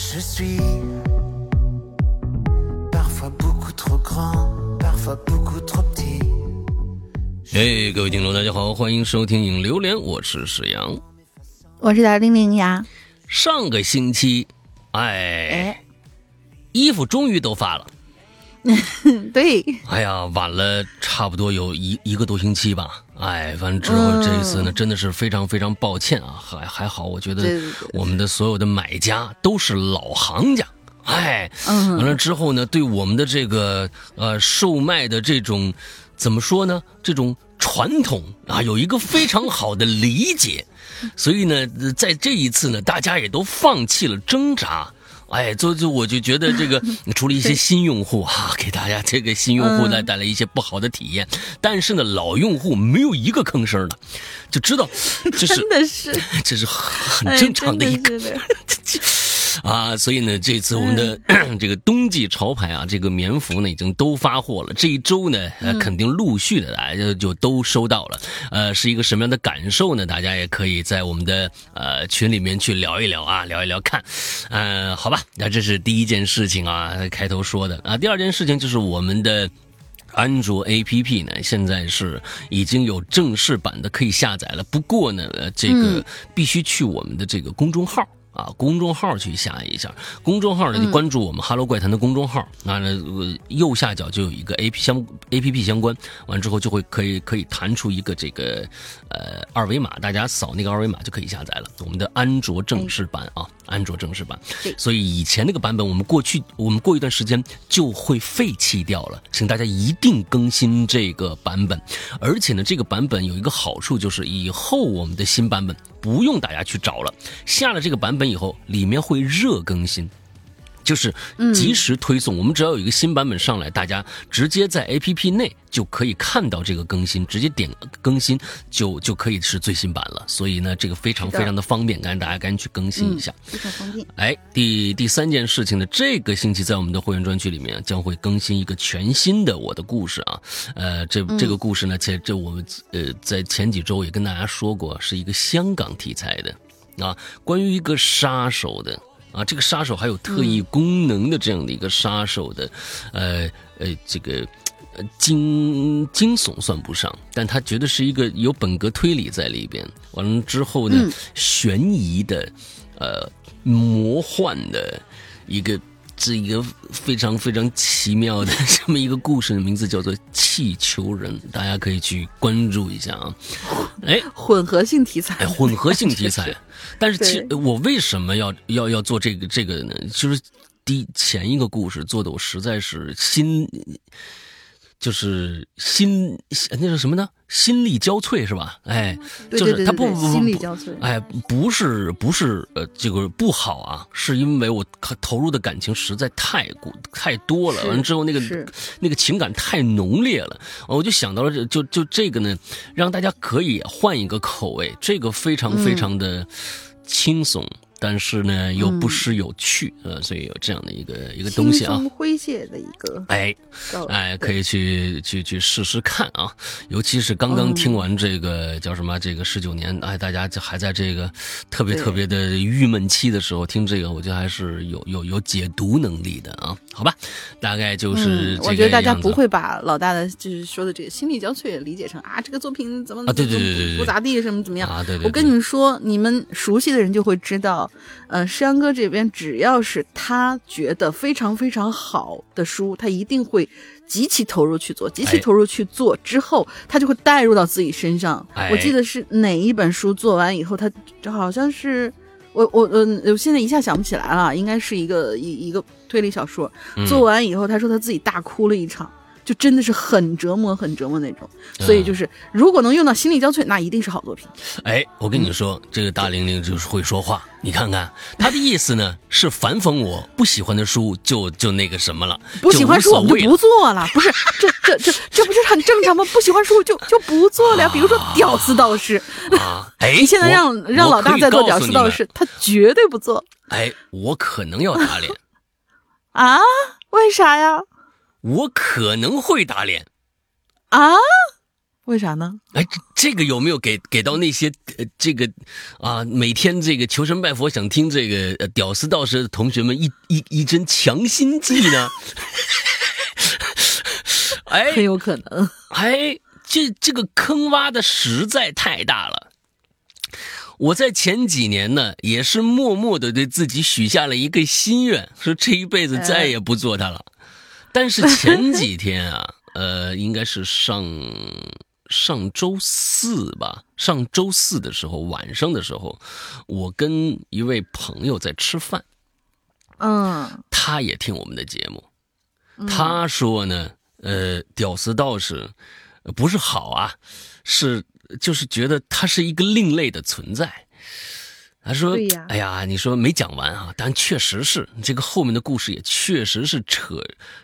Je suis parfois beaucoup trop grand, parfois beaucoup trop petit. 哎，各位听众，大家好，欢迎收听《影榴莲》，我是史阳。我是小玲玲呀。上个星期，哎，哎，衣服终于都发了。对，哎呀，晚了差不多有一一个多星期吧。哎，反正之后这一次呢，真的是非常非常抱歉啊。还还好，我觉得我们的所有的买家都是老行家。哎，嗯完了之后呢，对我们的这个呃售卖的这种怎么说呢？这种传统啊，有一个非常好的理解。所以呢，呃在这一次呢，大家也都放弃了挣扎。哎，就就我就觉得这个 除了一些新用户哈、给大家这个新用户带带来一些不好的体验，但是呢，老用户没有一个吭声的，就知道这是 真的是。这是很哎正常的一个啊，所以呢，这次我们的、这个冬季潮牌啊，这个棉服呢已经都发货了。这一周呢，呃，肯定陆续的大家就就都收到了。呃，是一个什么样的感受呢？大家也可以在我们的呃群里面去聊一聊啊，聊一聊看。嗯、好吧，那这是第一件事情啊，开头说的啊。第二件事情就是我们的。安卓 APP 呢，现在是已经有正式版的可以下载了。不过呢，呃，这个必须去我们的这个公众号。啊，公众号去下一下，公众号呢就关注我们 “Hello 怪谈”的公众号，那呢、呃右下角就有一个 A P 相 A P P 相关，完之后就会可以可以弹出一个这个呃二维码，大家扫那个二维码就可以下载了。我们的安卓正式版啊，安卓正式版。所以以前那个版本，我们过去我们过一段时间就会废弃掉了，请大家一定更新这个版本。而且呢，这个版本有一个好处，就是以后我们的新版本不用大家去找了，下了这个版本以后，里面会热更新。就是及时推送，我们只要有一个新版本上来，大家直接在 APP 内就可以看到这个更新，直接点更新就就可以是最新版了。所以呢，这个非常非常的方便，赶紧大家赶紧去更新一下。非常方便。哎，第第三件事情呢，这个星期在我们的会员专区里面将会更新一个全新的我的故事啊。呃，这这个故事呢，前这我们呃在前几周也跟大家说过，是一个香港题材的啊，关于一个杀手的。啊，这个杀手还有特异功能的这样的一个杀手的，呃呃，这个呃惊惊悚算不上，但他绝对是一个有本格推理在里边。完了之后呢，悬疑的，呃，魔幻的一个这一个非常非常奇妙的 这么一个故事的名字叫做《气球人》，大家可以去关注一下啊。哎，混合性题材，哎，混合性题材。但是其其我为什么要要要做这个这个呢？就是第前一个故事做的我实在是心，就是心那是什么呢？心力交瘁是吧？哎，对就是他不不不不心力交瘁。哎，不是不是，呃，这个不好啊，是因为我投入的感情实在太过太多了，完了之后那个那个情感太浓烈了，我就想到了这就就这个呢，让大家可以换一个口味，这个非常非常的轻松。但是呢，又不失有趣，呃，所以有这样的一个一个东西啊。诙谐的一个哎，高，哎，可以以去去去试试看啊！尤其是刚嗯。刚听完这个、叫什么这个十九年，哎，大家就还在这个特别特别的郁闷期的时候听这个，我觉得还是有有有解读能力的啊！好吧，大概就是这个嗯我觉得大家不会把老大的就是说的这个心力交瘁理解成啊，这个作品怎么啊对对对对对不咋地，什么怎么样。啊，对对对，我跟你们说，你们熟悉的人就会知道，呃，诗阳哥这边只要是他觉得非常非常好的书，他一定会极其投入去做，极其哎投入去做之后，他就会带入到自己身上。哎我记得是哪一本书做完以后，他就好像是我我嗯，我现在一下想不起来了，应该是一个一一个推理小说，嗯做完以后，他说他自己大哭了一场。就真的是很折磨、很折磨那种，所以就是如果能用到心力交瘁，那一定是好作品。哎，我跟你说，这个大玲玲就是会说话。你看看她的意思呢，是反讽我不喜欢的书就就那个什么了，不喜欢书我们就不做了，不是 这这这这不是很正常吗？不喜欢书 就就不做了呀。比如说屌丝道士，啊！哎，你现在让让老大再做屌丝道，士，他绝对不做哎，我可能要打脸，啊？为啥呀？我可能会打脸。啊？为啥呢？哎，这这个有没有给给到那些呃这个啊每天这个求神拜佛想听这个呃屌丝道士的同学们一一一针强心剂呢？哎很有可能。哎，这这个坑挖的实在太大了。我在前几年呢，也是默默的对自己许下了一个心愿，说这一辈子再也不做他了。但是前几天啊，呃，应该是上上周四吧，上周四的时候晚上的时候，我跟一位朋友在吃饭，嗯。他也听我们的节目，他说呢，呃，屌丝道士呃不是好啊，是就是觉得他是一个另类的存在。他说呀：“哎呀，你说没讲完啊，但确实是这个后面的故事也确实是扯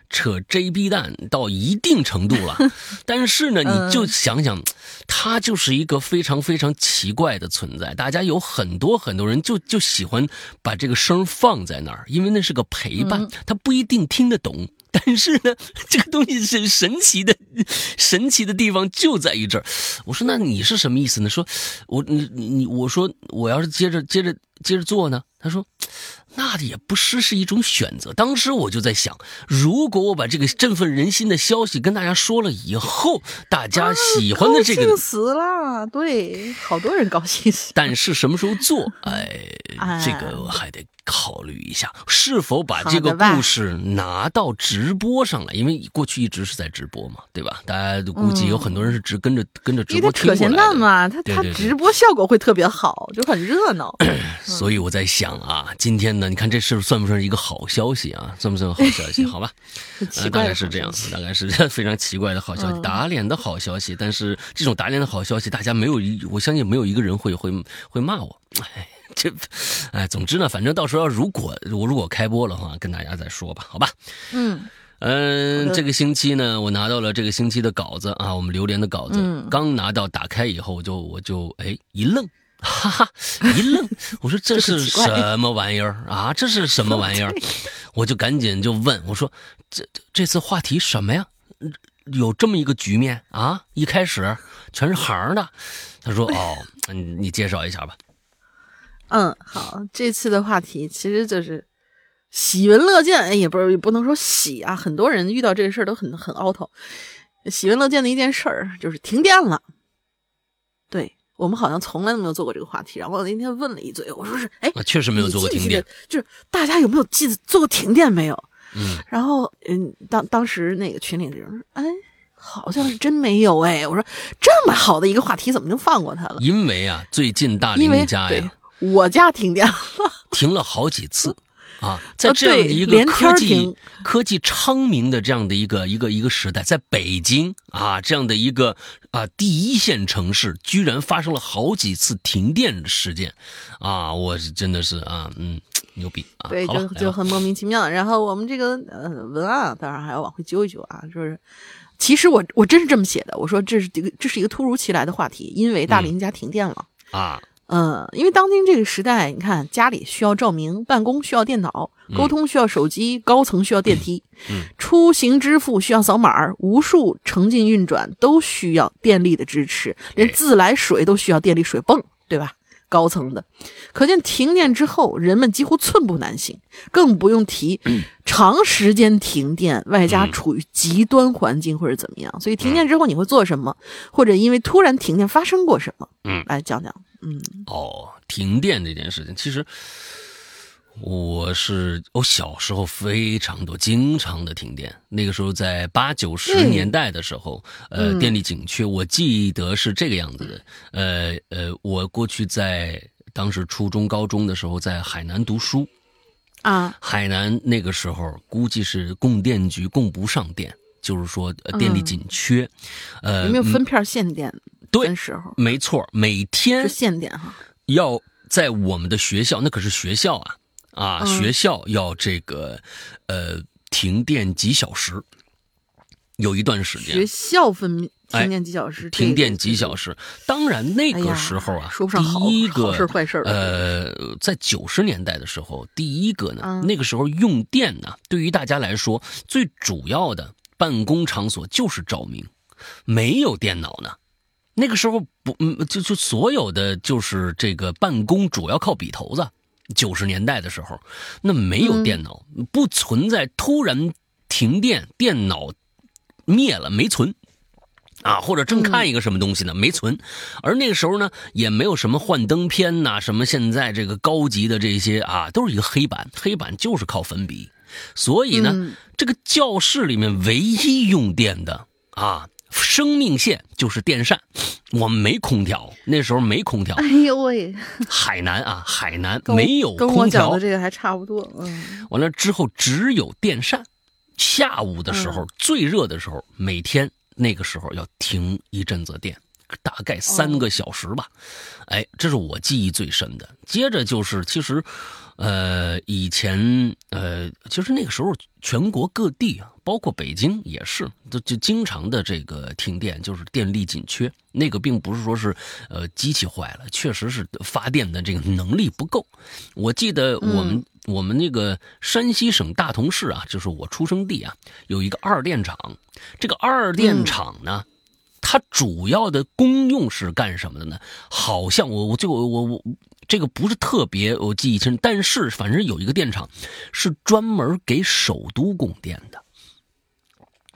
扯 JB 蛋到一定程度了。但是呢，你就想想，他就是一个非常非常奇怪的存在。大家有很多很多人就就喜欢把这个声放在那儿，因为那是个陪伴，他不一定听得懂。但是呢，这个东西是神奇的，神奇的地方就在于这儿。我说，那你是什么意思呢？说，我你你你，我说我要是接着接着接着做呢？他说，那也不失是一种选择。当时我就在想，如果我把这个振奋人心的消息跟大家说了以后，大家喜欢的这个，高兴死了，对，好多人高兴死。但是什么时候做？哎，哎这个我还得考虑一下，是否把这个故事拿到直播上来，因为过去一直是在直播嘛，对吧？大家都估计有很多人是直跟着跟着直播听过来的。蛋嘛，他他直播效果会特别好，就很热闹。所以我在想啊，今天呢，你看这是算不算是一个好消息啊？算不算好消息？好吧，呃，大概是这样大概是非常奇怪的好消息，嗯打脸的好消息。但是这种打脸的好消息，大家没有一，我相信没有一个人会会会骂我。哎，这，哎，总之呢，反正到时候如果我如果开播了话，跟大家再说吧，好吧。嗯嗯，这个星期呢，我拿到了这个星期的稿子啊，我们榴莲的稿子，嗯刚拿到打开以后，我就我就哎一愣，哈哈一愣，我说这是什么玩意儿啊？这是什么玩意儿？我就赶紧就问我说，这这这次话题什么呀？有这么一个局面啊？一开始全是行的，他说哦，你，你介绍一下吧。嗯，好，这次的话题其实就是喜闻乐见，哎，也不是也不能说喜啊，很多人遇到这个事儿都很很 out，。喜闻乐见的一件事儿就是停电了。对我们好像从来都没有做过这个话题，然后我那天问了一嘴，我说是，哎，啊，确实没有做过停电就是大家有没有记得做过停电没有？嗯，然后，嗯，当当时那个群里的人说，哎，好像是真没有哎。我说这么好的一个话题，怎么就放过他了？因为啊，最近大林家对呀。我家停电了，停了好几次啊，在呃这样的一个科技科技昌明的这样的一个一个一个时代，在北京啊这样的一个啊第一线城市，居然发生了好几次停电的事件啊！我是真的是啊，嗯，牛逼啊！对，就就很莫名其妙。然后我们这个呃文案啊，当然还要往回揪一揪啊，就是。其实我我真是这么写的，我说这是这个这是一个突如其来的话题，因为大林家停电了。啊，嗯，因为当今这个时代，你看家里需要照明，办公需要电脑，沟通需要手机，高层需要电梯，嗯出行支付需要扫码儿，无数城进运转都需要电力的支持，连自来水都需要电力水泵，对吧？高层的，可见停电之后，人们几乎寸步难行，更不用提 长时间停电，外加处于极端环境或者怎么样。所以停电之后你会做什么，或者因为突然停电发生过什么？嗯，来讲讲。嗯哦，停电这件事情，其实我是我小时候非常多，经常的停电。那个时候在八九十嗯年代的时候，呃，嗯电力紧缺，我记得是这个样子的。呃呃，我过去在当时初中、高中的时候，在海南读书，啊，海南那个时候估计是供电局供不上电，就是说、呃、电力嗯紧缺。呃，有没有分片限电？对时候没错，每天是限电哈。要在我们的学校，那可是学校啊啊，嗯学校要这个呃停电几小时，有一段时间学校分哎停电几小时，停电几小时。当然那个时候啊，说不上好第一个好事坏事呃，在九十年代的时候，第一个呢，嗯那个时候用电呢，对于大家来说最主要的办公场所就是照明，没有电脑呢。那个时候不，嗯，就就所有的就是这个办公主要靠笔头子。九十年代的时候，那没有电脑，不存在突然停电，电脑灭了没存。啊，或者正看一个什么东西呢，没存，而那个时候呢，也没有什么幻灯片呐，什么现在这个高级的这些啊，都是一个黑板，黑板就是靠粉笔，所以呢，这个教室里面唯一用电的啊，生命线就是电扇，我们没空调，那时候没空调。哎呦喂，海南啊，海南没有跟我空调讲的，这个还差不多，嗯，完了之后只有电扇，下午的时候最热的时候，每天。那个时候要停一阵子电，大概三个小时吧。哎，这是我记忆最深的。接着就是，其实，呃，以前，呃，其实那个时候全国各地啊，包括北京也是，就就经常的这个停电，就是电力紧缺。那个并不是说是，呃，机器坏了，确实是发电的这个能力不够。我记得我们。我们那个山西省大同市啊，就是我出生地啊，有一个二电厂。这个二电厂呢，它主要的功用是干什么的呢？好像我我这个我我这个不是特别我记忆清，但是反正有一个电厂是专门给首都供电的。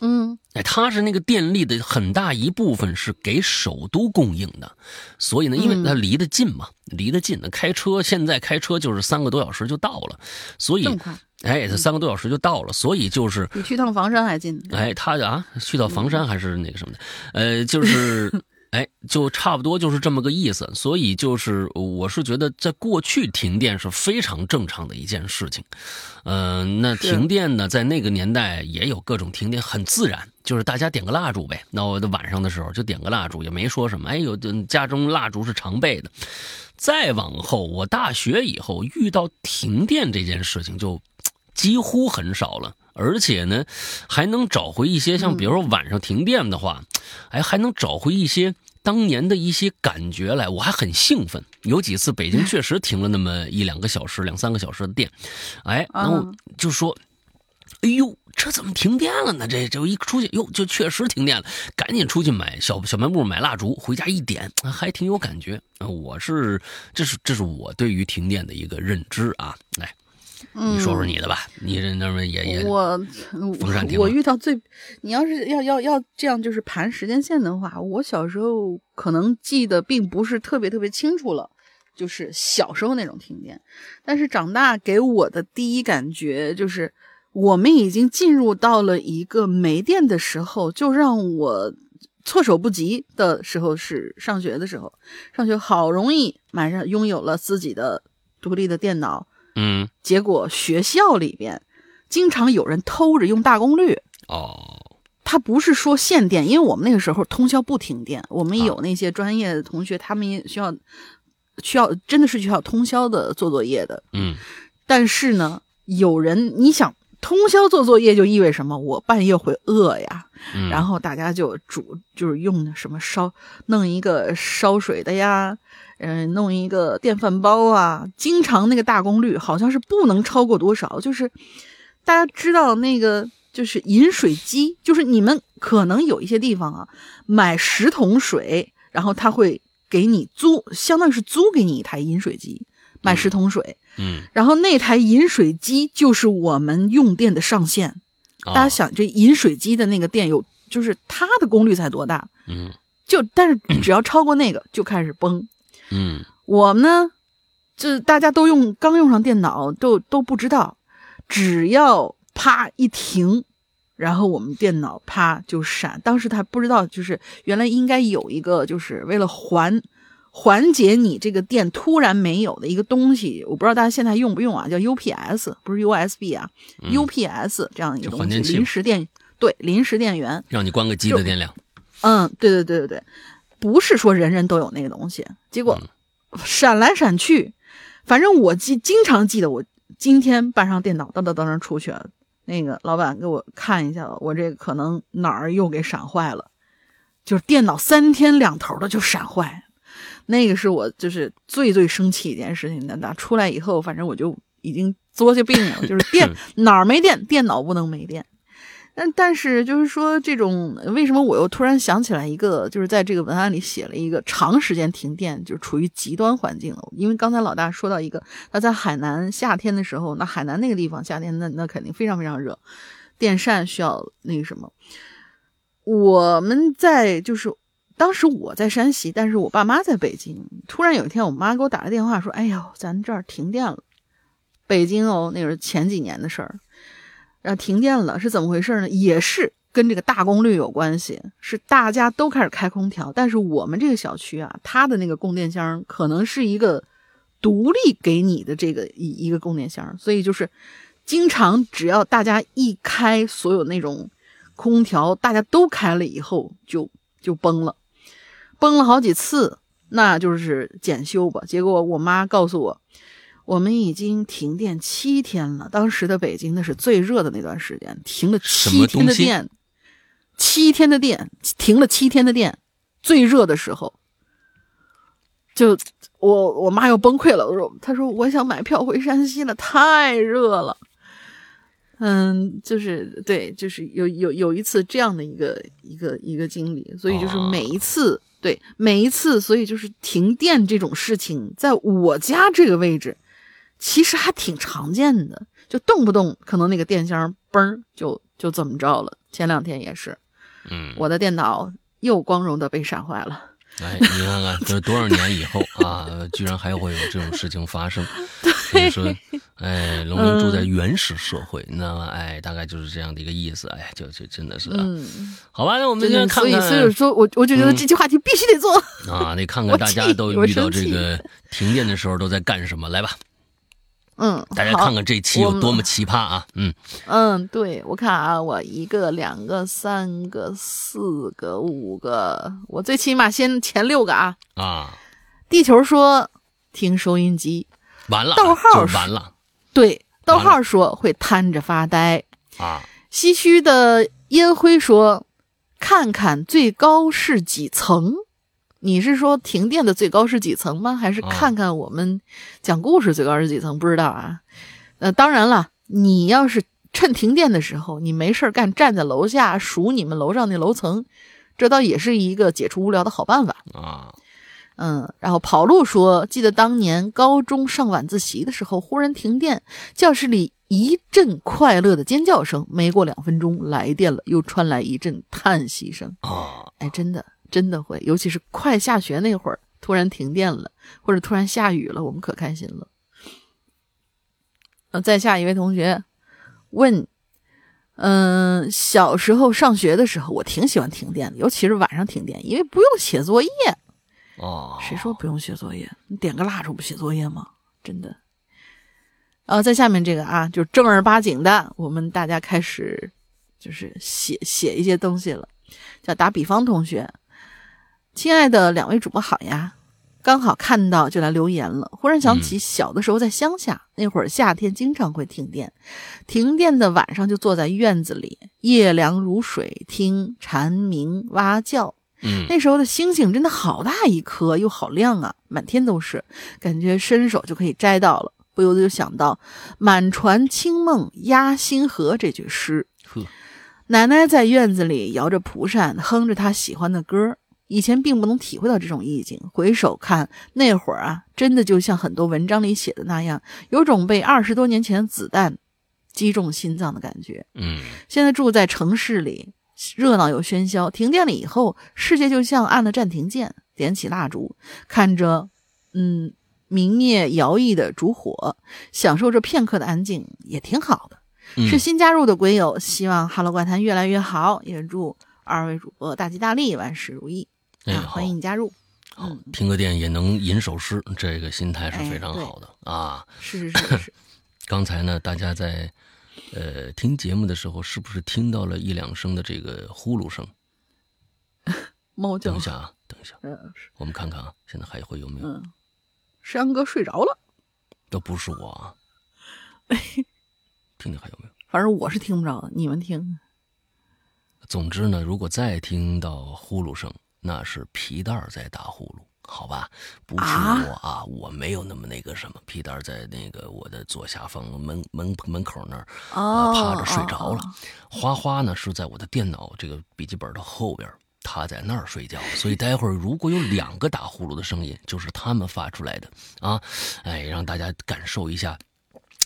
嗯，哎，它是那个电力的很大一部分是给首都供应的，所以呢，因为它离得近嘛，离得近，那开车现在开车就是三个多小时就到了，所以，哎，它三个多小时就到了，所以就是比去趟房山还近。哎，他啊，去到房山还是那个什么的，呃，就是。哎，就差不多就是这么个意思，所以就是我是觉得，在过去停电是非常正常的一件事情，嗯，那停电呢，在那个年代也有各种停电，很自然，就是大家点个蜡烛呗。那我晚上的时候就点个蜡烛，也没说什么。哎，有家中蜡烛是常备的。再往后，我大学以后遇到停电这件事情就几乎很少了。而且呢，还能找回一些像，比如说晚上停电的话，哎，还能找回一些当年的一些感觉来，我还很兴奋。有几次北京确实停了那么一两个小时、两三个小时的电，哎，然后就说：“哎呦，这怎么停电了呢？这这一出去，哟，就确实停电了，赶紧出去买小小卖部买蜡烛，回家一点，还挺有感觉。我是，这是这是我对于停电的一个认知啊，来。你说说你的吧，你这那么也也我我遇到最，你要是要要要这样就是盘时间线的话，我小时候可能记得并不是特别特别清楚了，就是小时候那种停电，但是长大给我的第一感觉就是，我们已经进入到了一个没电的时候，就让我措手不及的时候是上学的时候，上学好容易马上拥有了自己的独立的电脑。嗯，结果学校里边经常有人偷着用大功率哦。他不是说限电，因为我们那个时候通宵不停电，我们有那些专业的同学，他们也需要需要真的是需要通宵的做作业的。嗯，但是呢，有人你想通宵做作业就意味着什么？我半夜会饿呀。嗯，然后大家就煮，就是用的什么烧，弄一个烧水的呀。嗯，弄一个电饭煲啊，经常那个大功率好像是不能超过多少，就是大家知道那个就是饮水机，就是你们可能有一些地方啊，买十桶水，然后他会给你租，相当于是租给你一台饮水机，买十桶水，嗯，然后那台饮水机就是我们用电的上限，大家想这饮水机的那个电有，就是它的功率才多大，嗯，就但是只要超过那个就开始崩。嗯，我们呢，就大家都用刚用上电脑，都都不知道，只要啪一停，然后我们电脑啪就闪。当时他不知道，就是原来应该有一个，就是为了缓缓解你这个电突然没有的一个东西，我不知道大家现在用不用啊？叫 UPS，不是 USB 啊，UPS 这样一个东西，临时电对临时电源，让你关个机的电量。嗯，对对对对对。不是说人人都有那个东西，结果闪来闪去，反正我记经常记得，我今天搬上电脑，噔噔噔噔出去，那个老板给我看一下，我这可能哪儿又给闪坏了，就是电脑三天两头的就闪坏，那个是我就是最最生气一件事情。那出来以后，反正我就已经作下病了，就是电 哪儿没电，电脑不能没电。但但是就是说，这种为什么我又突然想起来一个，就是在这个文案里写了一个长时间停电，就是处于极端环境了。因为刚才老大说到一个，他在海南夏天的时候，那海南那个地方夏天那那肯定非常非常热，电扇需要那个什么。我们在就是当时我在山西，但是我爸妈在北京。突然有一天，我妈给我打个电话说：“哎呦，咱这儿停电了，北京哦，那是前几年的事儿。”然后停电了是怎么回事呢？也是跟这个大功率有关系，是大家都开始开空调，但是我们这个小区啊，它的那个供电箱可能是一个独立给你的这个一一个供电箱，所以就是经常只要大家一开所有那种空调，大家都开了以后就就崩了，崩了好几次，那就是检修吧。结果我妈告诉我。我们已经停电七天了。当时的北京那是最热的那段时间，停了七天的电，七天的电，停了七天的电，最热的时候，就我我妈要崩溃了。我说，她说我想买票回山西了，太热了。嗯，就是对，就是有有有一次这样的一个一个一个经历，所以就是每一次对每一次，所以就是停电这种事情，在我家这个位置。其实还挺常见的，就动不动可能那个电箱嘣就就这么着了。前两天也是，嗯，我的电脑又光荣的被闪坏了。哎，你看看，这多少年以后啊，居然还会有这种事情发生。所以说，哎，龙鳞住在原始社会，你知道吗？哎，大概就是这样的一个意思。哎，就就真的是，嗯，好吧，那我们先看看。所以，所以说我我就觉得这期话题必须得做啊！得看看大家都遇到这个停电的时候都在干什么，来吧。嗯，大家看看这期有多么奇葩啊！嗯嗯，对我看啊，我一个、两个、三个、四个、五个，我最起码先前六个啊啊！地球说听收音机，完了，逗号完了，对，逗号说会瘫着发呆啊。唏嘘的烟灰说，看看最高是几层。你是说停电的最高是几层吗？还是看看我们讲故事最高是几层？不知道啊。呃，当然了，你要是趁停电的时候，你没事干，站在楼下数你们楼上那楼层，这倒也是一个解除无聊的好办法啊。嗯，然后跑路说，记得当年高中上晚自习的时候，忽然停电，教室里一阵快乐的尖叫声，没过两分钟来电了，又传来一阵叹息声啊。哎，真的。真的会，尤其是快下学那会儿，突然停电了，或者突然下雨了，我们可开心了。呃，再下一位同学问，嗯，小时候上学的时候，我挺喜欢停电的，尤其是晚上停电，因为不用写作业。哦，谁说不用写作业？你点个蜡烛不写作业吗？真的。呃，在下面这个啊，就正儿八经的，我们大家开始就是写写一些东西了，叫打比方同学。亲爱的两位主播好呀，刚好看到就来留言了。忽然想起小的时候在乡下，那会儿夏天经常会停电，停电的晚上就坐在院子里，夜凉如水，听蝉鸣蛙叫。嗯，那时候的星星真的好大一颗，又好亮啊，满天都是，感觉伸手就可以摘到了。不由得就想到“满船清梦压星河”这句诗。奶奶在院子里摇着蒲扇，哼着她喜欢的歌。以前并不能体会到这种意境，回首看那会儿啊，真的就像很多文章里写的那样，有种被二十多年前的子弹击中心脏的感觉。嗯，现在住在城市里，热闹又喧嚣，停电了以后，世界就像按了暂停键，点起蜡烛，看着嗯明灭摇曳的烛火，享受这片刻的安静，也挺好的。是新加入的鬼友，希望《哈喽怪谈》越来越好，也祝二位主播大吉大利，万事如意。哎，欢迎你加入。好，听个电也能吟首诗，这个心态是非常好的啊！是是是是。刚才呢，大家在呃听节目的时候，是不是听到了一两声的这个呼噜声？猫叫。等一下啊，等一下。嗯，我们看看啊，现在还会有没有？嗯，山哥睡着了。都不是我啊。听听还有没有？反正我是听不着的，你们听。总之呢，如果再听到呼噜声。那是皮蛋在打呼噜好吧，不是啊我啊，我没有那么那个什么。皮蛋儿在那个我的左下方门门门口那儿啊、哦，趴着睡着了哦。花花呢是在我的电脑这个笔记本的后边，他在那儿睡觉。所以待会儿如果有两个打呼噜的声音，就是他们发出来的啊，哎，让大家感受一下。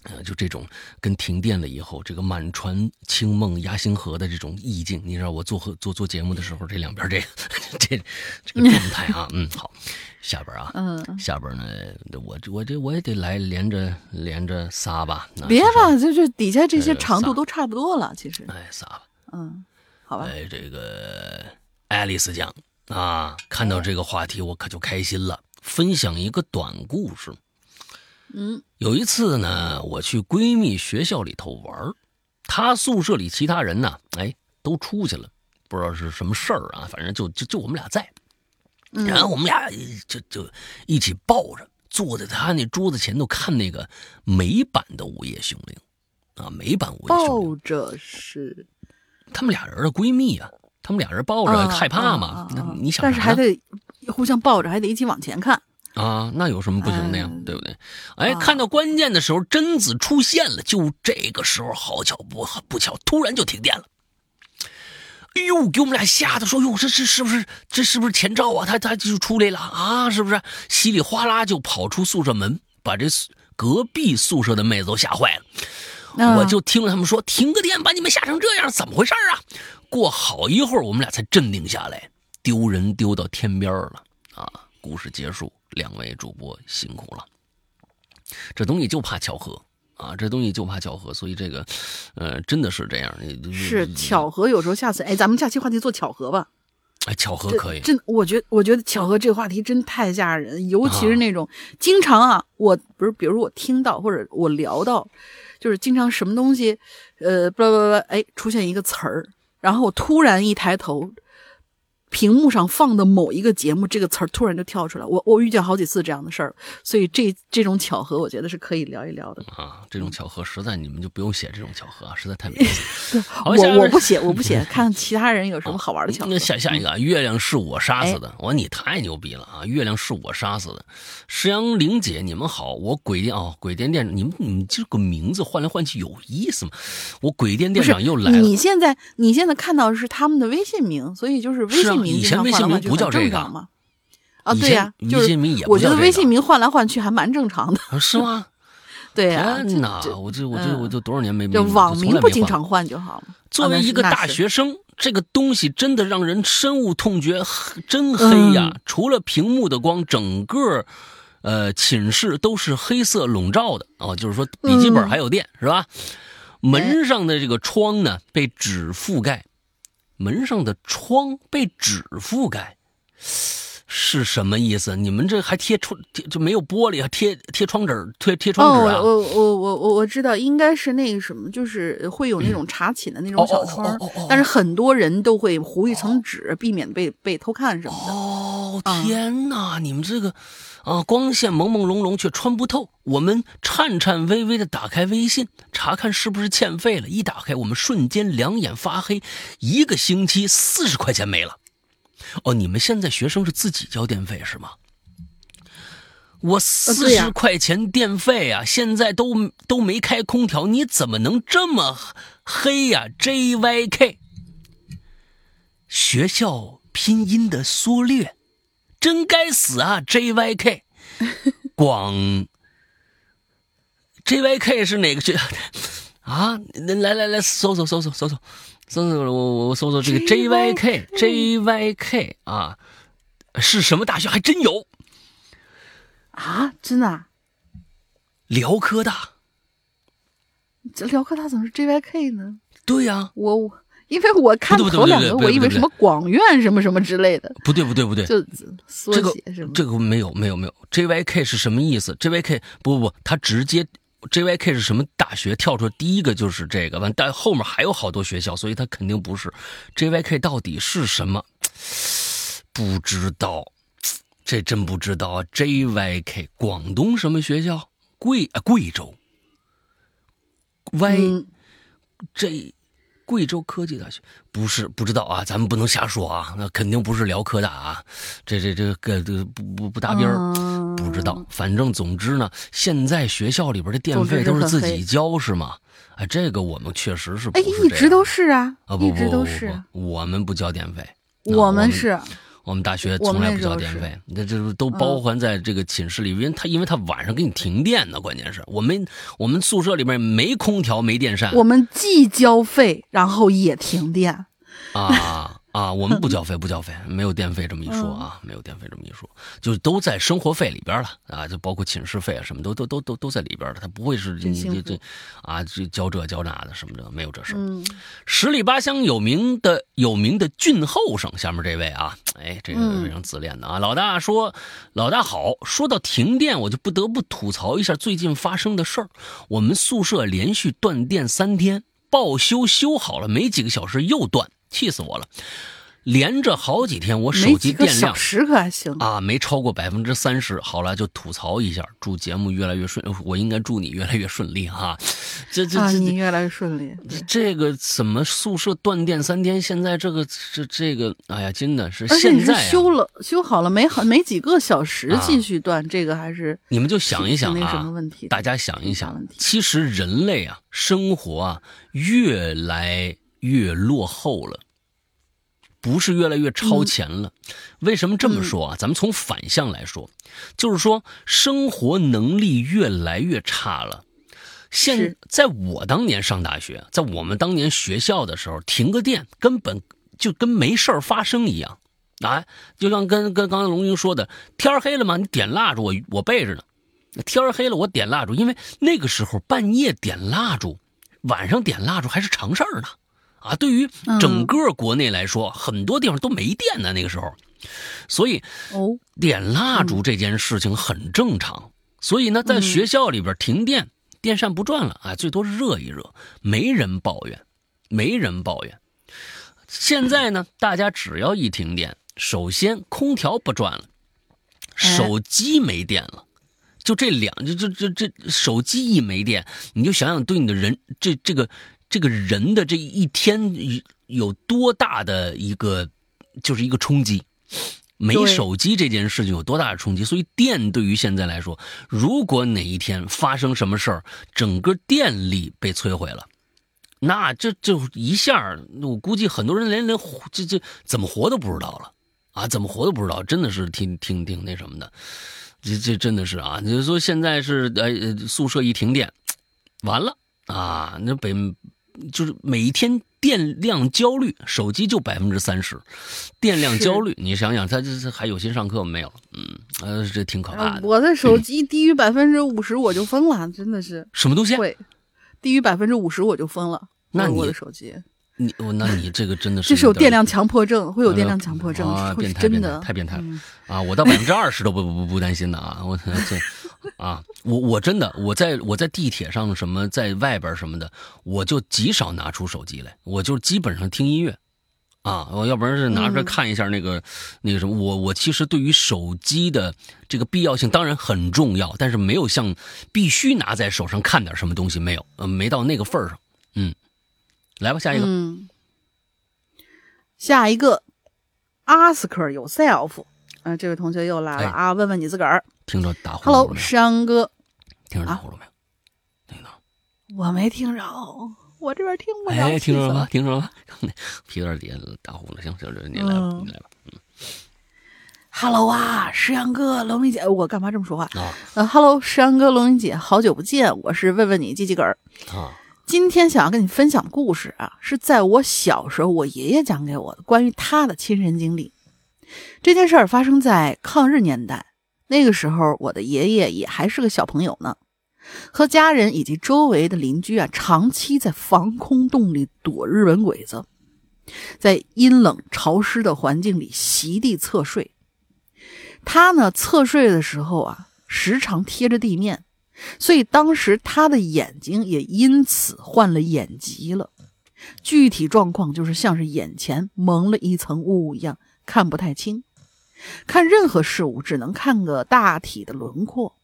呃，就这种跟停电了以后，这个满船清梦压星河的这种意境，你知道我做和做做节目的时候，这两边这个 这这个状态啊，嗯，好，下边啊，嗯，下边呢，我这我这我也得来连着连着仨吧，别吧，就就底下这些呃长度都差不多了，其实，哎，仨吧，嗯，好吧，哎，这个爱丽丝讲啊，看到这个话题我可就开心了，分享一个短故事。嗯。有一次呢，我去闺蜜学校里头玩儿她宿舍里其他人呢，哎，都出去了，不知道是什么事儿啊，反正就就就我们俩在，嗯，然后我们俩就就一起抱着坐在她那桌子前头看那个美版的《午夜凶铃》啊，美版《午夜凶铃》抱着是。她们俩人的闺蜜啊，她们俩人抱着啊害怕啊嘛你想但是还得互相抱着，还得一起往前看。啊，那有什么不行的呀？嗯对不对？哎，啊看到关键的时候，贞子出现了，就这个时候，好巧不不巧，突然就停电了。哎呦，给我们俩吓得说：“哟，这这是不是这是不是前兆啊？他他就出来了啊？是不是？”稀里哗啦就跑出宿舍门，把这隔壁宿舍的妹子都吓坏了。啊我就听了他们说停个电把你们吓成这样，怎么回事啊？过好一会儿，我们俩才镇定下来，丢人丢到天边儿了啊！故事结束，两位主播辛苦了。这东西就怕巧合啊，这东西就怕巧合，所以这个，呃，真的是这样。是，巧合，有时候下次，哎，咱们下期话题做巧合吧。哎，巧合可以。真，我觉得，我觉得巧合这个话题真太吓人，尤其是啊那种、经常啊，我不是，比如我听到或者我聊到，就是经常什么东西，呃，不不不，哎，出现一个词儿，然后我突然一抬头，屏幕上放的某一个节目，这个词儿突然就跳出来，我我遇见好几次这样的事儿，所以这这种巧合，我觉得是可以聊一聊的。啊，这种巧合实在你们就不用写这种巧合啊，实在太没意思。好我我不写，我不写，看其他人有什么好玩的巧合。那下下一个啊，月亮是我杀死哎的。我说你太牛逼了啊！月亮是我杀死的。石阳玲姐，你们好，我鬼店哦，鬼店店，你们你们这个名字换来换去有意思吗？我鬼店店长又来了。你现在你现在看到的是他们的微信名，所以就是微信名以前微信名不叫这个吗。啊，对呀、前就是微信名也不我觉得微信名换来换去还蛮正常的。啊是吗？对呀、天哪！这我这我这嗯我就多少年没没这网名不经常换就好了。作为一个大学生，这个东西真的让人深恶痛绝，黑真黑呀！嗯除了屏幕的光，整个呃寝室都是黑色笼罩的哦，就是说笔记本嗯还有电、是吧？门上的这个窗呢被纸覆盖，门上的窗被纸覆盖。是什么意思？你们这还贴窗贴就没有玻璃啊？贴贴窗纸，贴贴哦，窗纸啊？我我我我我我知道，应该是那个什么，就是会有那种查寝的那种小窗但是很多人都会糊一层纸，避免被被偷看什么的。哦，嗯天哪！你们这个啊，光线朦朦胧胧却穿不透。我们颤颤巍巍的打开微信，查看是不是欠费了。一打开，我们瞬间两眼发黑，一个星期四十块钱没了。哦你们现在学生是自己交电费是吗？我四十块钱电费啊现在都都没开空调你怎么能这么黑呀 jyk 学校拼音的缩略真该死啊 jyk 广 jyk 是哪个学 啊来来来搜搜搜搜搜搜。我我我搜搜这个 JYK JYK 啊，是什么大学？还真有，啊，真的、啊？辽科大。这辽科大怎么是 JYK 呢？对呀、我我因为我看头两个，我以为什么广院什么什么之类的，不对不对不对，就缩这个写是吗？这个没有没有没有，JYK 是什么意思？JYK 不不不，他直接 JYK 是什么大学跳出来第一个就是这个，完但后面还有好多学校，所以他肯定不是 JYK 到底是什么？不知道，这真不知道啊！JYK 广东什么学校？贵啊贵州。Y、嗯 J 贵州科技大学不是不知道啊，咱们不能瞎说啊，那肯定不是辽科大啊，这这这个这不不不搭边儿，嗯不知道。反正总之呢，现在学校里边的电费都是自己交是吗？哎，这个我们确实是不哎，一直都是啊，啊，不一直不不都是我们不交电费，啊我们们是，我们大学从来不交电费，那这都包含在这个寝室里，因为他因为他晚上给你停电呢，关键是。我们我们宿舍里面没空调没电扇。我们既交费，然后也停电。啊啊，我们不交费不交费，没有电费这么一说嗯啊，没有电费这么一说，就都在生活费里边了啊，就包括寝室费啊什么都都都都都在里边了，他不会是真幸福你这这啊这交这交那的什么的，没有这事十里八乡有名的有名的俊后生，下面这位啊，哎，这个嗯非常自恋的啊。老大说，老大好。说到停电，我就不得不吐槽一下最近发生的事儿。我们宿舍连续断电三天，报修修好了，没几个小时又断，气死我了。连着好几天，我手机电量小时可还行。啊，没超过百分之三十。好了，就吐槽一下，祝节目越来越顺。我应该祝你越来越顺利哈。这这啊，这你越来越顺利。这个怎么宿舍断电三天？现在这个这这个，哎呀，真的是现在、啊、修了修好了没好没几个小时啊继续断，这个还是你们就想一想啊什啊么问题，大家想一想其实人类啊，生活啊，越来越落后了。不是越来越超前了，为什么这么说啊？咱们从反向来说，就是说生活能力越来越差了。现在我当年上大学，在我们当年学校的时候，停个电根本就跟没事儿发生一样，啊，就像跟跟刚才龙英说的，天儿黑了嘛，你点蜡烛，我我备着呢。天儿黑了，我点蜡烛，因为那个时候半夜点蜡烛，晚上点蜡烛还是常事儿呢。啊，对于整个国内来说，很多地方都没电呢，那个时候，所以哦，点蜡烛这件事情很正常。所以呢，在学校里边停电，电扇不转了啊，最多热一热，没人抱怨，没人抱怨。现在呢，大家只要一停电，首先空调不转了，手机没电了。就这两，就就就这手机一没电，你就想想对你的人这这个这个人的这一天有多大的一个就是一个冲击。没手机这件事情有多大的冲击？所以电对于现在来说，如果哪一天发生什么事儿，整个电力被摧毁了，那这就一下，我估计很多人连连这这怎么活都不知道了啊！怎么活都不知道，真的是挺挺挺那什么的。这这真的是啊！你就说现在是呃呃宿舍一停电，完了啊！那北就是每一天电量焦虑，手机就百分之三十，电量焦虑，你想想，他这这还有心上课没有？嗯，呃，这挺可怕的。呃我的手机低于百分之五十我就疯了，真的是什么东西？会低于百分之五十我就疯了。那你我的手机，你我那你这个真的是这是有电量强迫症，会有电量强迫症，啊，真的，太变态了嗯啊！我到百分之二十都不不不不担心的啊！我这啊，我我真的我在我在地铁上什么在外边什么的，我就极少拿出手机来，我就基本上听音乐啊，我要不然是拿出来嗯看一下那个、那个什么。我我其实对于手机的这个必要性当然很重要，但是没有像必须拿在手上看点什么东西没有，呃，没到那个份儿上。嗯，来吧，下一个。嗯，下一个，ask yourself，嗯、这位同学又来了哎啊，问问你自个儿。听着打呼噜有？山哥，听着打呼噜没有？听到。我没听着，我这边听不着。哎，听着了吗？？听着了吗？皮蛋底下打呼噜，行行，这你来吧，嗯你来吧。Hello 啊，石阳哥，龙云姐，我干嘛这么说话？啊呃，Hello，石阳哥，龙云姐，好久不见，我是问问你鸡鸡梗儿。啊，今天想要跟你分享的故事啊，是在我小时候我爷爷讲给我的关于他的亲身经历。这件事儿发生在抗日年代，那个时候我的爷爷也还是个小朋友呢，和家人以及周围的邻居啊，长期在防空洞里躲日本鬼子，在阴冷潮湿的环境里席地侧睡。他呢，侧睡的时候啊，时常贴着地面，所以当时他的眼睛也因此患了眼疾了。具体状况就是像是眼前蒙了一层雾一样，看不太清，看任何事物只能看个大体的轮廓。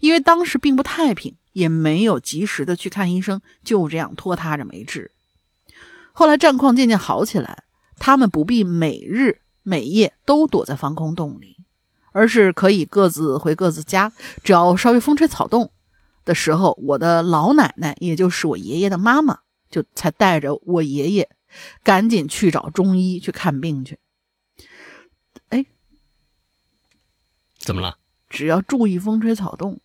因为当时并不太平，也没有及时的去看医生，就这样拖沓着没治。后来战况渐渐好起来，他们不必每日每夜都躲在防空洞里，而是可以各自回各自家。只要稍微风吹草动的时候，我的老奶奶，也就是我爷爷的妈妈，就才带着我爷爷赶紧去找中医去看病去。怎么了？只要注意风吹草动。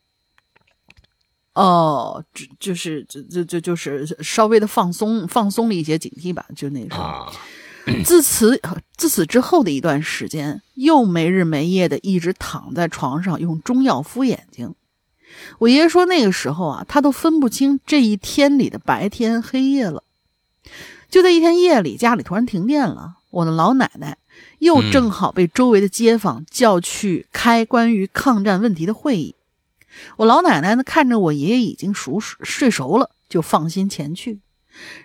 哦，只就是就就就就是稍微的放松放松了一些警惕吧，就那时候。啊，自此自此之后的一段时间，又没日没夜的一直躺在床上用中药敷眼睛。我爷爷说那个时候啊，他都分不清这一天里的白天黑夜了。就在一天夜里，家里突然停电了，我的老奶奶又正好被周围的街坊叫去开关于抗战问题的会议。我老奶奶呢，看着我爷爷已经熟睡熟了，就放心前去。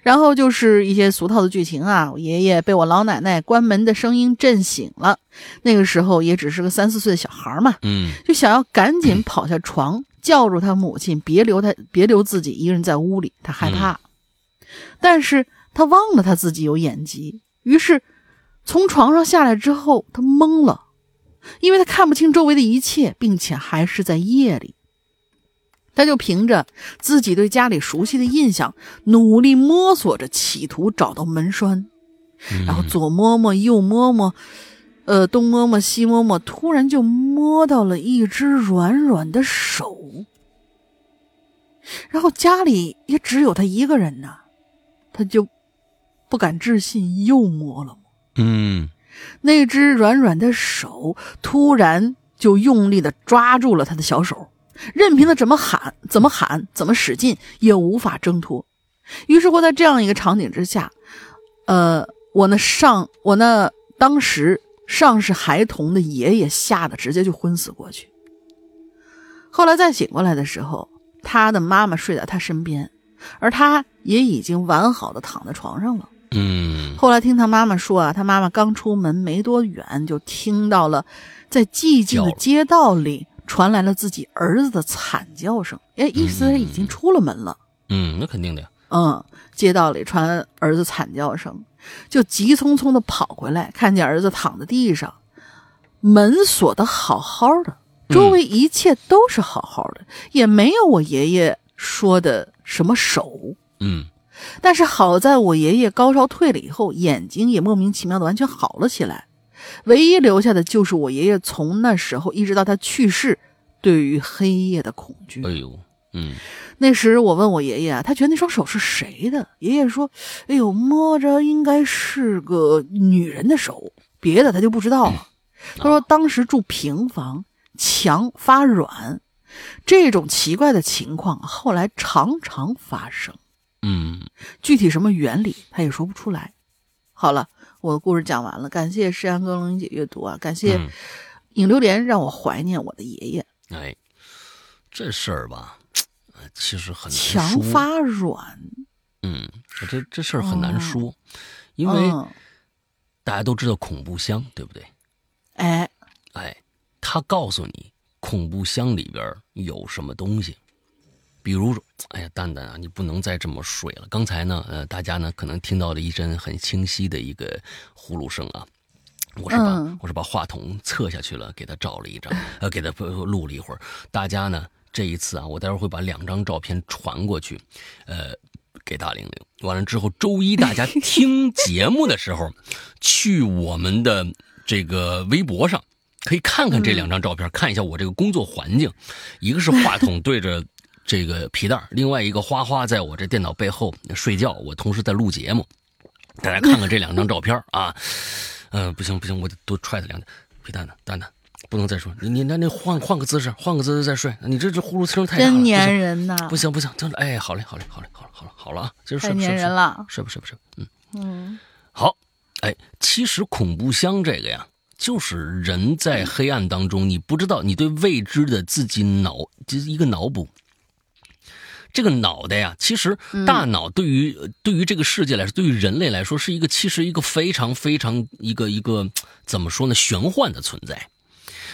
然后就是一些俗套的剧情啊，我爷爷被我老奶奶关门的声音震醒了。那个时候也只是个三四岁的小孩嘛，嗯就想要赶紧跑下床，叫住他母亲，别留他，别留自己一个人在屋里，他害怕。但是他忘了他自己有眼疾，于是从床上下来之后，他懵了，因为他看不清周围的一切，并且还是在夜里。他就凭着自己对家里熟悉的印象，努力摸索着，企图找到门栓，然后左摸摸，右摸摸，呃，东摸摸，西摸摸，突然就摸到了一只软软的手。然后家里也只有他一个人呐，他就不敢置信，又摸了摸。嗯那只软软的手突然就用力的抓住了他的小手，任凭他怎么喊、怎么喊、怎么使劲，也无法挣脱。于是乎，在这样一个场景之下，呃，我那上我那当时尚是孩童的爷爷吓得直接就昏死过去。后来再醒过来的时候，他的妈妈睡在他身边，而他也已经完好的躺在床上了。嗯后来听他妈妈说啊，他妈妈刚出门没多远，就听到了在寂静的街道里传来了自己儿子的惨叫声。哎，意思是已经出了门了。嗯，那肯定的呀。嗯，街道里传儿子惨叫声，就急匆匆的跑回来，看见儿子躺在地上，门锁的好好的，周围一切都是好好的，也没有我爷爷说的什么手。嗯但是好在我爷爷高烧退了以后，眼睛也莫名其妙的完全好了起来，唯一留下的就是我爷爷从那时候一直到他去世，对于黑夜的恐惧。哎呦，嗯那时我问我爷爷啊，他觉得那双手是谁的？爷爷说：“哎呦，摸着应该是个女人的手，别的他就不知道了。”他说当时住平房，墙发软，这种奇怪的情况后来常常发生。嗯，具体什么原理，他也说不出来。好了，我的故事讲完了，感谢诗安哥龙姐阅读啊，感谢嗯影榴莲让我怀念我的爷爷。哎，这事儿吧，呃其实很难墙。发软，嗯，这这事儿很难说，因为嗯，大家都知道恐怖箱，对不对？哎，哎，他告诉你恐怖箱里边有什么东西，比如说，哎呀，蛋蛋啊，你不能再这么睡了。刚才呢，呃，大家呢可能听到了一阵很清晰的一个呼噜声啊。我是把、嗯我是把话筒侧下去了，给他照 了一张，呃，给他呃录了一会儿。大家呢这一次啊，我待会儿会把两张照片传过去，呃，给大玲玲。完了之后，周一大家听节目的时候，去我们的这个微博上可以看看这两张照片，看一下我这个工作环境。一个是话筒对着这个皮蛋，另外一个花花在我这电脑背后睡觉，我同时在录节目。大家看看这两张照片啊，嗯、不行不行，我得多踹他两脚。皮蛋呢蛋蛋，不能再说，你你那那换换个姿势，换个姿势再睡。你这这呼噜声太大了，真粘人呐，不行不行，真的，哎，好嘞好嘞好嘞好嘞好了好了啊，今儿睡太粘人了。睡吧睡吧睡吧，嗯。嗯好，哎，其实恐怖箱这个呀，就是人在黑暗当中，你不知道你对未知的自己脑，就是一个脑补。这个脑袋呀，其实大脑对于、对于这个世界来说，对于人类来说，是一个其实一个非常非常一个一个怎么说呢，玄幻的存在。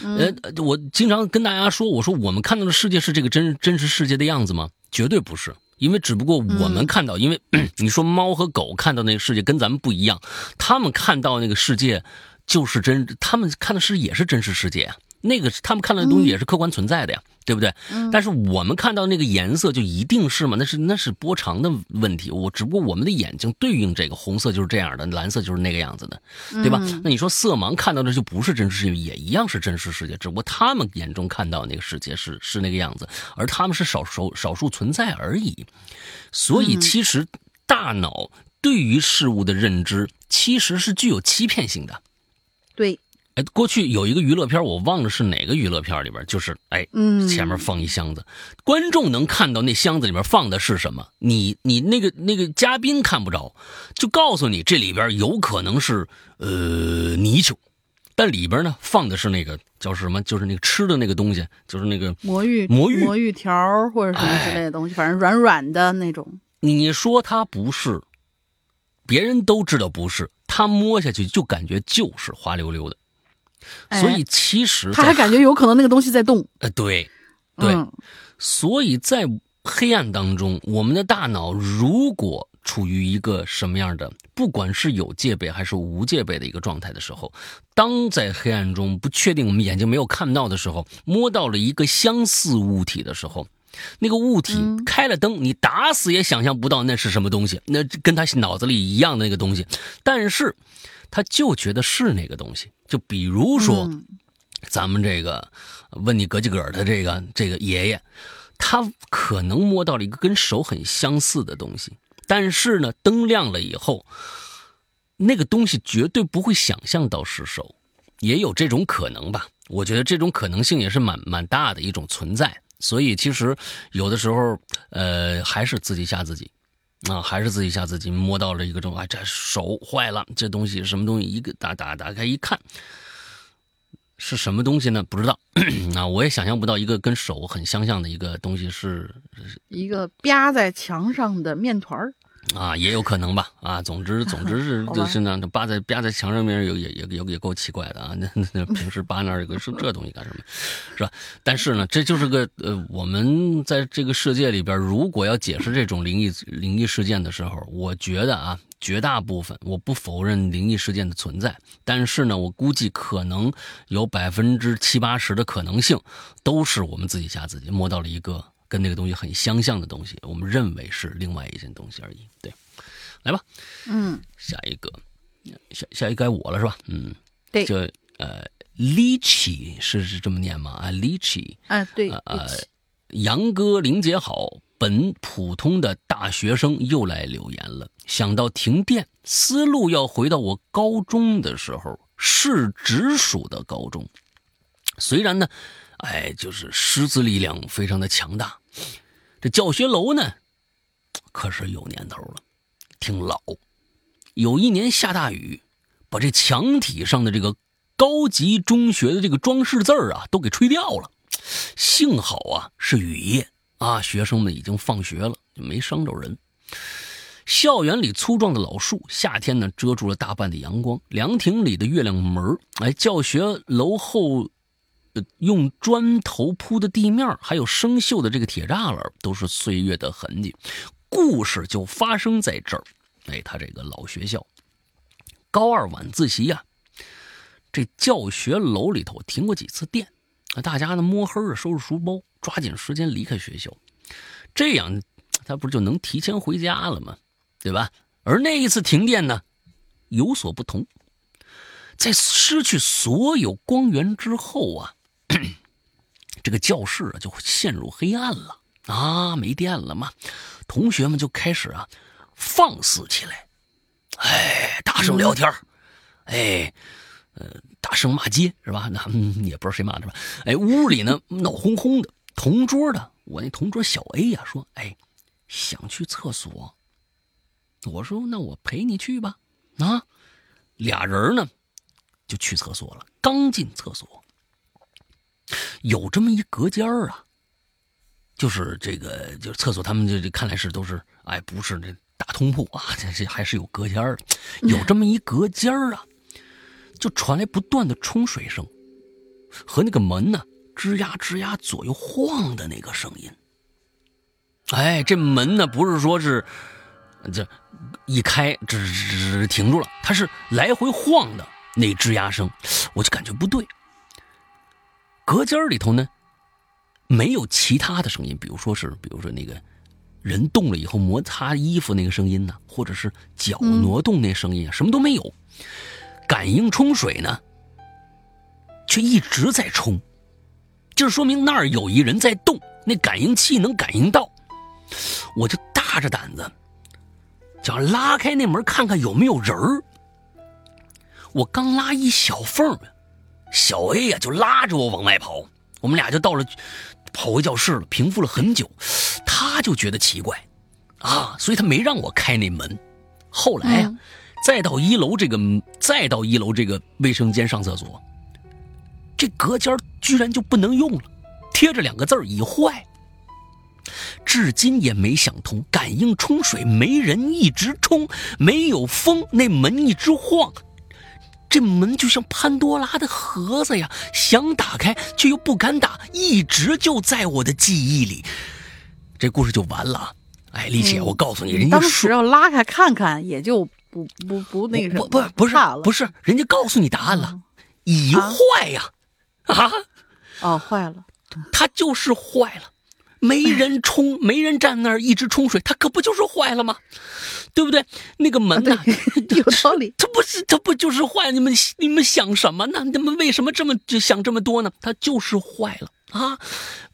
呃，我经常跟大家说，我说我们看到的世界是这个真真实世界的样子吗？绝对不是。因为只不过我们看到，因为 你说猫和狗看到那个世界跟咱们不一样，他们看到那个世界就是真，他们看的是也是真实世界啊。那个他们看到的东西也是客观存在的呀，对不对？但是我们看到那个颜色就一定是吗？那是那是波长的问题。我只不过我们的眼睛对应这个红色就是这样的，蓝色就是那个样子的，对吧？那你说色盲看到的就不是真实世界，也一样是真实世界，只不过他们眼中看到那个世界是是那个样子，而他们是少数少数存在而已。所以其实大脑对于事物的认知其实是具有欺骗性的。对。哎，过去有一个娱乐片，我忘了是哪个娱乐片里边，就是哎，嗯，前面放一箱子，观众能看到那箱子里面放的是什么，你你那个那个嘉宾看不着，就告诉你这里边有可能是呃泥鳅，但里边呢放的是那个叫什么，就是那个吃的那个东西，就是那个魔芋魔芋魔芋条或者什么之类的东西，反正软软的那种。你说它不是，别人都知道不是，他摸下去就感觉就是滑溜溜的。所以其实他还感觉有可能那个东西在动。呃，对，对，所以在黑暗当中，我们的大脑如果处于一个什么样的，不管是有戒备还是无戒备的一个状态的时候，当在黑暗中不确定我们眼睛没有看到的时候，摸到了一个相似物体的时候，那个物体开了灯，你打死也想象不到那是什么东西，那跟他脑子里一样的那个东西，但是。他就觉得是那个东西，就比如说，咱们这个问你格几格的这个这个爷爷，他可能摸到了一个跟手很相似的东西，但是呢，灯亮了以后，那个东西绝对不会想象到是手，也有这种可能吧？我觉得这种可能性也是蛮蛮大的一种存在，所以其实有的时候，呃，还是自己吓自己。啊，还是自己吓自己，摸到了一个这种，哎，这手坏了，这东西什么东西？一个打打打开一看，是什么东西呢？不知道。啊，我也想象不到一个跟手很相像的一个东西是一个吧在墙上的面团儿。啊，也有可能吧。啊，总之，总之是 就是那扒在扒在墙上面，有也也也也够奇怪的啊。那那平时扒那儿有个是这东西干什么？是吧？但是呢，这就是个呃，我们在这个世界里边，如果要解释这种灵异灵异事件的时候，我觉得啊，绝大部分我不否认灵异事件的存在，但是呢，我估计可能有百分之七八十的可能性都是我们自己吓自己，摸到了一个。跟那个东西很相像的东西，我们认为是另外一件东西而已。对，来吧，嗯，下一个，下下一个该我了是吧？嗯，对，就呃，Lichi 是是这么念吗？啊，Lichi，啊，对，呃，杨哥林姐好，本普通的大学生又来留言了。想到停电，思路要回到我高中的时候，是直属的高中，虽然呢。哎，就是师资力量非常的强大，这教学楼呢，可是有年头了，挺老。有一年下大雨，把这墙体上的这个高级中学的这个装饰字啊，都给吹掉了。幸好啊，是雨夜啊，学生们已经放学了，就没伤着人。校园里粗壮的老树，夏天呢遮住了大半的阳光。凉亭里的月亮门哎，教学楼后。用砖头铺的地面，还有生锈的这个铁栅栏，都是岁月的痕迹。故事就发生在这儿。哎，他这个老学校，高二晚自习呀，这教学楼里头停过几次电，大家呢摸黑的收拾书包，抓紧时间离开学校，这样他不就能提前回家了吗？对吧？而那一次停电呢，有所不同，在失去所有光源之后啊。这个教室啊，就陷入黑暗了啊！没电了嘛，同学们就开始啊放肆起来，哎，大声聊天哎，呃，大声骂街是吧？那也不知道谁骂的吧？哎，屋里呢闹哄哄的。同桌的我那同桌小 A 呀说：“哎，想去厕所。”我说：“那我陪你去吧。”啊，俩人呢就去厕所了。刚进厕所。有这么一隔间儿啊，就是这个，就是厕所，他们这这看来是都是，哎，不是那大通铺啊，这这还是有隔间儿，有这么一隔间儿啊，就传来不断的冲水声，和那个门呢吱呀吱呀左右晃的那个声音。哎，这门呢不是说是这一开吱吱吱停住了，它是来回晃的那吱呀声，我就感觉不对。隔间里头呢没有其他的声音，比如说是，比如说那个人动了以后摩擦衣服那个声音呢，或者是脚挪动那声音啊，什么都没有。感应冲水呢，却一直在冲，就是说明那儿有一人在动，那感应器能感应到。我就大着胆子，想拉开那门看看有没有人儿。我刚拉一小缝儿，小 A 呀就拉着我往外跑，我们俩就到了，跑回教室了，平复了很久。他就觉得奇怪，啊，所以他没让我开那门。后来呀，再到一楼这个，再到一楼这个卫生间上厕所，这隔间居然就不能用了，贴着两个字儿已坏。至今也没想通，感应冲水没人一直冲，没有风，那门一直晃，这门就像潘多拉的盒子呀，想打开却又不敢打，一直就在我的记忆里。这故事就完了。哎，丽姐，我告诉你，人家当时要拉开看看，也就不不不那个什么，不不是，不是，人家告诉你答案了，已坏呀，啊，哦，坏了，它就是坏了。没人冲，没人站那儿一直冲水，它可不就是坏了吗？对不对？那个门呢？有道理。它不是，它不就是坏？你们你们想什么呢？你们为什么这么就想这么多呢？它就是坏了啊！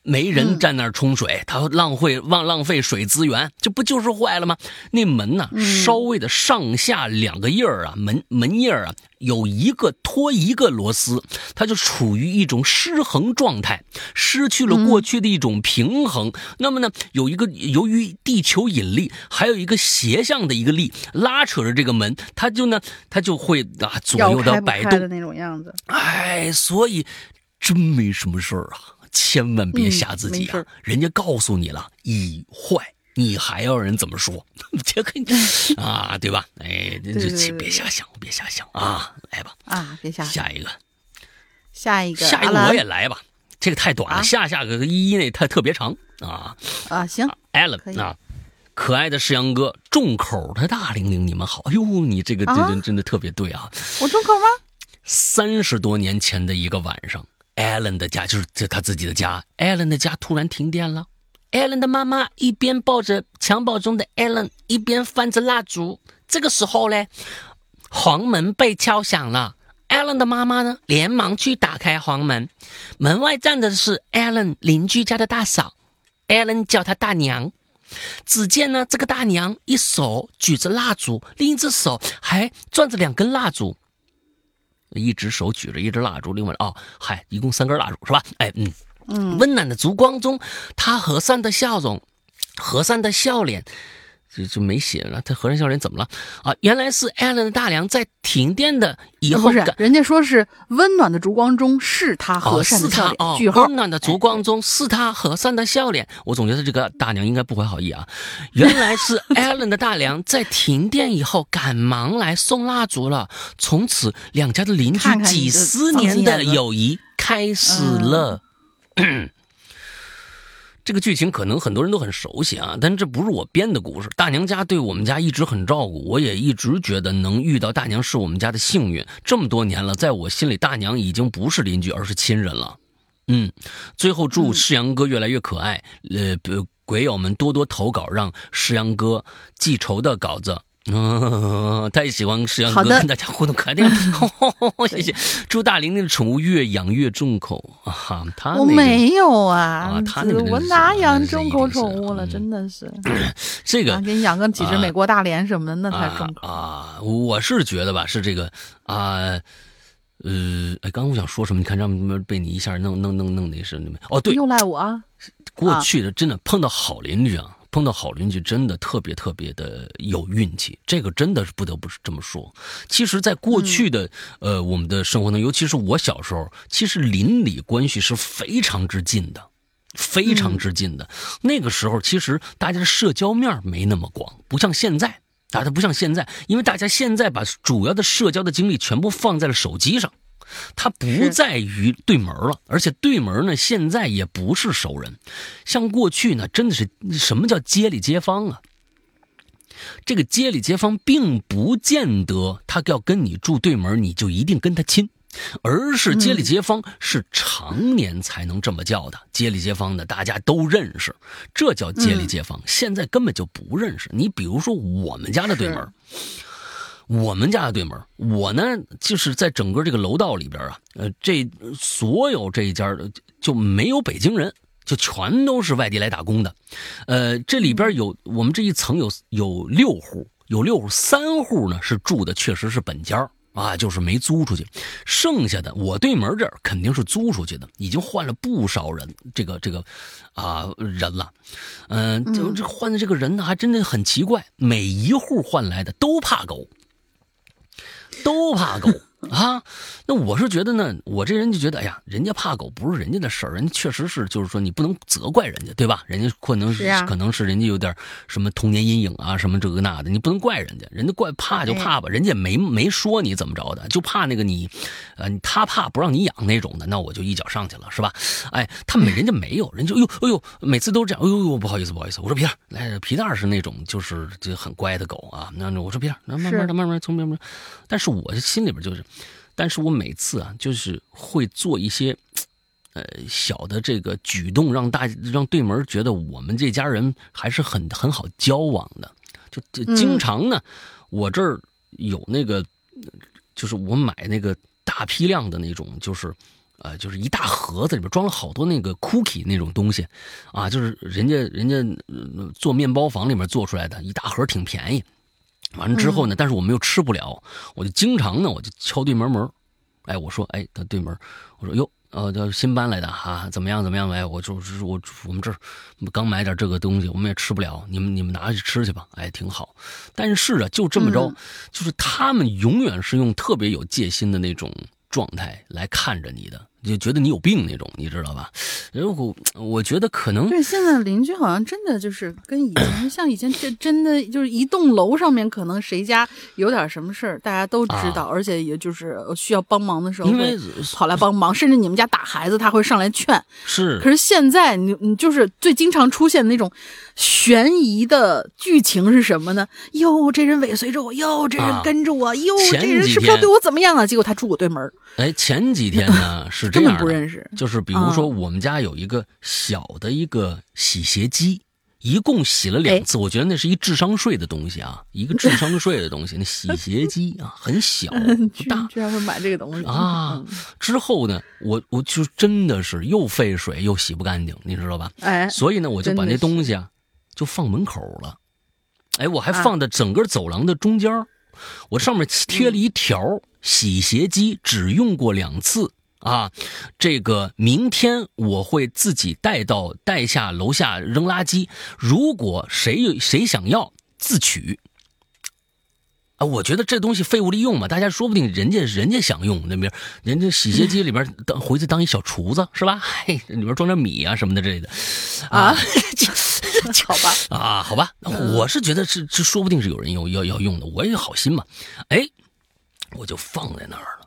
没人站那儿冲水，他浪费浪浪费水资源，这不就是坏了吗？那门呢？稍微的上下两个印儿啊，门门印儿啊，有一个拖一个螺丝，它就处于一种失衡状态，失去了过去的一种平衡。那么呢，有一个由于地球引力，还有一个斜向的一个力拉扯着这个门，它就呢，它就会啊左右的摆动的那种样子。哎，所以真没什么事儿啊。千万别吓自己啊！人家告诉你了，已坏，你还要人怎么说？这个 啊，对吧？哎，这别瞎想，别瞎想啊！来吧，啊，别瞎想。下一个，下一个，下一个我也来吧。这个太短了，下下个一一那太特别长啊啊！行，Allen 啊，可爱的世阳哥，重口的大玲玲，你们好。哎呦，你这个真真真的特别对啊！我重口吗？三十多年前的一个晚上。艾伦的家就是这他自己的家。艾伦的家突然停电了，艾伦的妈妈一边抱着襁褓中的艾伦，一边翻着蜡烛。这个时候呢，黄门被敲响了。艾伦的妈妈呢，连忙去打开黄门。门外站着的是艾伦邻居家的大嫂，艾伦叫她大娘。只见呢，这个大娘一手举着蜡烛，另一只手还攥着两根蜡烛。一只手举着一支蜡烛，另外哦，嗨，一共三根蜡烛是吧？哎，嗯嗯，温暖的烛光中，他和善的笑容，和善的笑脸，就就没写了。他和善笑脸怎么了啊？原来是艾伦的大娘在停电的以后，不是人家说是温暖的烛光中是他和善的笑脸。句号，温暖的烛光中是他和善的笑脸。我总觉得这个大娘应该不怀好意啊。原来是 艾伦的大娘在停电以后赶忙来送蜡烛了。从此，两家的邻居几十年的友谊开始了。这个剧情可能很多人都很熟悉啊，但这不是我编的故事。大娘家对我们家一直很照顾，我也一直觉得能遇到大娘是我们家的幸运。这么多年了，在我心里，大娘已经不是邻居，而是亲人了。嗯，最后祝世阳哥越来越可爱。呃，鬼友们多多投稿，让世阳哥记仇的稿子。嗯，太喜欢石阳哥跟大家互动，可爱的，谢谢。祝大玲玲的宠物越养越重口啊！他我没有啊，啊，他那个我哪养重口宠物了？真的是 这个给你养个几只美国大连什么的，那才重口啊！我是觉得吧，是这个啊，呃，哎，刚我想说什么？你看，让被你一下弄弄弄弄那是哦，对，又赖我。过去的真的碰到好邻居啊。碰到好邻居真的特别特别的有运气，这个真的是不得不这么说。其实，在过去的呃我们的生活中，尤其是我小时候，其实邻里关系是非常之近的，非常之近的。那个时候，其实大家的社交面没那么广，不像现在，大家不像现在，因为大家现在把主要的社交的精力全部放在了手机上。他不在于对门了，而且对门呢现在也不是熟人，像过去呢真的是什么叫街里街坊啊？这个街里街坊并不见得他要跟你住对门，你就一定跟他亲。而是街里街坊是常年才能这么叫的，街里街坊的大家都认识，这叫街里街坊。现在根本就不认识。你比如说我们家的对门，我们家的对门，我呢就是在整个这个楼道里边啊，呃，这所有这一家的就没有北京人，就全都是外地来打工的。呃，这里边有我们这一层有有六户，有六户，三户呢是住的确实是本家。啊，就是没租出去，剩下的我对门这儿肯定是租出去的，已经换了不少人，这个这个，啊人了，嗯，就这换的这个人呢，还真的很奇怪，每一户换来的都怕狗，都怕狗。啊，那我是觉得呢，我这人就觉得，哎呀，人家怕狗不是人家的事儿，人家确实是，就是说你不能责怪人家，对吧？人家可能是可能是人家有点什么童年阴影啊，什么这个那的，你不能怪人家，人家怪怕就怕吧，人家没没说你怎么着的，就怕那个你，呃，他怕不让你养那种的，那我就一脚上去了，是吧？哎，他们人家没有，人就哎呦哎呦，每次都这样，哎呦呦，不好意思不好意思，我说皮蛋来，皮蛋是那种就是就很乖的狗啊，那我说皮蛋，那慢慢的慢慢从慢慢，但是我心里边就是。但是我每次啊，就是会做一些，呃，小的这个举动，让大让对门觉得我们这家人还是很很好交往的。就就经常呢，我这儿有那个，就是我买那个大批量的那种，就是呃，就是一大盒子里边装了好多那个 cookie 那种东西，啊，就是人家人家做面包房里面做出来的一大盒，挺便宜。完了之后呢，但是我们又吃不了，我就经常呢，我就敲对门门，哎，我说，哎，他对门，我说，哟，呃，叫新搬来的哈，怎么样怎么样？哎，我就是我我们这儿刚买点这个东西，我们也吃不了，你们你们拿去吃去吧，哎，挺好。但是啊，就这么着，就是他们永远是用特别有戒心的那种状态来看着你的。就觉得你有病那种，你知道吧？然后我觉得可能对现在邻居好像真的就是跟以前 像以前这真的就是一栋楼上面可能谁家有点什么事儿，大家都知道，而且也就是需要帮忙的时候会跑来帮忙，甚至你们家打孩子他会上来劝。是，可是现在你你就是最经常出现的那种悬疑的剧情是什么呢？哟，这人尾随着我，哟，这人跟着我，哟，这人是不是要对我怎么样啊？结果他住我对门。哎，前几天呢是。根本不认识，就是比如说，我们家有一个小的一个洗鞋机，一共洗了两次。我觉得那是一智商税的东西啊，一个智商税的东西。那洗鞋机啊，很小 不大，居然会买这个东西啊！之后呢，我我就真的是又费水又洗不干净，你知道吧？哎，所以呢，我就把那东西啊就放门口了。哎，我还放在整个走廊的中间我上面贴了一条：洗鞋机只用过两次。啊，这个明天我会自己带到带下楼下扔垃圾。如果谁有谁想要自取，啊，我觉得这东西废物利用嘛，大家说不定人家人家想用那边，人家洗鞋机里边当回去当一小厨子是吧？嘿，里边装点米啊什么的之类的，啊，巧吧？啊，好吧，我是觉得是这说不定是有人要要要用的，我也好心嘛，哎，我就放在那儿了。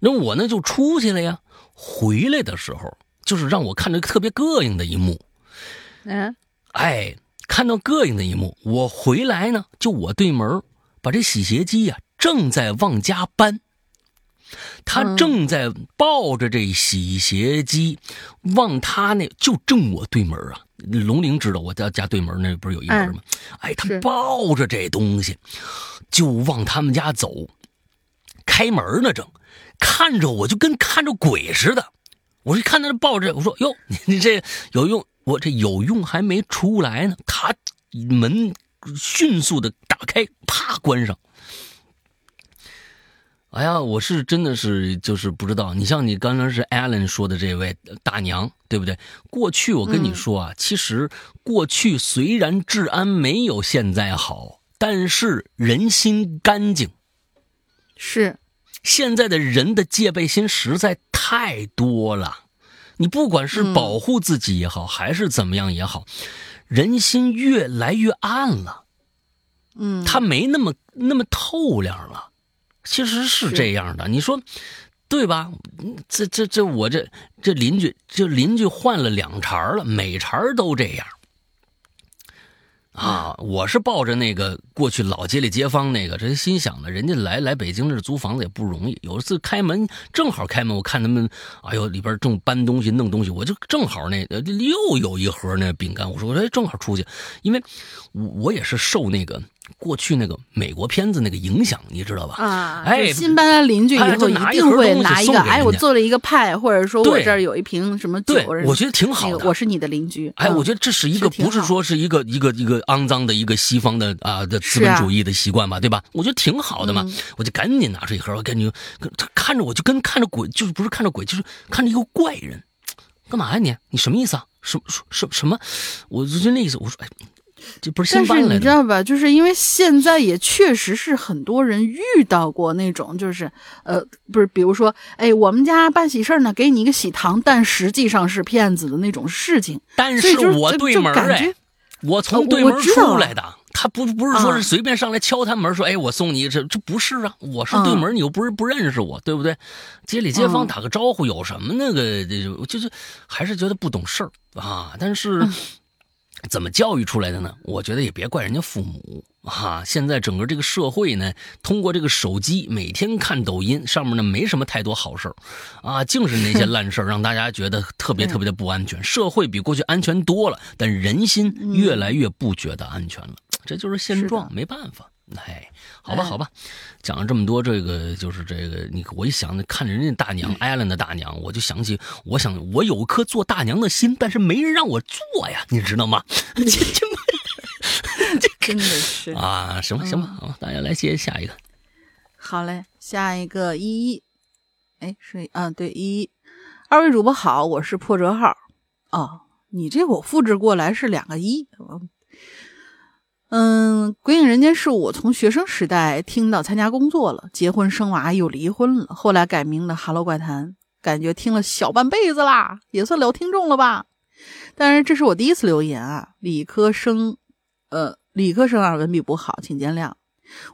那我呢就出去了呀，回来的时候就是让我看着特别膈应的一幕，嗯，哎，看到膈应的一幕，我回来呢，就我对门把这洗鞋机呀正在往家搬，他正在抱着这洗鞋机往他那就正我对门啊，龙玲知道我家家对门那不是有一门吗？哎，他抱着这东西就往他们家走，开门呢正。看着我就跟看着鬼似的，我一看他抱着，我说哟，你这有用，我这有用还没出来呢。他门迅速的打开，啪关上。哎呀，我是真的是就是不知道，你像你刚才是艾伦说的这位大娘，对不对？过去我跟你说啊，其实过去虽然治安没有现在好，但是人心干净，是。现在的人的戒备心实在太多了，你不管是保护自己也好，还是怎么样也好，人心越来越暗了。嗯，他没那么那么透亮了。其实是这样的，你说对吧？这这这，我这这邻居，这邻居换了两茬了，每茬都这样。啊，我是抱着那个过去老街里街坊那个，这心想的，人家来来北京这租房子也不容易。有一次开门，正好开门，我看他们，哎呦，里边正搬东西、弄东西，我就正好那又有一盒那饼干，我说，我说，正好出去，因为我我也是受那个。过去那个美国片子那个影响，你知道吧？啊，哎，新搬来邻居以后一定会拿一个，哎，我做了一个派，或者说我这儿有一瓶什么酒，我觉得挺好的。我是你的邻居，哎，我觉得这是一个不是说是一个一个一个肮脏的一个西方的啊的资本主义的习惯吧，对吧？我觉得挺好的嘛，我就赶紧拿出一盒，我感觉他看着我就跟看着鬼，就是不是看着鬼，就是看着一个怪人，干嘛呀你？你什么意思啊？什什什什么？我就那意思，我说哎。这不是但是你知道吧？就是因为现在也确实是很多人遇到过那种，就是呃，不是，比如说，哎，我们家办喜事呢，给你一个喜糖，但实际上是骗子的那种事情。但是我对门哎，我从对门出来的，他不不是说是随便上来敲他门说，哎，我送你这这不是啊，我是对门，你又不是不认识我，对不对？街里街坊打个招呼有什么那个，就是还是觉得不懂事儿啊，但是。怎么教育出来的呢？我觉得也别怪人家父母啊。现在整个这个社会呢，通过这个手机每天看抖音，上面呢没什么太多好事儿，啊，净是那些 烂事儿，让大家觉得特别特别的不安全。社会比过去安全多了，但人心越来越不觉得安全了，这就是现状，没办法。哎，好吧，好吧，讲了这么多，这个就是这个，你我一想，看着人家大娘艾伦的大娘，我就想起，我想我有颗做大娘的心，但是没人让我做呀，你知道吗？这这 真的是啊，行吧，行吧，好，大家来接下一个。好嘞，下一个依依，哎，是啊，对依依，二位主播好，我是破折号。哦，你这我复制过来是两个一。嗯，鬼影人间是我从学生时代听到参加工作了，结婚生娃又离婚了，后来改名的 Hello 怪谈，感觉听了小半辈子啦，也算老听众了吧。但是这是我第一次留言啊，理科生，呃，理科生啊，文笔不好，请见谅。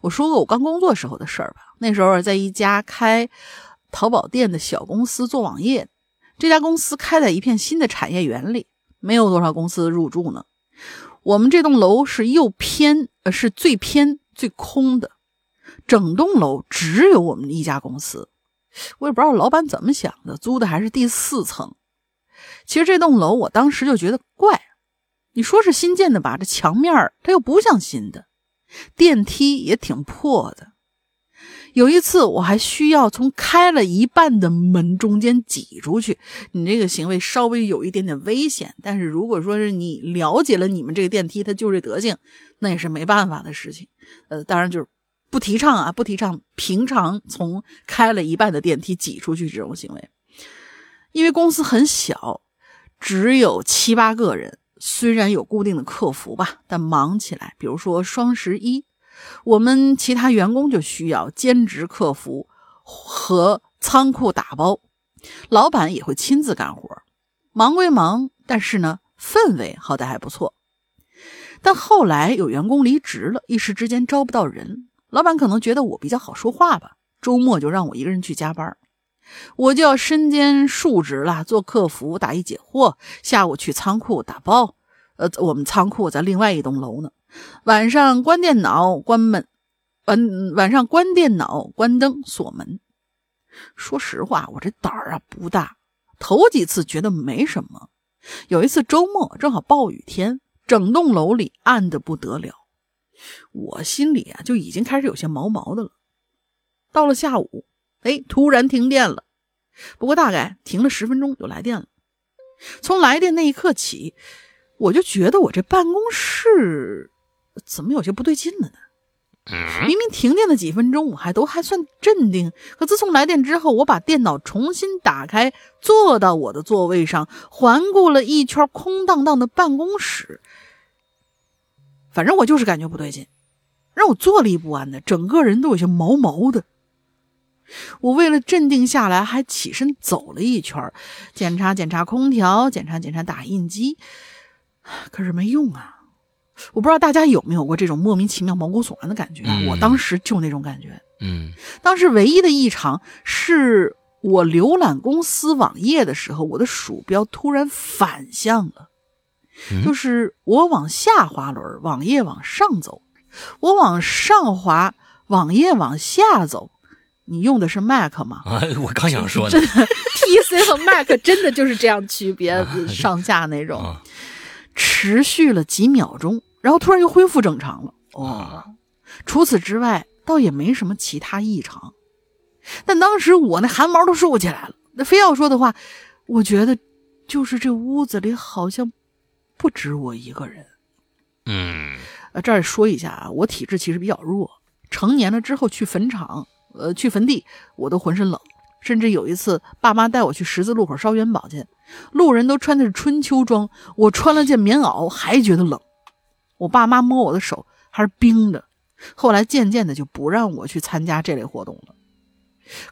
我说过我刚工作时候的事儿吧，那时候在一家开淘宝店的小公司做网页，这家公司开在一片新的产业园里，没有多少公司入驻呢。我们这栋楼是又偏，呃，是最偏最空的，整栋楼只有我们一家公司。我也不知道老板怎么想的，租的还是第四层。其实这栋楼我当时就觉得怪，你说是新建的吧，这墙面它又不像新的，电梯也挺破的。有一次，我还需要从开了一半的门中间挤出去。你这个行为稍微有一点点危险，但是如果说是你了解了你们这个电梯，它就这德行，那也是没办法的事情。呃，当然就是不提倡啊，不提倡平常从开了一半的电梯挤出去这种行为。因为公司很小，只有七八个人，虽然有固定的客服吧，但忙起来，比如说双十一。我们其他员工就需要兼职客服和仓库打包，老板也会亲自干活，忙归忙，但是呢，氛围好歹还不错。但后来有员工离职了，一时之间招不到人，老板可能觉得我比较好说话吧，周末就让我一个人去加班，我就要身兼数职了，做客服、答疑解惑，下午去仓库打包。呃，我们仓库在另外一栋楼呢。晚上关电脑、关门，晚晚上关电脑、关灯、锁门。说实话，我这胆儿啊不大。头几次觉得没什么，有一次周末正好暴雨天，整栋楼里暗的不得了，我心里啊就已经开始有些毛毛的了。到了下午，哎，突然停电了，不过大概停了十分钟就来电了。从来电那一刻起，我就觉得我这办公室。怎么有些不对劲了呢？明明停电了几分钟，我还都还算镇定。可自从来电之后，我把电脑重新打开，坐到我的座位上，环顾了一圈空荡荡的办公室，反正我就是感觉不对劲，让我坐立不安的，整个人都有些毛毛的。我为了镇定下来，还起身走了一圈，检查检查空调，检查检查打印机，可是没用啊。我不知道大家有没有过这种莫名其妙毛骨悚然的感觉，我当时就那种感觉。嗯，当时唯一的异常是我浏览公司网页的时候，我的鼠标突然反向了，就是我往下滑轮，网页往上走；我往上滑，网页往下走。你用的是 Mac 吗？啊，我刚想说的，PC 和 Mac 真的就是这样区别，上下那种。持续了几秒钟，然后突然又恢复正常了。哦，除此之外，倒也没什么其他异常。但当时我那汗毛都竖起来了。那非要说的话，我觉得就是这屋子里好像不止我一个人。嗯，呃，这儿说一下啊，我体质其实比较弱，成年了之后去坟场，呃，去坟地我都浑身冷，甚至有一次爸妈带我去十字路口烧元宝去，路人都穿的是春秋装，我穿了件棉袄还觉得冷，我爸妈摸我的手还是冰的，后来渐渐的就不让我去参加这类活动了。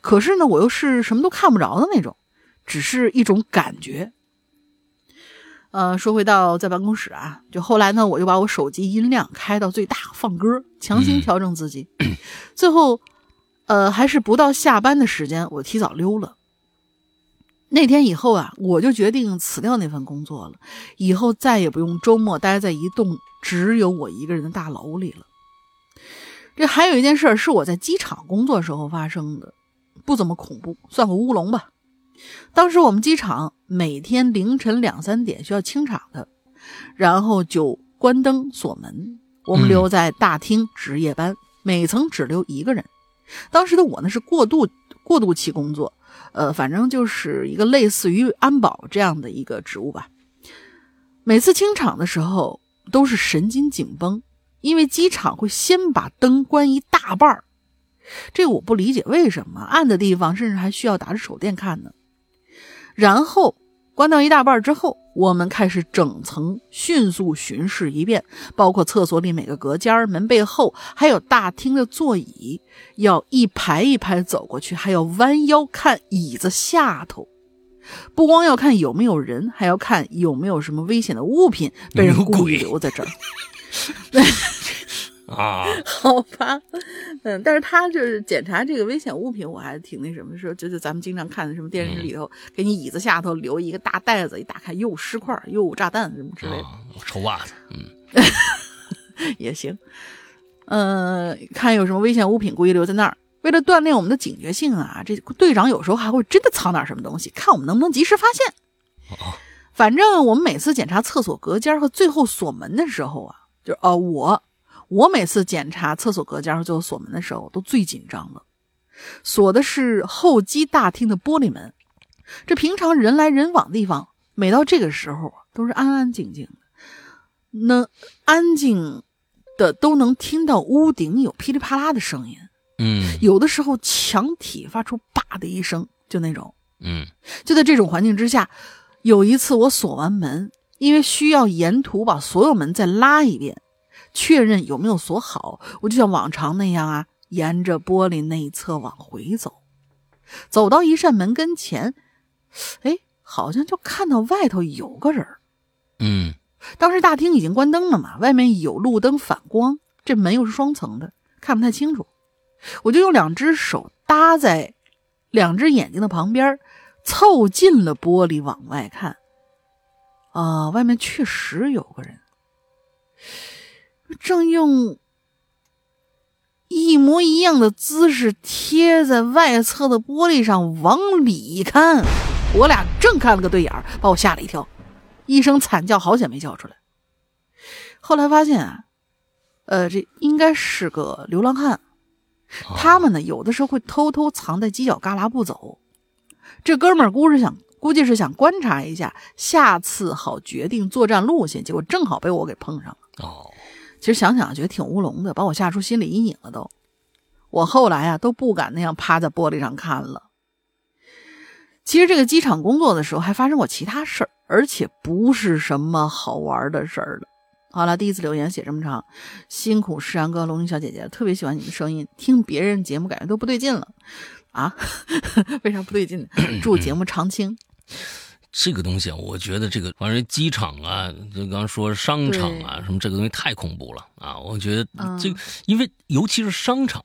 可是呢，我又是什么都看不着的那种，只是一种感觉。呃，说回到在办公室啊，就后来呢，我就把我手机音量开到最大放歌，强行调整自己，最后，呃，还是不到下班的时间，我提早溜了。那天以后啊，我就决定辞掉那份工作了，以后再也不用周末待在一栋只有我一个人的大楼里了。这还有一件事是我在机场工作时候发生的。不怎么恐怖，算个乌龙吧。当时我们机场每天凌晨两三点需要清场的，然后就关灯锁门，我们留在大厅值夜班，每层只留一个人。当时的我呢是过渡过渡期工作，呃，反正就是一个类似于安保这样的一个职务吧。每次清场的时候都是神经紧绷，因为机场会先把灯关一大半儿。这我不理解，为什么暗的地方甚至还需要打着手电看呢？然后关到一大半之后，我们开始整层迅速巡视一遍，包括厕所里每个隔间、门背后，还有大厅的座椅，要一排一排走过去，还要弯腰看椅子下头，不光要看有没有人，还要看有没有什么危险的物品被人故意留在这儿。啊，好吧，嗯，但是他就是检查这个危险物品，我还挺那什么，说就是咱们经常看的什么电视里头，给你椅子下头留一个大袋子，一打开又尸块又炸弹什么之类的，臭袜子，嗯，也行，嗯，看有什么危险物品故意留在那儿，为了锻炼我们的警觉性啊，这队长有时候还会真的藏点什么东西，看我们能不能及时发现。哦，反正我们每次检查厕所隔间和最后锁门的时候啊，就哦我。我每次检查厕所隔间和最后锁门的时候，都最紧张了。锁的是候机大厅的玻璃门。这平常人来人往的地方，每到这个时候都是安安静静的，那安静的都能听到屋顶有噼里啪啦的声音。嗯，有的时候墙体发出“叭”的一声，就那种。嗯，就在这种环境之下，有一次我锁完门，因为需要沿途把所有门再拉一遍。确认有没有锁好，我就像往常那样啊，沿着玻璃内侧往回走，走到一扇门跟前，哎，好像就看到外头有个人嗯，当时大厅已经关灯了嘛，外面有路灯反光，这门又是双层的，看不太清楚。我就用两只手搭在两只眼睛的旁边，凑近了玻璃往外看。啊，外面确实有个人。正用一模一样的姿势贴在外侧的玻璃上往里看，我俩正看了个对眼儿，把我吓了一跳，一声惨叫，好险没叫出来。后来发现啊，呃，这应该是个流浪汉，他们呢有的时候会偷偷藏在犄角旮旯不走。这哥们儿估是想，估计是想观察一下，下次好决定作战路线，结果正好被我给碰上了。哦。其实想想觉得挺乌龙的，把我吓出心理阴影了。都，我后来啊都不敢那样趴在玻璃上看了。其实这个机场工作的时候还发生过其他事儿，而且不是什么好玩的事儿了。好了，第一次留言写这么长，辛苦诗阳哥、龙女小姐姐，特别喜欢你的声音，听别人节目感觉都不对劲了啊？为啥不对劲？祝节目长青。这个东西啊，我觉得这个反正机场啊，就刚刚说商场啊，什么这个东西太恐怖了啊！我觉得这个，因为尤其是商场，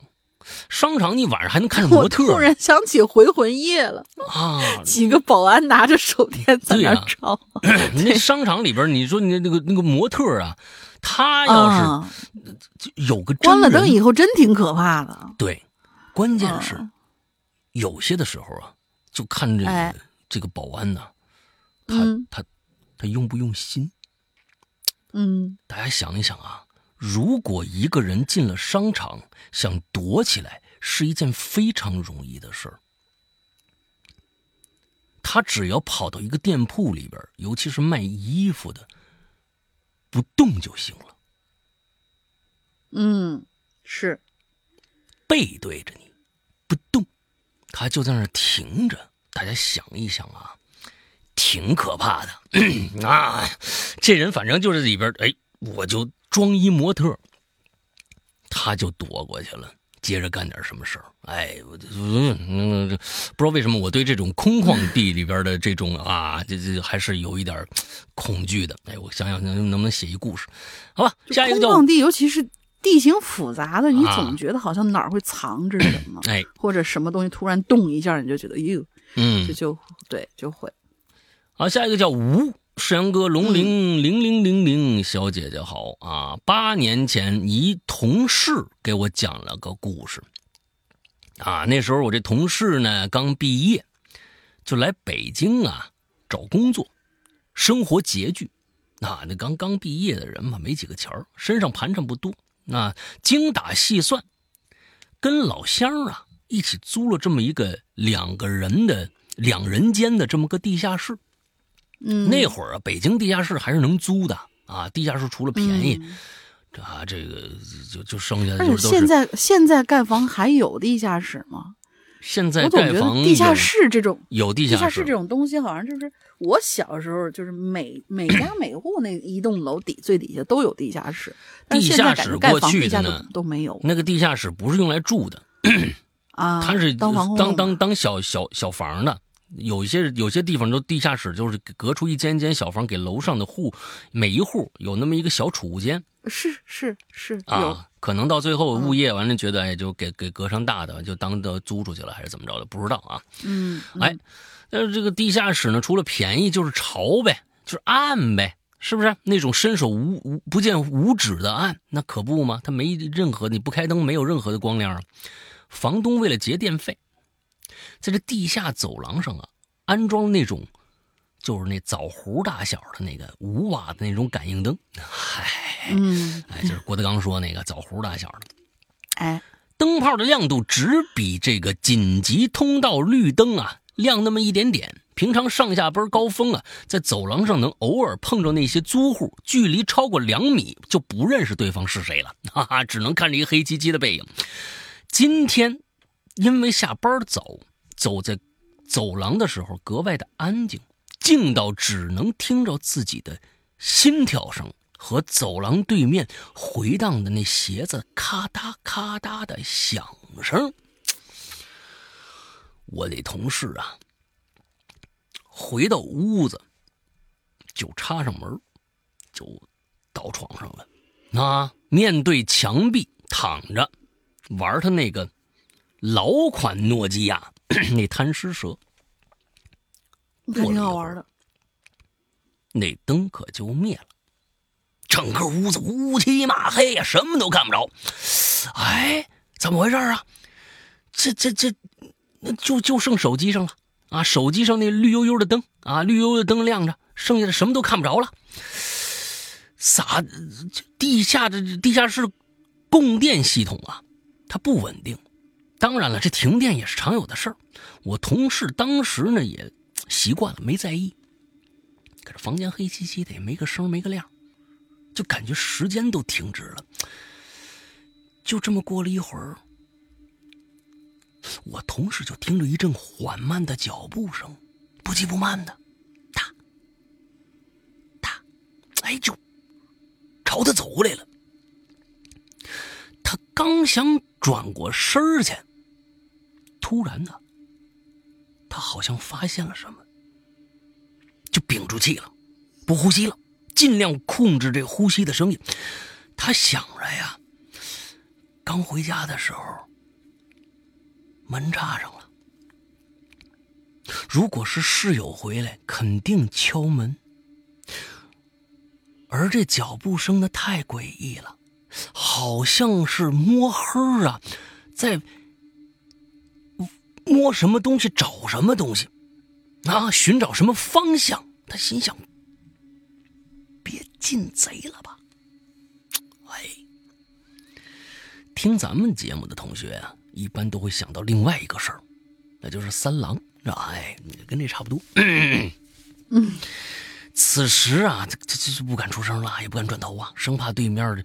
商场你晚上还能看着模特。突然想起《回魂夜》了啊！几个保安拿着手电在那照。那商场里边，你说你那个那个模特啊，他要是有个关了灯以后，真挺可怕的。对，关键是有些的时候啊，就看这个这个保安呢，他他他用不用心？嗯，大家想一想啊。如果一个人进了商场，想躲起来是一件非常容易的事儿。他只要跑到一个店铺里边，尤其是卖衣服的，不动就行了。嗯，是背对着你，不动，他就在那儿停着。大家想一想啊，挺可怕的 啊！这人反正就是里边，哎，我就。装一模特，他就躲过去了，接着干点什么事儿。哎，我嗯嗯，不知道为什么我对这种空旷地里边的这种啊，这这还是有一点恐惧的。哎，我想想能能不能写一故事？好吧，下一个空旷地，尤其是地形复杂的，你总觉得好像哪儿会藏着什么，哎，或者什么东西突然动一下，你就觉得哟，嗯，这就对，就会。好，下一个叫吴。世阳哥，龙玲零零零零小姐姐好啊！八年前，一同事给我讲了个故事。啊，那时候我这同事呢刚毕业，就来北京啊找工作，生活拮据。啊，那刚刚毕业的人嘛，没几个钱儿，身上盘缠不多。那精打细算，跟老乡啊一起租了这么一个两个人的两人间的这么个地下室。那会儿啊，北京地下室还是能租的啊。地下室除了便宜，这啊，这个就就剩下的就是现在现在盖房还有地下室吗？现在盖房地下室这种有地下室这种东西，好像就是我小时候就是每每家每户那一栋楼底最底下都有地下室。地下室过去的呢都没有。那个地下室不是用来住的啊，它是当当当小小小房的。有一些有些地方都地下室，就是隔出一间间小房给楼上的户，每一户有那么一个小储物间。是是是啊，可能到最后物业完了觉得，哎，就给给隔上大的，就当的租出去了，还是怎么着的，不知道啊。嗯，哎，但是这个地下室呢，除了便宜就是潮呗，就是暗呗，是不是？那种伸手无无不见五指的暗，那可不吗？它没任何你不开灯，没有任何的光亮啊。房东为了节电费。在这地下走廊上啊，安装那种，就是那枣核大小的那个五瓦的那种感应灯，嗨，嗯，哎，就是郭德纲说那个枣核大小的，哎，灯泡的亮度只比这个紧急通道绿灯啊亮那么一点点。平常上下班高峰啊，在走廊上能偶尔碰着那些租户，距离超过两米就不认识对方是谁了，哈哈，只能看着一个黑漆漆的背影。今天。因为下班早，走在走廊的时候格外的安静，静到只能听着自己的心跳声和走廊对面回荡的那鞋子咔嗒咔嗒的响声。我那同事啊，回到屋子就插上门，就到床上了，啊，面对墙壁躺着玩他那个。老款诺基亚 那贪吃蛇，还挺好玩的。那灯可就灭了，整个屋子乌漆嘛黑呀，什么都看不着。哎，怎么回事啊？这这这，那就就剩手机上了啊！手机上那绿油油的灯啊，绿油油的灯亮着，剩下的什么都看不着了。啥？地下这地下室供电系统啊，它不稳定。当然了，这停电也是常有的事儿。我同事当时呢也习惯了，没在意。可是房间黑漆漆的，也没个声，没个亮，就感觉时间都停止了。就这么过了一会儿，我同事就听着一阵缓慢的脚步声，不急不慢的，哒哒，哎，就朝他走过来了。他刚想转过身儿去。突然呢，他好像发现了什么，就屏住气了，不呼吸了，尽量控制这呼吸的声音。他想着呀，刚回家的时候，门插上了。如果是室友回来，肯定敲门。而这脚步声呢，太诡异了，好像是摸黑啊，在摸什么东西，找什么东西，啊，寻找什么方向。他心想：别进贼了吧？哎，听咱们节目的同学啊，一般都会想到另外一个事儿，那就是三郎。哎，跟这差不多。嗯，此时啊，这这这不敢出声了，也不敢转头啊，生怕对面，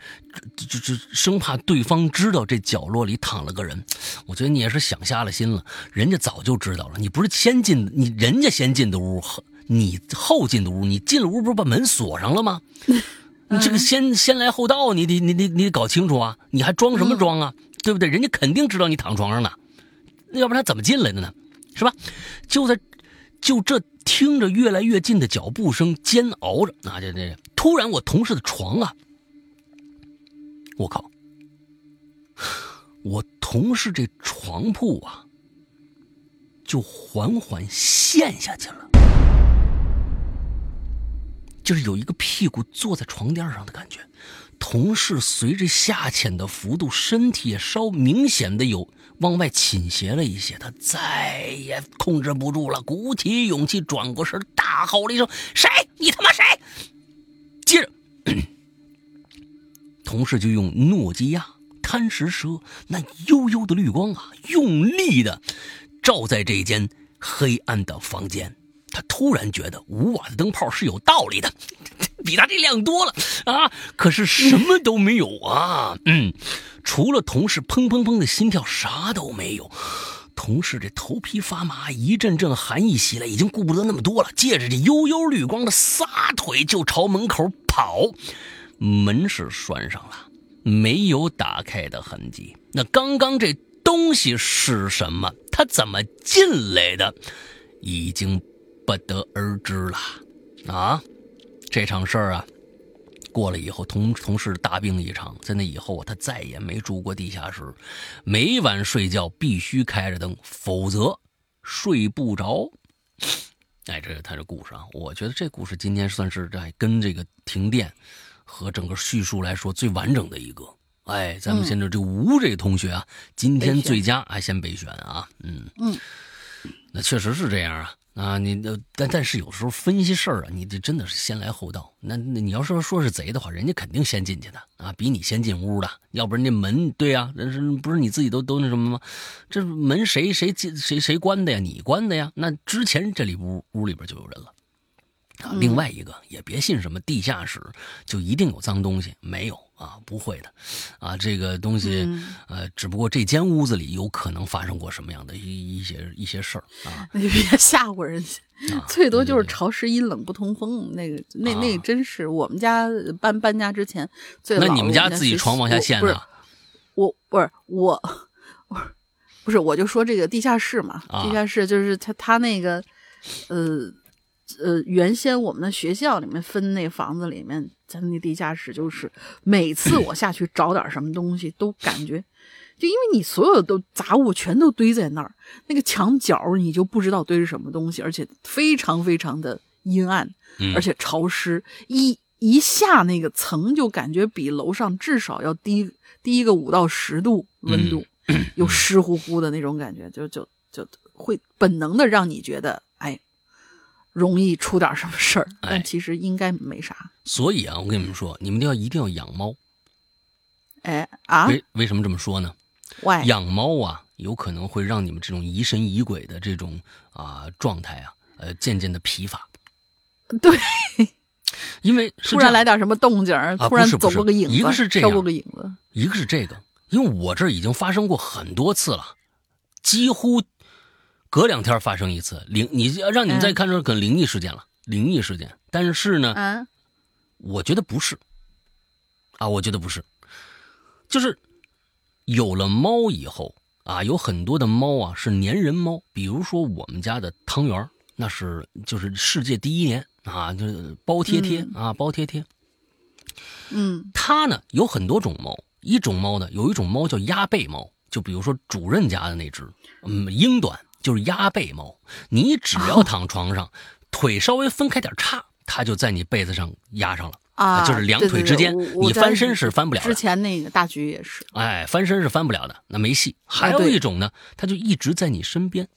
这这这生怕对方知道这角落里躺了个人。我觉得你也是想瞎了心了，人家早就知道了。你不是先进，你人家先进的屋，你后进的屋，你进了屋不是把门锁上了吗？你这个先先来后到，你得你得你得搞清楚啊！你还装什么装啊？对不对？人家肯定知道你躺床上呢，要不然他怎么进来的呢？是吧？就在，就这听着越来越近的脚步声，煎熬着，啊，这这突然，我同事的床啊，我靠！我同事这床铺啊，就缓缓陷下去了，就是有一个屁股坐在床垫上的感觉。同事随着下潜的幅度，身体也稍明显的有。往外倾斜了一些，他再也控制不住了，鼓起勇气转过身，大吼了一声：“谁？你他妈谁？”接着，同事就用诺基亚贪食蛇那幽幽的绿光啊，用力的照在这间黑暗的房间。他突然觉得五瓦的灯泡是有道理的，比他这亮多了啊！可是什么都没有啊！嗯。除了同事砰砰砰的心跳，啥都没有。同事这头皮发麻，一阵阵寒意袭来，已经顾不得那么多了，借着这悠悠绿光的撒腿就朝门口跑。门是拴上了，没有打开的痕迹。那刚刚这东西是什么？他怎么进来的？已经不得而知了。啊，这场事儿啊。过了以后，同同事大病一场，在那以后他再也没住过地下室，每晚睡觉必须开着灯，否则睡不着。哎，这是他这故事啊，我觉得这故事今天算是在跟这个停电和整个叙述来说最完整的一个。哎，咱们现在这吴这个同学啊，今天最佳还先备选啊，嗯嗯，那确实是这样啊。啊，你那但但是有时候分析事儿啊，你这真的是先来后到。那那你要说说是贼的话，人家肯定先进去的啊，比你先进屋的。要不然那门对呀，那是不是你自己都都那什么吗？这门谁谁进谁谁关的呀？你关的呀？那之前这里屋屋里边就有人了。啊，另外一个也别信什么地下室就一定有脏东西，没有。啊，不会的，啊，这个东西，呃，只不过这间屋子里有可能发生过什么样的一一些一些事儿啊，你别吓唬人家，最多就是潮湿阴冷不通风，那个那那真是我们家搬搬家之前最那你们家自己床往下陷的？我不是我，不是我就说这个地下室嘛，地下室就是他他那个，呃。呃，原先我们的学校里面分那房子里面，咱那地下室就是每次我下去找点什么东西，都感觉，就因为你所有的都杂物全都堆在那儿，那个墙角你就不知道堆着什么东西，而且非常非常的阴暗，而且潮湿，一一下那个层就感觉比楼上至少要低低一个五到十度温度，又湿乎乎的那种感觉，就就就会本能的让你觉得，哎。容易出点什么事儿，但其实应该没啥。所以啊，我跟你们说，你们要一定要养猫。哎啊，为为什么这么说呢？养猫啊，有可能会让你们这种疑神疑鬼的这种啊状态啊，呃，渐渐的疲乏。对，因为突然来点什么动静突然走过个影子，一个是这样，过个影子，一个是这个，因为我这已经发生过很多次了，几乎。隔两天发生一次灵，你让你们再看成可能灵异事件了，灵异事件。但是呢，嗯，我觉得不是，啊，我觉得不是，就是有了猫以后啊，有很多的猫啊是粘人猫，比如说我们家的汤圆，那是就是世界第一年啊，就是包贴贴啊，包贴贴。嗯，它呢有很多种猫，一种猫呢有一种猫叫鸭背猫。就比如说主任家的那只，嗯，英短就是压背猫，你只要躺床上，腿稍微分开点叉，它就在你被子上压上了。啊，就是两腿之间，你翻身是翻不了的。之前那个大橘也是，哎，翻身是翻不了的，那没戏。还有一种呢，它就一直在你身边。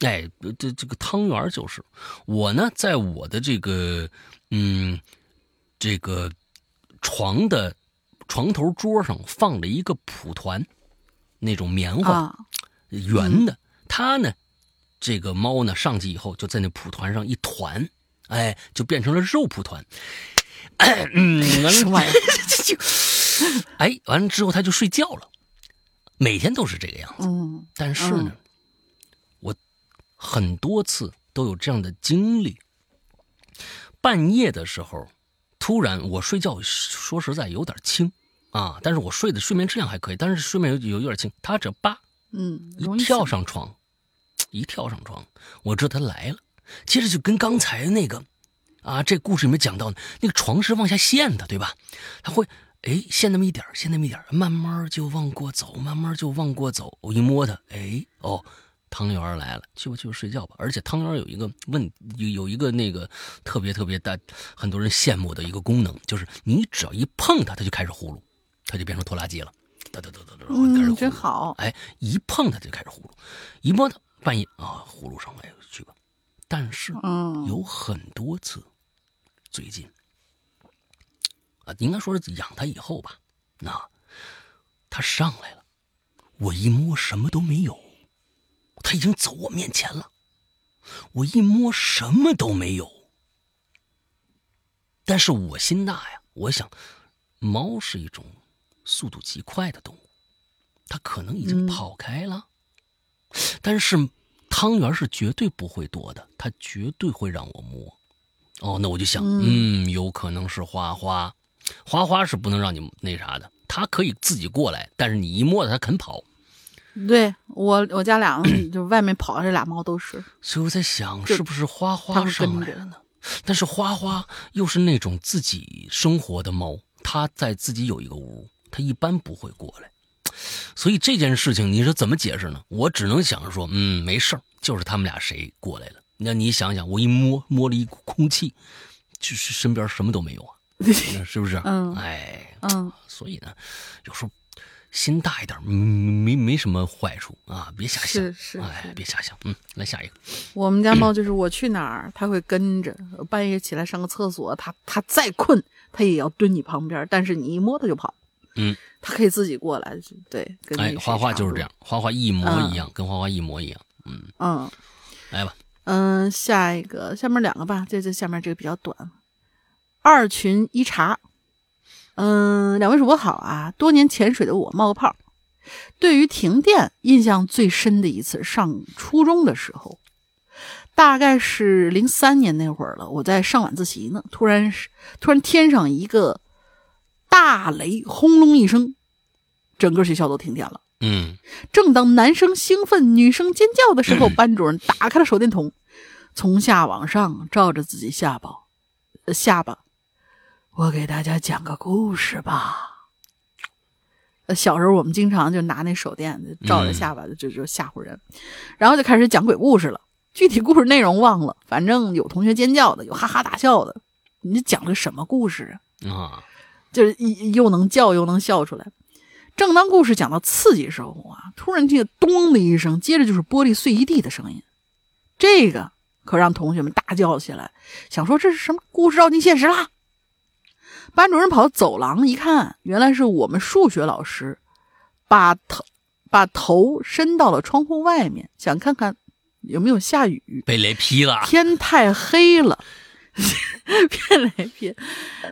哎，这这个汤圆就是我呢，在我的这个嗯这个床的床头桌上放了一个蒲团，那种棉花圆的。它呢，这个猫呢上去以后就在那蒲团上一团，哎，就变成了肉蒲团。嗯，完了，就 哎，完了之后他就睡觉了，每天都是这个样子。嗯，但是呢，我很多次都有这样的经历。半夜的时候，突然我睡觉，说实在有点轻啊，但是我睡的睡眠质量还可以，但是睡眠有有有点轻。他这叭，嗯，一跳上床，一跳上床，我知道他来了。接着就跟刚才那个。啊，这故事里面讲到那个床是往下陷的，对吧？他会哎陷那么一点陷那么一点慢慢就往过走，慢慢就往过走。我一摸它，哎哦，汤圆来了，去吧去吧睡觉吧。而且汤圆有一个问有有一个那个特别特别大，很多人羡慕的一个功能，就是你只要一碰它，它就开始呼噜，它就变成拖拉机了，哒哒哒哒哒，开始呼噜。真好。哎，一碰它就开始呼噜，一摸它半夜啊呼噜上来去吧。但是有很多次。最近，啊，应该说是养它以后吧，那它上来了，我一摸什么都没有，它已经走我面前了，我一摸什么都没有，但是我心大呀，我想，猫是一种速度极快的动物，它可能已经跑开了，但是汤圆是绝对不会躲的，它绝对会让我摸。哦，那我就想，嗯，有可能是花花，花花是不能让你那啥的，它可以自己过来，但是你一摸它，它肯跑。对我，我家俩 就外面跑的这俩猫都是。所以我在想，是不是花花上来了呢？但是花花又是那种自己生活的猫，它在自己有一个屋，它一般不会过来。所以这件事情你说怎么解释呢？我只能想着说，嗯，没事儿，就是他们俩谁过来了。那你想想，我一摸摸了一股空气，就是身边什么都没有啊，是不是？嗯，哎，嗯，所以呢，有时候心大一点，没没什么坏处啊，别瞎想，是是，哎，别瞎想。嗯，来下一个。我们家猫就是我去哪儿，它会跟着，半夜起来上个厕所，它它再困，它也要蹲你旁边，但是你一摸它就跑。嗯，它可以自己过来，对。跟哎，花花就是这样，花花一模一样，跟花花一模一样。嗯嗯，来吧。嗯，下一个，下面两个吧。这这下面这个比较短。二群一茶，嗯，两位主播好啊。多年潜水的我冒个泡。对于停电，印象最深的一次，上初中的时候，大概是零三年那会儿了。我在上晚自习呢，突然是突然天上一个大雷，轰隆一声，整个学校都停电了。嗯，正当男生兴奋，女生尖叫的时候，班主任打开了手电筒。从下往上照着自己下巴，下巴，我给大家讲个故事吧。小时候我们经常就拿那手电照着下巴，就就吓唬人，然后就开始讲鬼故事了。具体故事内容忘了，反正有同学尖叫的，有哈哈大笑的。你讲的什么故事啊？啊，就是又能叫又能笑出来。正当故事讲到刺激时候啊，突然听见咚的一声，接着就是玻璃碎一地的声音。这个。可让同学们大叫起来，想说这是什么故事照进现实啦！班主任跑到走廊一看，原来是我们数学老师把头把头伸到了窗户外面，想看看有没有下雨。被雷劈了，天太黑了，被雷劈，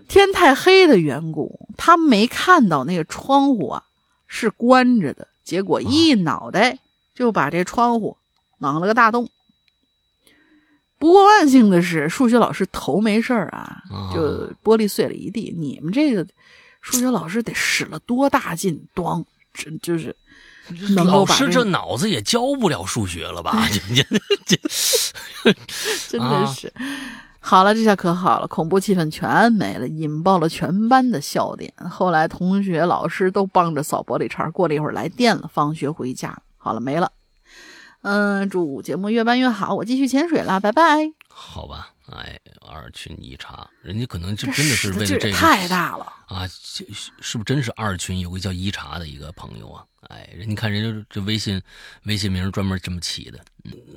天太黑的缘故，他没看到那个窗户啊是关着的，结果一脑袋就把这窗户挠了个大洞。不过万幸的是，数学老师头没事儿啊，就玻璃碎了一地。你们这个数学老师得使了多大劲，咣，这就是老师这脑子也教不了数学了吧？这真的是。好了，这下可好了，恐怖气氛全没了，引爆了全班的笑点。后来同学、老师都帮着扫玻璃碴。过了一会儿来电了，放学回家，好了，没了。嗯，祝节目越办越好，我继续潜水啦，拜拜。好吧，哎，二群一查，人家可能就真的是为了这个太大了啊，是是不是真是二群有个叫一查的一个朋友啊？哎，人家看人家这微信微信名专门这么起的。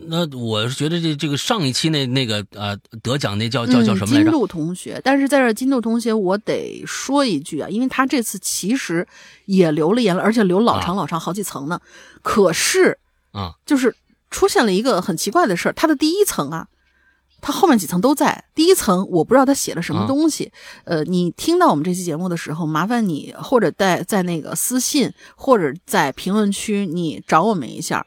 那我是觉得这这个上一期那那个呃得奖那叫叫叫什么来着？金度同学，但是在这金度同学，我得说一句啊，因为他这次其实也留了言了，而且留老长老长好几层呢。可是。啊，就是出现了一个很奇怪的事儿，他的第一层啊，它后面几层都在。第一层我不知道他写了什么东西。呃，你听到我们这期节目的时候，麻烦你或者在在那个私信或者在评论区你找我们一下。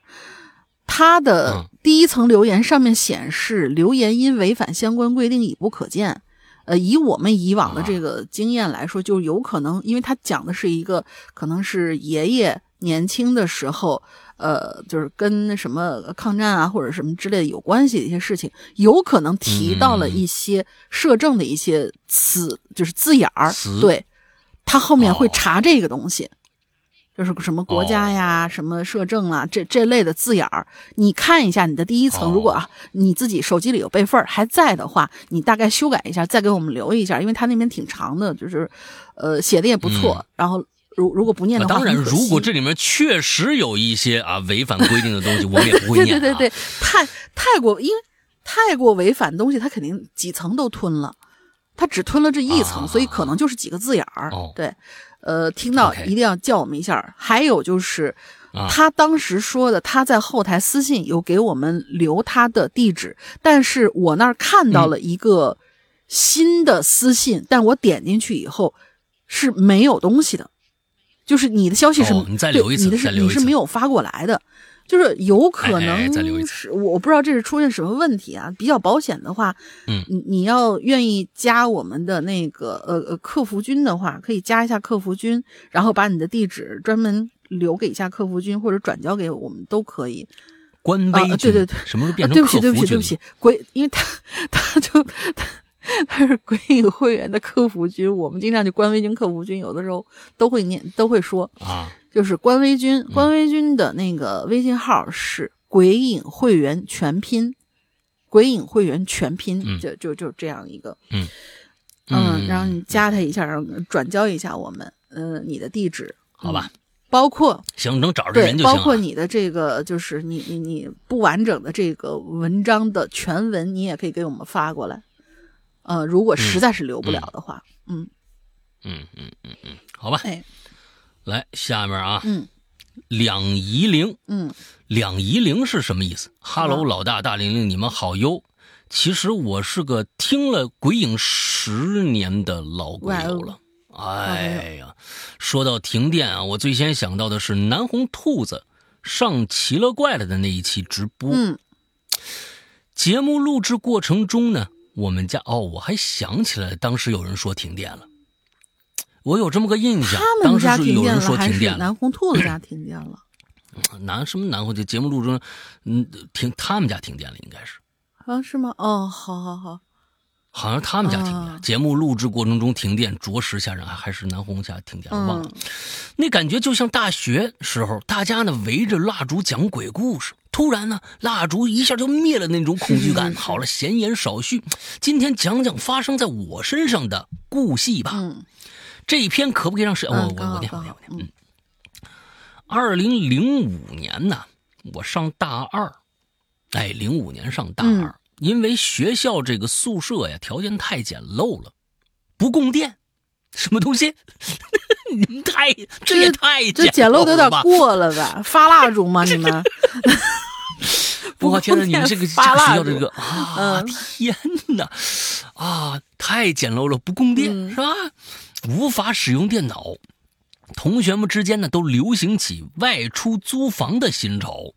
他的第一层留言上面显示留言因违反相关规定已不可见。呃，以我们以往的这个经验来说，就有可能，因为他讲的是一个可能是爷爷年轻的时候。呃，就是跟什么抗战啊，或者什么之类的有关系的一些事情，有可能提到了一些摄政的一些词，就是字眼儿。对，他后面会查这个东西，就是什么国家呀、什么摄政啊，这这类的字眼儿。你看一下你的第一层，如果啊你自己手机里有备份还在的话，你大概修改一下，再给我们留一下，因为他那边挺长的，就是呃写的也不错，然后。如如果不念的话，当然，如果这里面确实有一些啊违反规定的东西，我们也不会念。对对对对，太太过，因为太过违反东西，他肯定几层都吞了，他只吞了这一层，所以可能就是几个字眼儿。对，呃，听到一定要叫我们一下。还有就是，他当时说的，他在后台私信有给我们留他的地址，但是我那儿看到了一个新的私信，但我点进去以后是没有东西的。就是你的消息是，你再留一次，你的是你是没有发过来的，就是有可能是我不知道这是出现什么问题啊。比较保险的话，嗯，你你要愿意加我们的那个呃呃客服君的话，可以加一下客服君，然后把你的地址专门留给一下客服君，或者转交给我们都可以。官微军，对对对，什么时候变成？对不起对不起对不起，鬼，因为他 他就他。他是鬼影会员的客服君，我们经常就官微军、客服君，有的时候都会念，都会说啊，就是官微军，官微君的那个微信号是鬼影会员全拼，鬼影会员全拼，就就就这样一个，嗯嗯，然后你加他一下，然后转交一下我们，呃，你的地址，好吧，包括行，能找着人就行，包括你的这个，就是你你你不完整的这个文章的全文，你也可以给我们发过来。呃，如果实在是留不了的话，嗯，嗯嗯嗯嗯，好吧，哎，来下面啊，嗯，两仪灵，嗯，两仪灵是什么意思？哈喽，老大大玲玲，你们好哟。其实我是个听了鬼影十年的老鬼友了。哎呀，说到停电啊，我最先想到的是南红兔子上奇了怪了的那一期直播。嗯，节目录制过程中呢。我们家哦，我还想起来，当时有人说停电了，我有这么个印象。他们家停电了，还是南红兔子家停电了？南什么南红？就节目录中，嗯，停他们家停电了，应该是。啊，是吗？哦，好好好。好像他们家停电，节目录制过程中停电，着实吓人。还还是南红家停电，忘了。那感觉就像大学时候，大家呢围着蜡烛讲鬼故事。突然呢，蜡烛一下就灭了，那种恐惧感。好了，闲言少叙，今天讲讲发生在我身上的故戏吧。嗯，这一篇可不可以让谁？我我我念我念我念。嗯，二零零五年呢，我上大二，哎，零五年上大二，因为学校这个宿舍呀条件太简陋了，不供电，什么东西？你们太这也太这简陋的有点过了吧？发蜡烛吗？你们？我天哪！你们这个这个学校这个啊，天哪啊，太简陋了，不供电是吧？无法使用电脑。同学们之间呢，都流行起外出租房的新潮。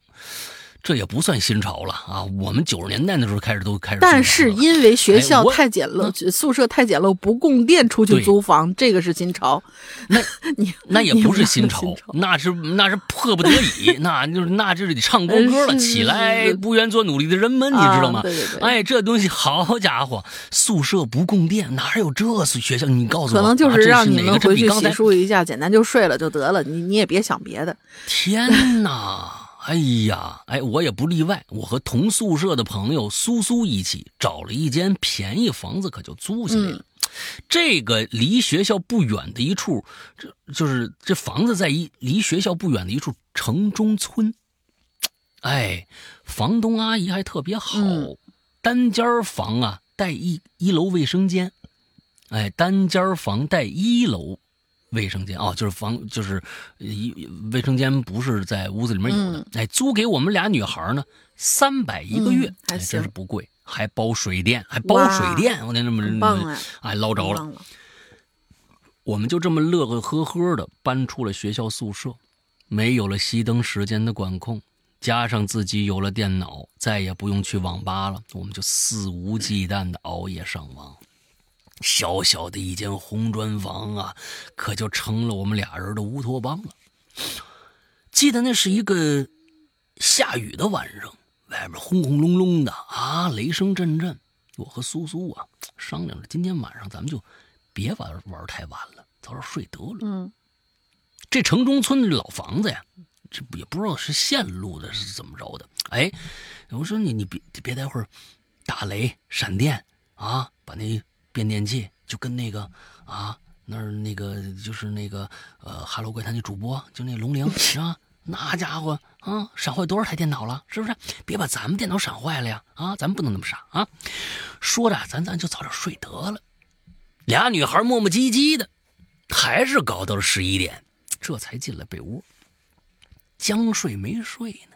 这也不算新潮了啊！我们九十年代的时候开始都开始。但是因为学校太简陋，宿舍太简陋，不供电，出去租房，这个是新潮。那你那也不是新潮，那是那是迫不得已，那就是那就是得唱国歌了。起来，不愿做努力的人们，你知道吗？对对对。哎，这东西好家伙，宿舍不供电，哪有这学校？你告诉我，可能就是让你们回去洗漱一下，简单就睡了就得了。你你也别想别的。天哪！哎呀，哎，我也不例外。我和同宿舍的朋友苏苏一起找了一间便宜房子，可就租下来了。这个离学校不远的一处，这就是这房子在一离学校不远的一处城中村。哎，房东阿姨还特别好，单间房啊带一一楼卫生间。哎，单间房带一楼。卫生间哦，就是房，就是一卫生间不是在屋子里面有的。哎，租给我们俩女孩呢，三百一个月，还真是不贵，还包水电，还包水电，我天，这么哎捞着了。我们就这么乐乐呵呵的搬出了学校宿舍，没有了熄灯时间的管控，加上自己有了电脑，再也不用去网吧了，我们就肆无忌惮的熬夜上网。小小的一间红砖房啊，可就成了我们俩人的乌托邦了。记得那是一个下雨的晚上，外面轰轰隆隆的啊，雷声阵阵。我和苏苏啊商量着，今天晚上咱们就别玩玩太晚了，早点睡得了。嗯，这城中村的老房子呀，这也不知道是线路的，是怎么着的。哎，我说你你别别待会儿打雷闪电啊，把那。变电器就跟那个啊，那儿那个就是那个呃，《哈喽怪谈》的主播，就那龙玲啊，那家伙啊，闪坏多少台电脑了？是不是？别把咱们电脑闪坏了呀！啊，咱们不能那么傻啊！说着，咱咱就早点睡得了。俩女孩磨磨唧唧的，还是搞到了十一点，这才进了被窝。将睡没睡呢，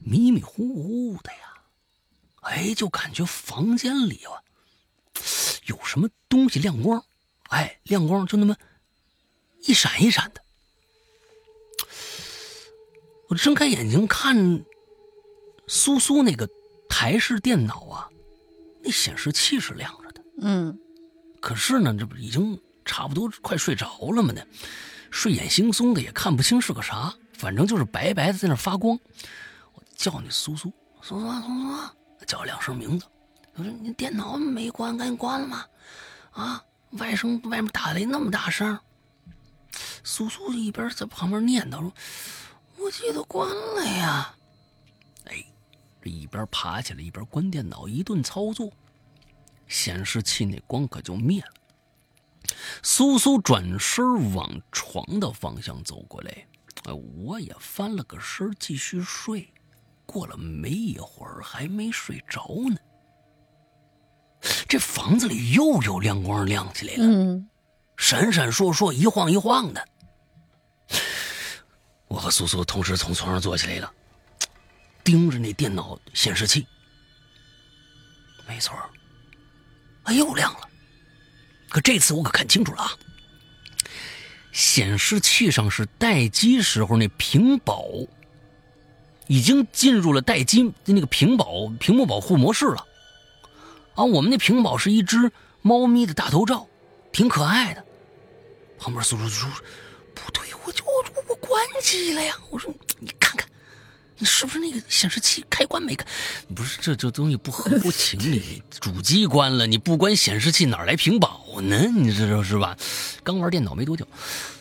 迷迷糊糊的呀，哎，就感觉房间里啊。有什么东西亮光？哎，亮光就那么一闪一闪的。我睁开眼睛看，苏苏那个台式电脑啊，那显示器是亮着的。嗯，可是呢，这不已经差不多快睡着了嘛？呢，睡眼惺忪的，也看不清是个啥，反正就是白白的在那发光。我叫你苏苏，苏苏，苏苏，叫两声名字。我说：“你电脑没关，赶紧关了吗？啊，外甥外面打雷那么大声。”苏苏一边在旁边念叨说：“我记得关了呀。”哎，这一边爬起来一边关电脑，一顿操作，显示器那光可就灭了。苏苏转身往床的方向走过来，哎，我也翻了个身继续睡。过了没一会儿，还没睡着呢。这房子里又有亮光亮起来了，嗯，闪闪烁烁，一晃一晃的。我和苏苏同时从床上坐起来了，盯着那电脑显示器。没错，啊，又亮了。可这次我可看清楚了啊，显示器上是待机时候那屏保已经进入了待机那个屏保屏幕保护模式了。啊，我们那屏保是一只猫咪的大头照，挺可爱的。旁边苏叔就说：“不对，我就我我关机了呀。”我说：“你看看，你是不是那个显示器开关没开？不是，这这东西不合乎情理。主机关了，你不关显示器，哪来屏保呢？你知道是吧？刚玩电脑没多久，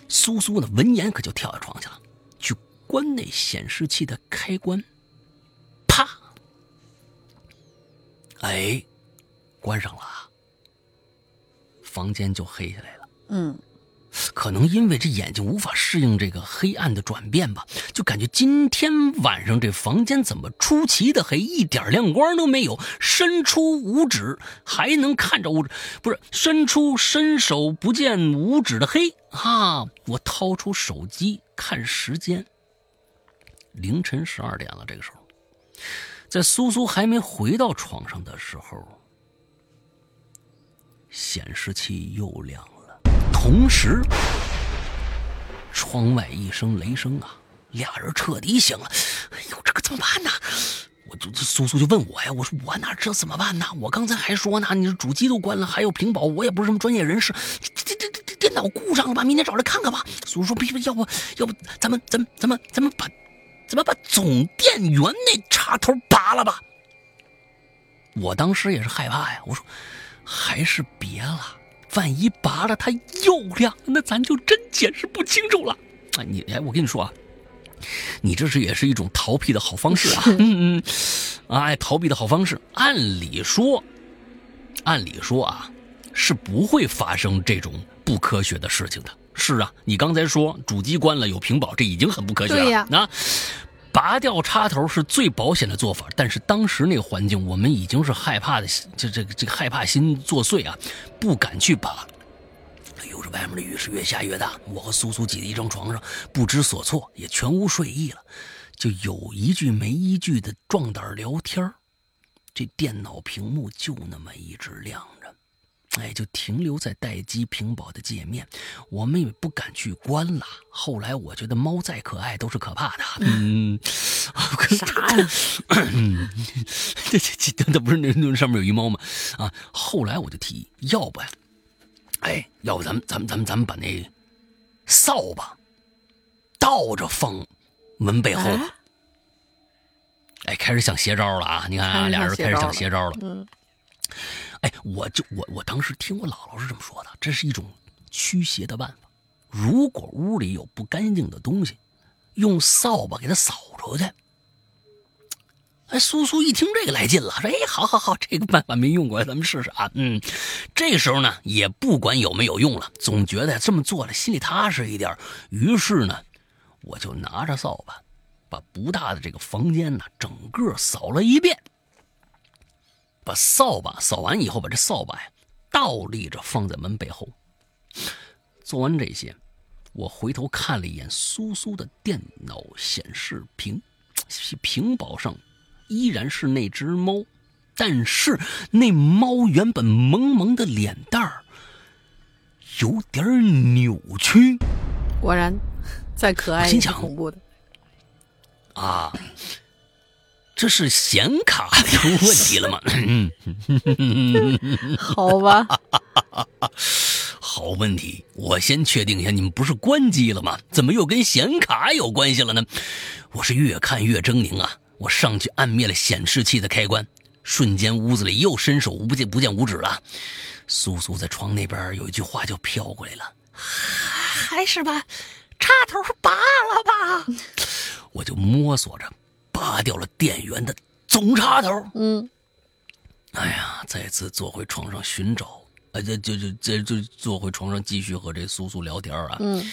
苏苏呢闻言可就跳下床去了，去关那显示器的开关。啪！哎。关上了，房间就黑下来了。嗯，可能因为这眼睛无法适应这个黑暗的转变吧，就感觉今天晚上这房间怎么出奇的黑，一点亮光都没有。伸出五指还能看着五指，不是伸出伸手不见五指的黑啊！我掏出手机看时间，凌晨十二点了。这个时候，在苏苏还没回到床上的时候。显示器又亮了，同时，窗外一声雷声啊，俩人彻底醒了。哎呦，这个怎么办呢？我就苏苏就问我呀，我说我哪知道怎么办呢？我刚才还说呢，你这主机都关了，还有屏保，我也不是什么专业人士，这这这这电脑故障了吧？明天找来看看吧。苏苏说：“别别，要不要不咱们咱们咱们咱们把咱们把总电源那插头拔了吧？”我当时也是害怕呀，我说还是别了，万一拔了它又亮，那咱就真解释不清楚了。啊，你哎，我跟你说啊。你这是也是一种逃避的好方式啊！嗯嗯，哎，逃避的好方式。按理说，按理说啊，是不会发生这种不科学的事情的。是啊，你刚才说主机关了有屏保，这已经很不科学了。对呀，那拔掉插头是最保险的做法。但是当时那个环境，我们已经是害怕的，就这个这个害怕心作祟啊，不敢去拔。哎呦，这外面的雨是越下越大，我和苏苏挤在一张床上，不知所措，也全无睡意了。就有一句没一句的壮胆聊天这电脑屏幕就那么一直亮，哎，就停留在待机屏保的界面。我们也不敢去关了。后来我觉得猫再可爱都是可怕的。嗯，啥呀？这这这，那不是那那上面有一猫吗？啊，后来我就提议，要不呀？哎，要不咱们咱们咱们咱们把那扫把倒着放门背后，哎，开始想邪招了啊！你看啊，俩人开始想邪招了。嗯，哎，我就我我当时听我姥姥是这么说的，这是一种驱邪的办法。如果屋里有不干净的东西，用扫把给它扫出去。哎，苏苏一听这个来劲了，说：“哎，好好好，这个办法没用过，咱们试试啊。”嗯，这时候呢，也不管有没有用了，总觉得这么做了心里踏实一点。于是呢，我就拿着扫把，把不大的这个房间呢，整个扫了一遍。把扫把扫完以后，把这扫把呀倒立着放在门背后。做完这些，我回头看了一眼苏苏的电脑显示屏，屏保上。依然是那只猫，但是那猫原本萌萌的脸蛋儿有点扭曲。果然，再可爱也是恐怖的。啊，这是显卡 出问题了吗？好吧，好问题。我先确定一下，你们不是关机了吗？怎么又跟显卡有关系了呢？我是越看越狰狞啊！我上去按灭了显示器的开关，瞬间屋子里又伸手不见不见五指了。苏苏在床那边有一句话就飘过来了：“还是把插头拔了吧。”我就摸索着拔掉了电源的总插头。嗯，哎呀，再次坐回床上寻找，呃，就就就就就坐回床上继续和这苏苏聊天啊。嗯，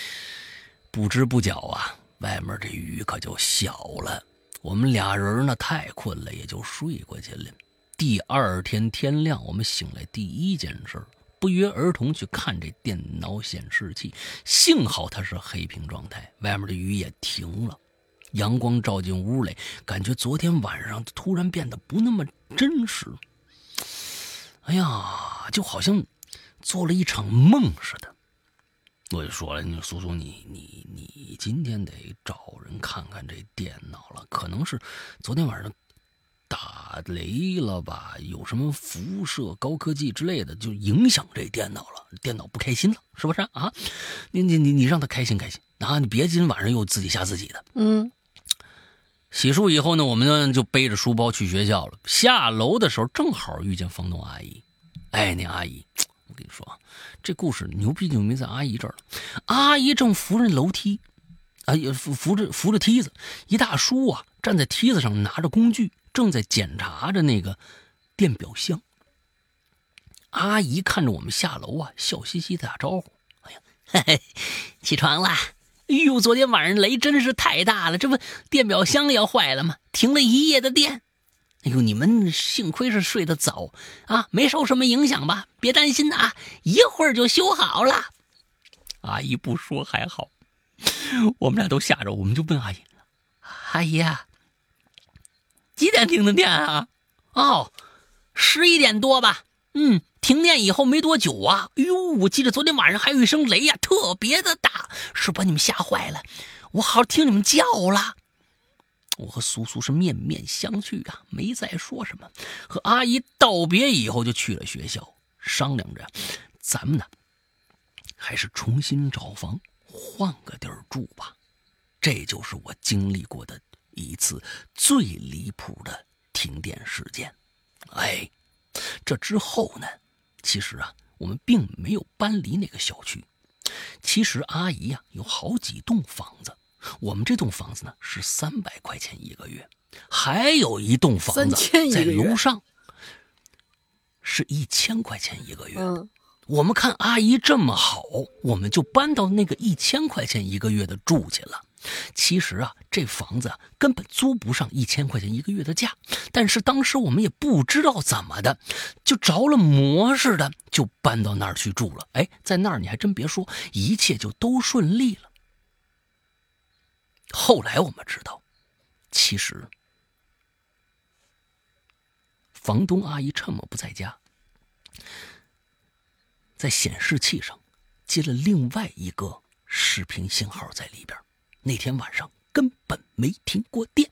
不知不觉啊，外面这雨可就小了。我们俩人呢太困了，也就睡过去了。第二天天亮，我们醒来第一件事不约而同去看这电脑显示器。幸好它是黑屏状态，外面的雨也停了，阳光照进屋里，感觉昨天晚上突然变得不那么真实。哎呀，就好像做了一场梦似的。我就说了，你苏苏，你你你今天得找人看看这电脑了，可能是昨天晚上打雷了吧，有什么辐射、高科技之类的，就影响这电脑了，电脑不开心了，是不是啊？你你你你让他开心开心啊！你别今晚上又自己吓自己的。嗯。洗漱以后呢，我们呢就背着书包去学校了。下楼的时候正好遇见房东阿姨，哎，那阿姨。我跟你说，这故事牛逼牛逼在阿姨这儿了。阿姨正扶着楼梯，啊，也扶扶着扶着梯子。一大叔啊，站在梯子上，拿着工具，正在检查着那个电表箱。阿姨看着我们下楼啊，笑嘻嘻的打招呼：“哎呀，嘿嘿，起床啦！哎呦，昨天晚上雷真是太大了，这不电表箱要坏了吗？停了一夜的电。”哎呦，你们幸亏是睡得早啊，没受什么影响吧？别担心啊，一会儿就修好了。阿姨不说还好，我们俩都吓着，我们就问阿姨：“阿姨啊，几点停的电啊？”哦，十一点多吧。嗯，停电以后没多久啊。哎呦，我记得昨天晚上还有一声雷呀，特别的大，是把你们吓坏了。我好好听你们叫了。我和苏苏是面面相觑啊，没再说什么。和阿姨道别以后，就去了学校，商量着，咱们呢，还是重新找房，换个地儿住吧。这就是我经历过的一次最离谱的停电事件。哎，这之后呢，其实啊，我们并没有搬离那个小区。其实阿姨呀，有好几栋房子。我们这栋房子呢是三百块钱一个月，还有一栋房子在楼上，是一千块钱一个月。嗯，我们看阿姨这么好，我们就搬到那个一千块钱一个月的住去了。其实啊，这房子根本租不上一千块钱一个月的价，但是当时我们也不知道怎么的，就着了魔似的就搬到那儿去住了。哎，在那儿你还真别说，一切就都顺利了。后来我们知道，其实房东阿姨趁我不在家，在显示器上接了另外一个视频信号在里边。那天晚上根本没停过电，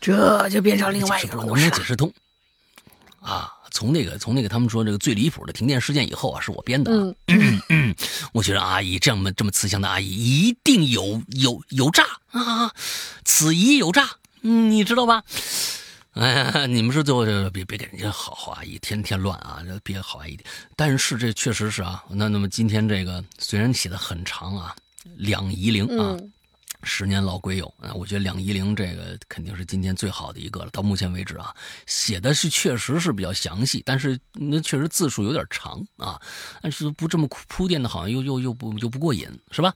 这就变成另外一个故事能解释通啊！从那个从那个他们说这个最离谱的停电事件以后啊，是我编的。嗯，我觉得阿姨这么这么慈祥的阿姨一定有有有诈啊！此疑有诈，你知道吧？哎呀，你们说最后别别给人家好好阿姨天天乱啊，别好阿姨。但是这确实是啊。那那么今天这个虽然写的很长啊。两仪灵啊，十年老鬼友啊，我觉得两仪灵这个肯定是今天最好的一个了。到目前为止啊，写的是确实是比较详细，但是那确实字数有点长啊。但是不这么铺垫的，好像又又又不又不过瘾，是吧？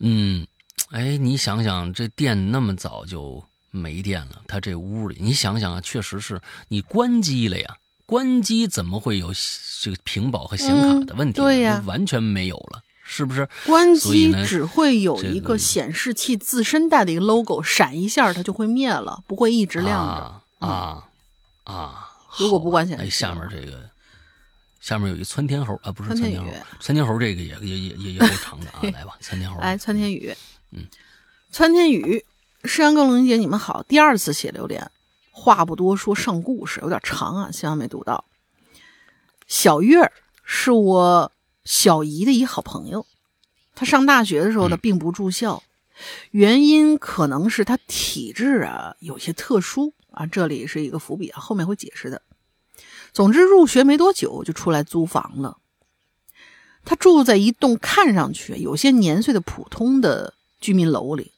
嗯，哎，你想想，这电那么早就没电了，他这屋里，你想想啊，确实是你关机了呀，关机怎么会有这个屏保和显卡的问题？对呀，完全没有了。是不是关机只会有一个显示器自身带的一个 logo 闪一下，它就会灭了，不会一直亮着啊啊！如果不关显示器，下面这个下面有一窜天猴啊，不是窜天猴，窜天猴这个也也也也也够长的啊！来吧，窜天猴，来窜天宇，嗯，窜天宇，诗阳跟龙姐你们好，第二次写榴莲，话不多说，上故事有点长啊，希望没读到。小月是我。小姨的一好朋友，他上大学的时候呢，并不住校，原因可能是他体质啊有些特殊啊，这里是一个伏笔啊，后面会解释的。总之，入学没多久就出来租房了。他住在一栋看上去有些年岁的普通的居民楼里，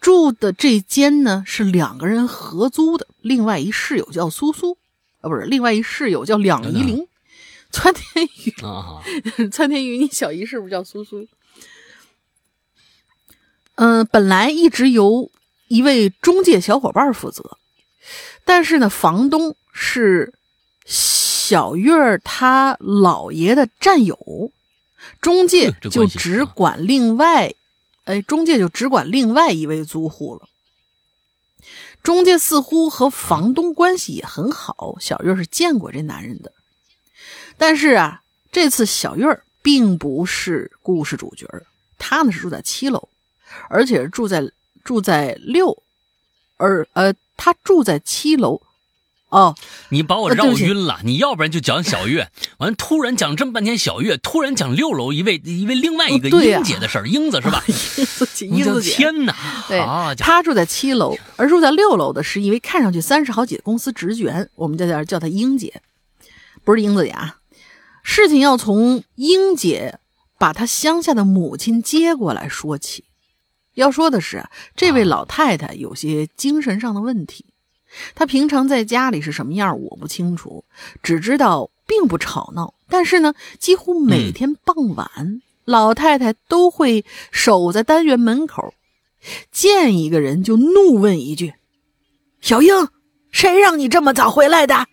住的这间呢是两个人合租的，另外一室友叫苏苏啊，不是，另外一室友叫两依玲。窜天宇啊，窜 天宇，你小姨是不是叫苏苏？嗯，本来一直由一位中介小伙伴负责，但是呢，房东是小月儿他姥爷的战友，中介就只管另外，哎，中介就只管另外一位租户了。中介似乎和房东关系也很好，小月是见过这男人的。但是啊，这次小月儿并不是故事主角儿，她呢是住在七楼，而且是住在住在六，而呃，她住在七楼。哦，你把我绕晕了，你要不然就讲小月，完突然讲这么半天小月，突然讲六楼一位一位另外一个英姐的事儿，英子是吧？英子姐，英子姐，天哪！对，她住在七楼，而住在六楼的是一位看上去三十好几的公司职员，我们在这儿叫她英姐，不是英子姐啊。事情要从英姐把她乡下的母亲接过来说起。要说的是，这位老太太有些精神上的问题。她平常在家里是什么样，我不清楚，只知道并不吵闹。但是呢，几乎每天傍晚，老太太都会守在单元门口，见一个人就怒问一句：“小英，谁让你这么早回来的？”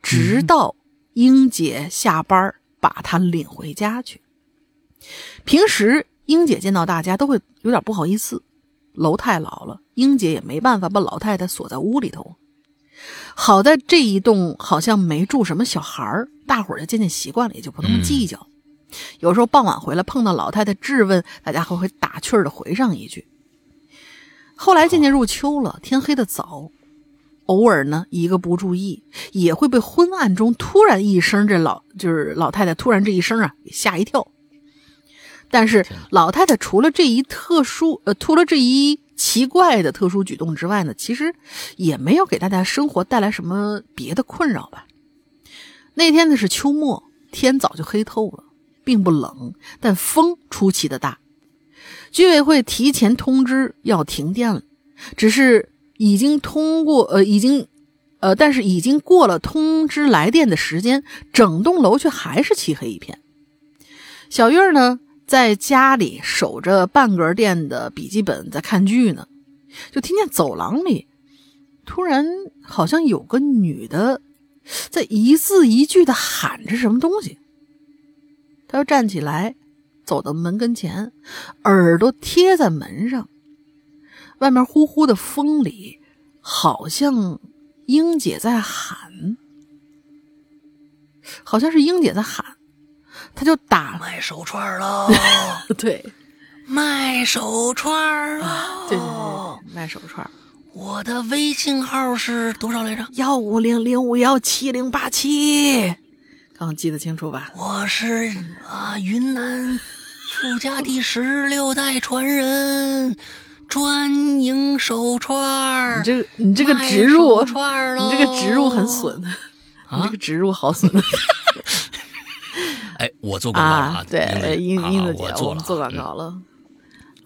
直到。英姐下班把她领回家去。平时英姐见到大家都会有点不好意思，楼太老了，英姐也没办法把老太太锁在屋里头。好在这一栋好像没住什么小孩大伙儿就渐渐习惯了，也就不那么计较。有时候傍晚回来碰到老太太质问，大家还会打趣的回上一句。后来渐渐入秋了，天黑的早，偶尔呢一个不注意，也会被昏暗中突然一声这老就是老太太突然这一声啊给吓一跳。但是老太太除了这一特殊呃，除了这一奇怪的特殊举动之外呢，其实也没有给大家生活带来什么别的困扰吧。那天呢是秋末，天早就黑透了，并不冷，但风出奇的大。居委会提前通知要停电了，只是已经通过呃已经呃，但是已经过了通知来电的时间，整栋楼却还是漆黑一片。小月儿呢？在家里守着半格电的笔记本，在看剧呢，就听见走廊里突然好像有个女的在一字一句的喊着什么东西。他又站起来，走到门跟前，耳朵贴在门上，外面呼呼的风里，好像英姐在喊，好像是英姐在喊。他就打 卖手串喽，对，卖手串啊，对对对，卖手串。我的微信号是多少来着？幺五零零五幺七零八七，刚刚记得清楚吧？我是啊，云南富家第十六代传人，专营手串。你这个你这个植入，你这个植入很损，你这个植入好损。哎，我做广告啊！对，英英子姐，我们做广告了。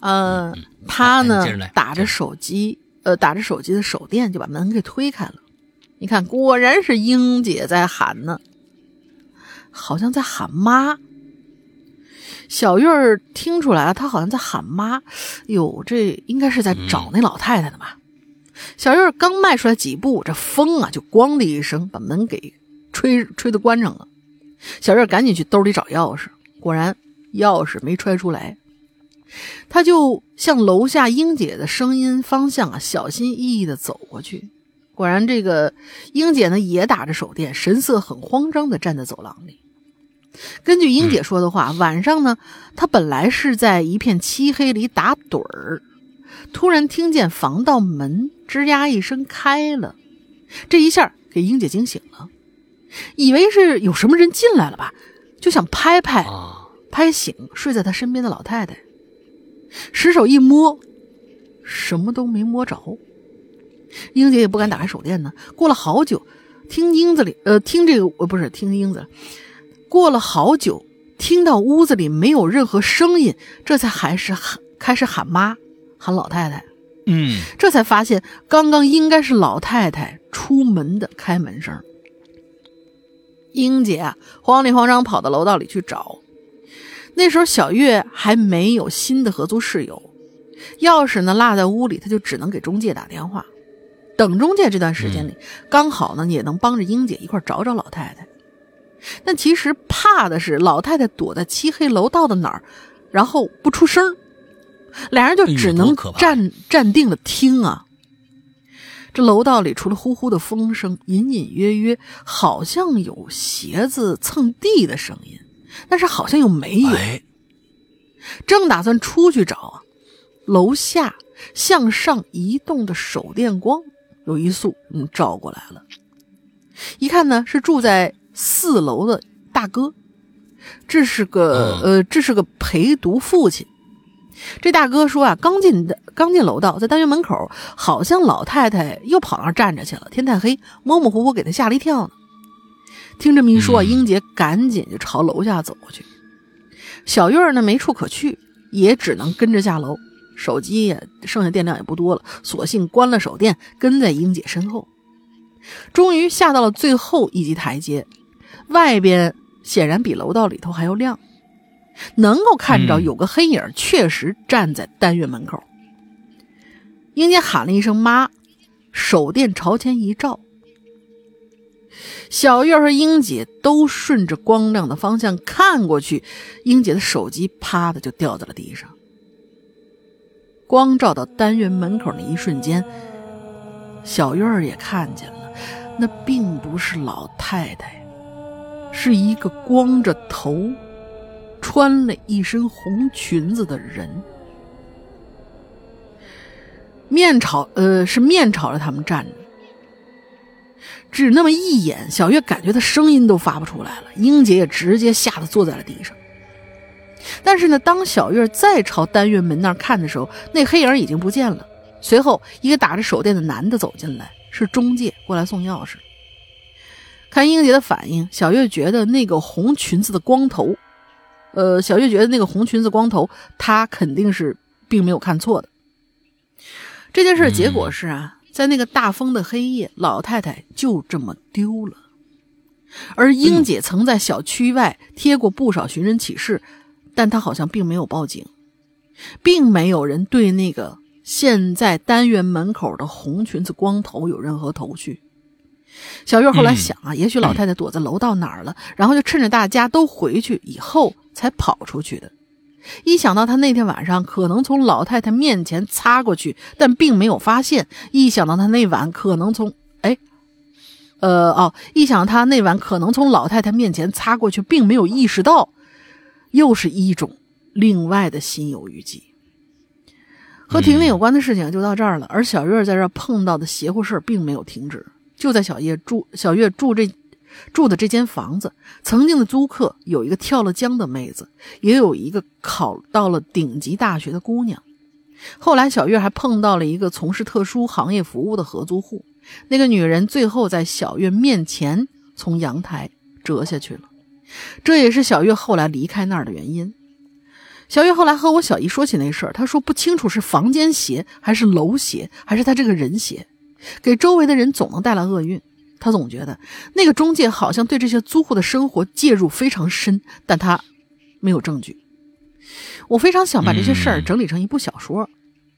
嗯，他呢打着手机，呃，打着手机的手电就把门给推开了。你看，果然是英姐在喊呢，好像在喊妈。小月儿听出来了，她好像在喊妈。哟，这应该是在找那老太太的吧？小月儿刚迈出来几步，这风啊就咣的一声把门给吹吹的关上了。小月赶紧去兜里找钥匙，果然钥匙没揣出来。她就向楼下英姐的声音方向啊，小心翼翼地走过去。果然，这个英姐呢也打着手电，神色很慌张地站在走廊里。根据英姐说的话，晚上呢，她本来是在一片漆黑里打盹儿，突然听见防盗门吱呀一声开了，这一下给英姐惊醒了。以为是有什么人进来了吧，就想拍拍，拍醒睡在她身边的老太太。失手一摸，什么都没摸着。英姐也不敢打开手电呢。过了好久，听英子里，呃，听这个，呃，不是听英子。过了好久，听到屋子里没有任何声音，这才还是喊，开始喊妈，喊老太太。嗯，这才发现刚刚应该是老太太出门的开门声。英姐啊，慌里慌张跑到楼道里去找。那时候小月还没有新的合租室友，钥匙呢落在屋里，她就只能给中介打电话。等中介这段时间里，刚好呢也能帮着英姐一块找找老太太。但其实怕的是老太太躲在漆黑楼道的哪儿，然后不出声，俩人就只能站站定了听啊。这楼道里除了呼呼的风声，隐隐约约好像有鞋子蹭地的声音，但是好像又没有。正打算出去找啊，楼下向上移动的手电光有一束嗯照过来了。一看呢，是住在四楼的大哥，这是个呃，这是个陪读父亲。这大哥说啊，刚进的刚进楼道，在单元门口，好像老太太又跑那儿站着去了。天太黑，模模糊糊，给他吓了一跳呢。听这么一说，英姐赶紧就朝楼下走过去。小月儿呢，没处可去，也只能跟着下楼。手机也剩下电量也不多了，索性关了手电，跟在英姐身后。终于下到了最后一级台阶，外边显然比楼道里头还要亮。能够看着有个黑影确实站在单元门口。英姐喊了一声“妈”，手电朝前一照，小月和英姐都顺着光亮的方向看过去，英姐的手机啪的就掉在了地上。光照到单元门口那一瞬间，小月儿也看见了，那并不是老太太，是一个光着头。穿了一身红裙子的人，面朝呃是面朝着他们站着，只那么一眼，小月感觉她声音都发不出来了。英姐也直接吓得坐在了地上。但是呢，当小月再朝单元门那儿看的时候，那黑影已经不见了。随后，一个打着手电的男的走进来，是中介过来送钥匙。看英杰的反应，小月觉得那个红裙子的光头，呃，小月觉得那个红裙子光头，他肯定是并没有看错的。这件事结果是啊，在那个大风的黑夜，老太太就这么丢了。而英姐曾在小区外贴过不少寻人启事，但她好像并没有报警，并没有人对那个现在单元门口的红裙子光头有任何头绪。小月后来想啊，也许老太太躲在楼道哪儿了，然后就趁着大家都回去以后才跑出去的。一想到她那天晚上可能从老太太面前擦过去，但并没有发现；一想到她那晚可能从哎，呃哦，一想她那晚可能从老太太面前擦过去，并没有意识到，又是一种另外的心有余悸。和婷婷有关的事情就到这儿了，而小月在这碰到的邪乎事儿并没有停止。就在小叶住小月住这。住的这间房子，曾经的租客有一个跳了江的妹子，也有一个考到了顶级大学的姑娘。后来小月还碰到了一个从事特殊行业服务的合租户，那个女人最后在小月面前从阳台折下去了，这也是小月后来离开那儿的原因。小月后来和我小姨说起那事儿，她说不清楚是房间邪，还是楼邪，还是她这个人邪，给周围的人总能带来厄运。他总觉得那个中介好像对这些租户的生活介入非常深，但他没有证据。我非常想把这些事儿整理成一部小说。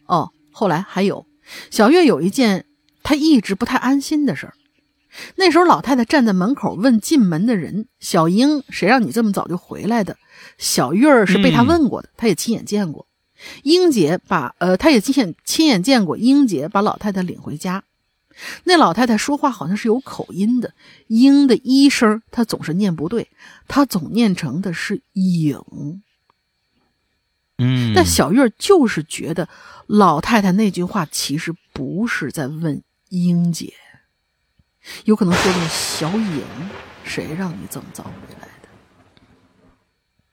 哦，后来还有小月有一件她一直不太安心的事儿。那时候老太太站在门口问进门的人：“小英，谁让你这么早就回来的？”小月儿是被他问过的，他也亲眼见过。英姐把呃，她也亲眼亲眼见过英姐把老太太领回家。那老太太说话好像是有口音的，“英”的一声，她总是念不对，她总念成的是“影”。嗯，但小月就是觉得老太太那句话其实不是在问英姐，有可能说的是小影，谁让你这么早回来的？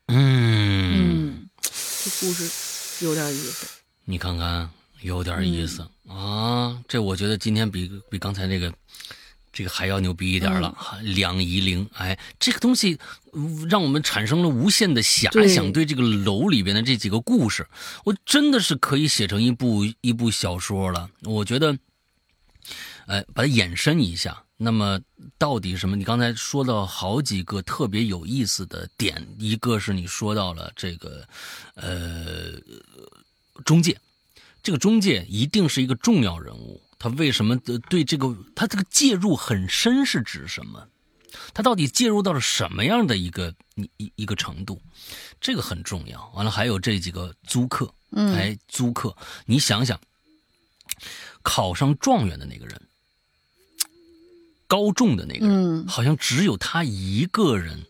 嗯嗯，这故事有点意思。你看看。有点意思啊，这我觉得今天比比刚才那个这个还要牛逼一点了。两仪灵，哎，这个东西让我们产生了无限的遐想，对这个楼里边的这几个故事，我真的是可以写成一部一部小说了。我觉得，哎，把它延伸一下，那么到底什么？你刚才说到好几个特别有意思的点，一个是你说到了这个呃中介。这个中介一定是一个重要人物，他为什么对这个他这个介入很深是指什么？他到底介入到了什么样的一个一一一个程度？这个很重要。完了，还有这几个租客，嗯哎，租客，你想想，考上状元的那个人，高中的那个人，好像只有他一个人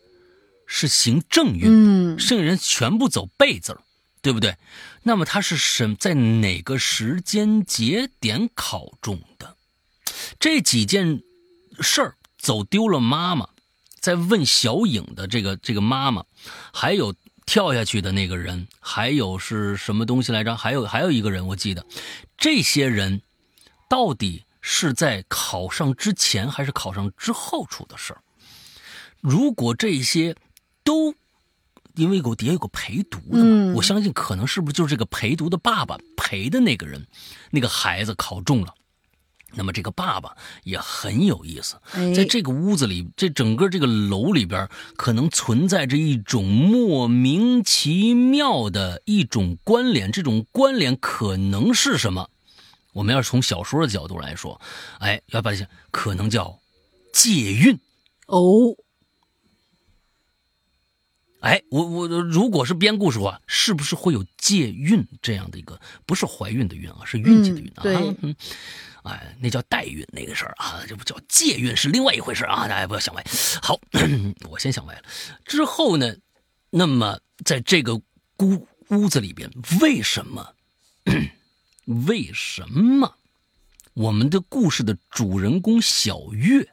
是行正运，剩下人全部走背字儿。对不对？那么他是什在哪个时间节点考中的？这几件事儿走丢了妈妈，在问小影的这个这个妈妈，还有跳下去的那个人，还有是什么东西来着？还有还有一个人，我记得，这些人到底是在考上之前还是考上之后出的事儿？如果这些都。因为有底下有个陪读的嘛，我相信可能是不是就是这个陪读的爸爸陪的那个人，那个孩子考中了，那么这个爸爸也很有意思，在这个屋子里，这整个这个楼里边，可能存在着一种莫名其妙的一种关联，这种关联可能是什么？我们要是从小说的角度来说，哎，要把这可能叫借运。哦。哎，我我如果是编故事的话，是不是会有借孕这样的一个？不是怀孕的孕啊，是运气的运啊。对，哎，那叫代孕那个事儿啊，这不叫借孕是另外一回事啊，大 家不要想歪。好，我先想歪了。之后呢，那么在这个屋屋子里边，为什么 为什么我们的故事的主人公小月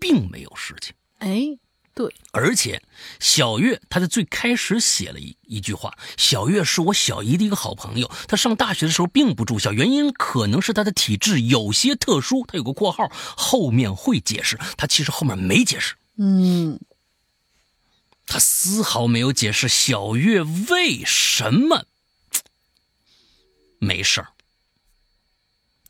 并没有事情？哎，对，而且小月她在最开始写了一一句话：“小月是我小姨的一个好朋友，她上大学的时候并不住校，原因可能是她的体质有些特殊。”她有个括号，后面会解释。她其实后面没解释，嗯，她丝毫没有解释小月为什么没事儿，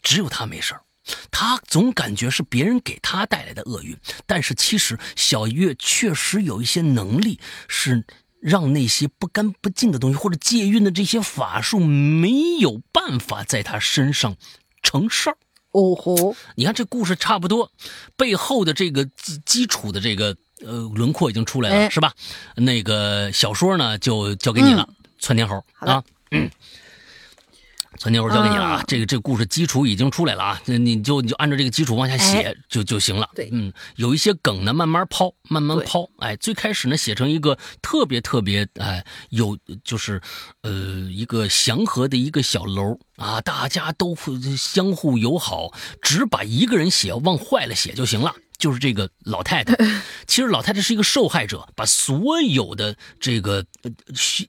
只有她没事儿。他总感觉是别人给他带来的厄运，但是其实小月确实有一些能力，是让那些不干不净的东西或者借运的这些法术没有办法在他身上成事儿。哦吼，你看这故事差不多，背后的这个基基础的这个呃轮廓已经出来了，哎。是吧？那个小说呢就交给你了，窜天猴好的啊。嗯窜天猴交给你了啊！嗯这个这个故事基础已经出来了啊，那你就你就按照这个基础往下写、哎就就行了。对嗯，有一些梗呢，慢慢抛，慢慢抛。哎，最开始呢，写成一个特别特别哎有就是呃一个祥和的一个小楼啊，大家都会相互友好，只把一个人写往坏了写就行了。就是这个老太太，其实老太太是一个受害者，把所有的这个呃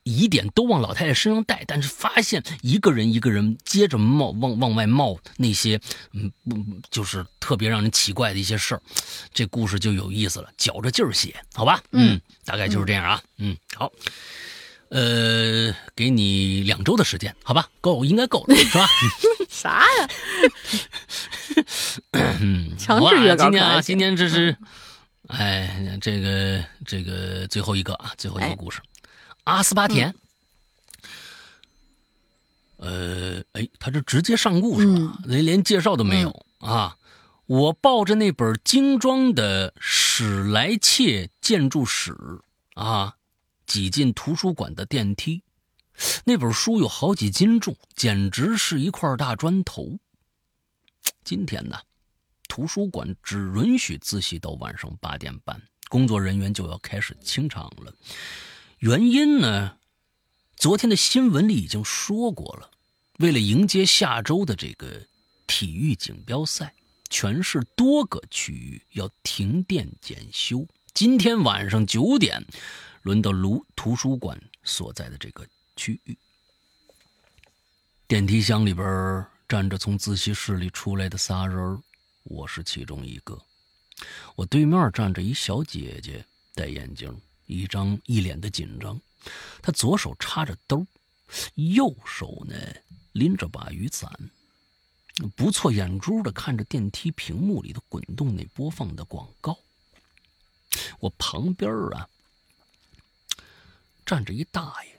疑点都往老太太身上带，但是发现一个人一个人接着冒往往外冒那些嗯不就是特别让人奇怪的一些事儿，这故事就有意思了，绞着劲儿写，好吧？嗯，大概就是这样啊。嗯，好。呃，给你两周的时间，好吧？够，应该够了，是吧？啥呀？嗯，强制好吧约稿今天啊，今天这是，哎，这个这个最后一个啊，最后一个哎故事，阿斯巴甜。呃，哎，他这直接上故事了，连连介绍都没有啊！我抱着那本精装的史莱切建筑史啊，挤进图书馆的电梯。那本书有好几斤重，简直是一块大砖头。今天呢，图书馆只允许自习到晚上八点半，工作人员就要开始清场了。原因呢，昨天的新闻里已经说过了。为了迎接下周的这个体育锦标赛，全市多个区域要停电检修。今天晚上九点，轮到卢图书馆所在的这个区域。电梯箱里边站着从自习室里出来的仨人我是其中一个。我对面站着一小姐姐，戴眼镜，一张一脸的紧张。她左手插着兜，右手呢拎着把雨伞，不错眼珠的看着电梯屏幕里的滚动那播放的广告。我旁边啊站着一大爷，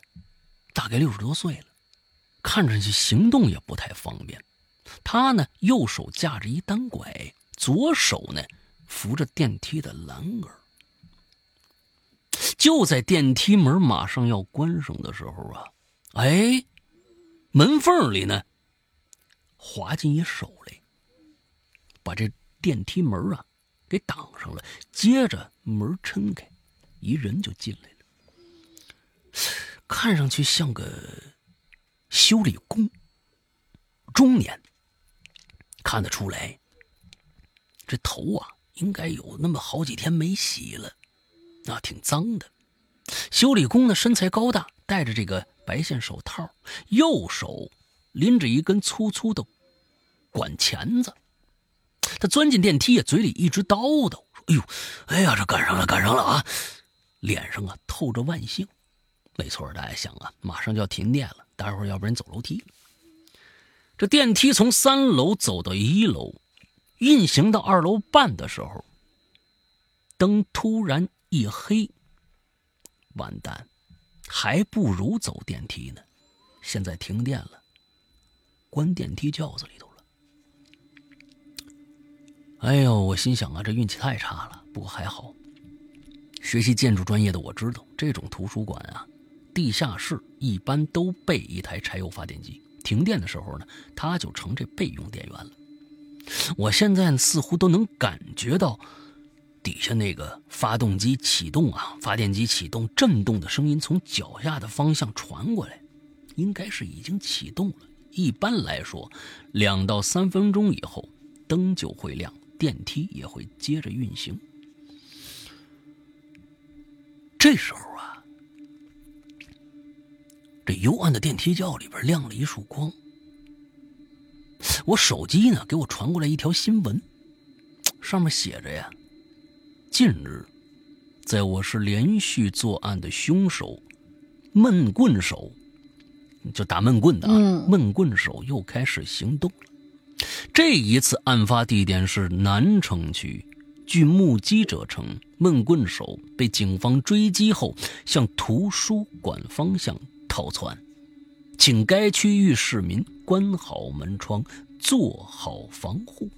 大概六十多岁了。看上去行动也不太方便。他呢，右手架着一单拐，左手呢扶着电梯的栏杆。就在电梯门马上要关上的时候啊，哎，门缝里呢滑进一手来，把这电梯门啊给挡上了。接着门撑开，一人就进来了，看上去像个。修理工，中年，看得出来，这头啊应该有那么好几天没洗了，啊，挺脏的。修理工呢身材高大，戴着这个白线手套，右手拎着一根粗粗的管钳子。他钻进电梯啊，嘴里一直叨叨：“哎呦，哎呀，这赶上了，赶上了啊！”脸上啊透着万幸。没错，大家想啊，马上就要停电了。待会儿要不然走楼梯。这电梯从三楼走到一楼，运行到二楼半的时候，灯突然一黑。完蛋，还不如走电梯呢。现在停电了，关电梯轿子里头了。哎呦，我心想啊，这运气太差了。不过还好，学习建筑专业的我知道，这种图书馆啊。地下室一般都备一台柴油发电机，停电的时候呢，它就成这备用电源了。我现在似乎都能感觉到底下那个发动机启动啊，发电机启动震动的声音从脚下的方向传过来，应该是已经启动了，一般来说，两到三分钟以后，灯就会亮，电梯也会接着运行。这时候啊，这幽暗的电梯轿里边亮了一束光。我手机呢，给我传过来一条新闻，上面写着呀：“近日，在我市连续作案的凶手闷棍手，就打闷棍的啊，闷棍手又开始行动了。这一次案发地点是南城区。据目击者称，闷棍手被警方追击后向图书馆方向逃窜，请该区域市民关好门窗。”做好防护。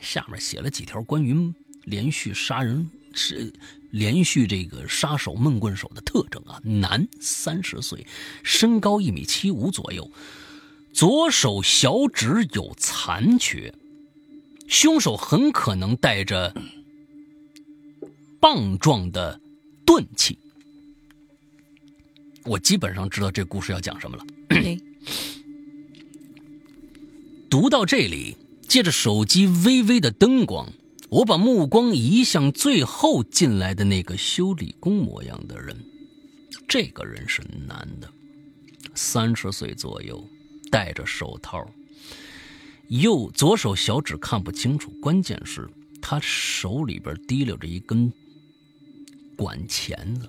下面写了几条关于连续杀人是连续这个杀手闷棍手的特征啊，男，三十岁，身高一米七五左右，左手小指有残缺，凶手很可能带着棒状的钝器。我基本上知道这故事要讲什么了。读到这里，借着手机微微的灯光，我把目光移向最后进来的那个修理工模样的人。这个人是男的，三十岁左右，戴着手套，右左手小指看不清楚，关键是他手里边提溜着一根管钳子，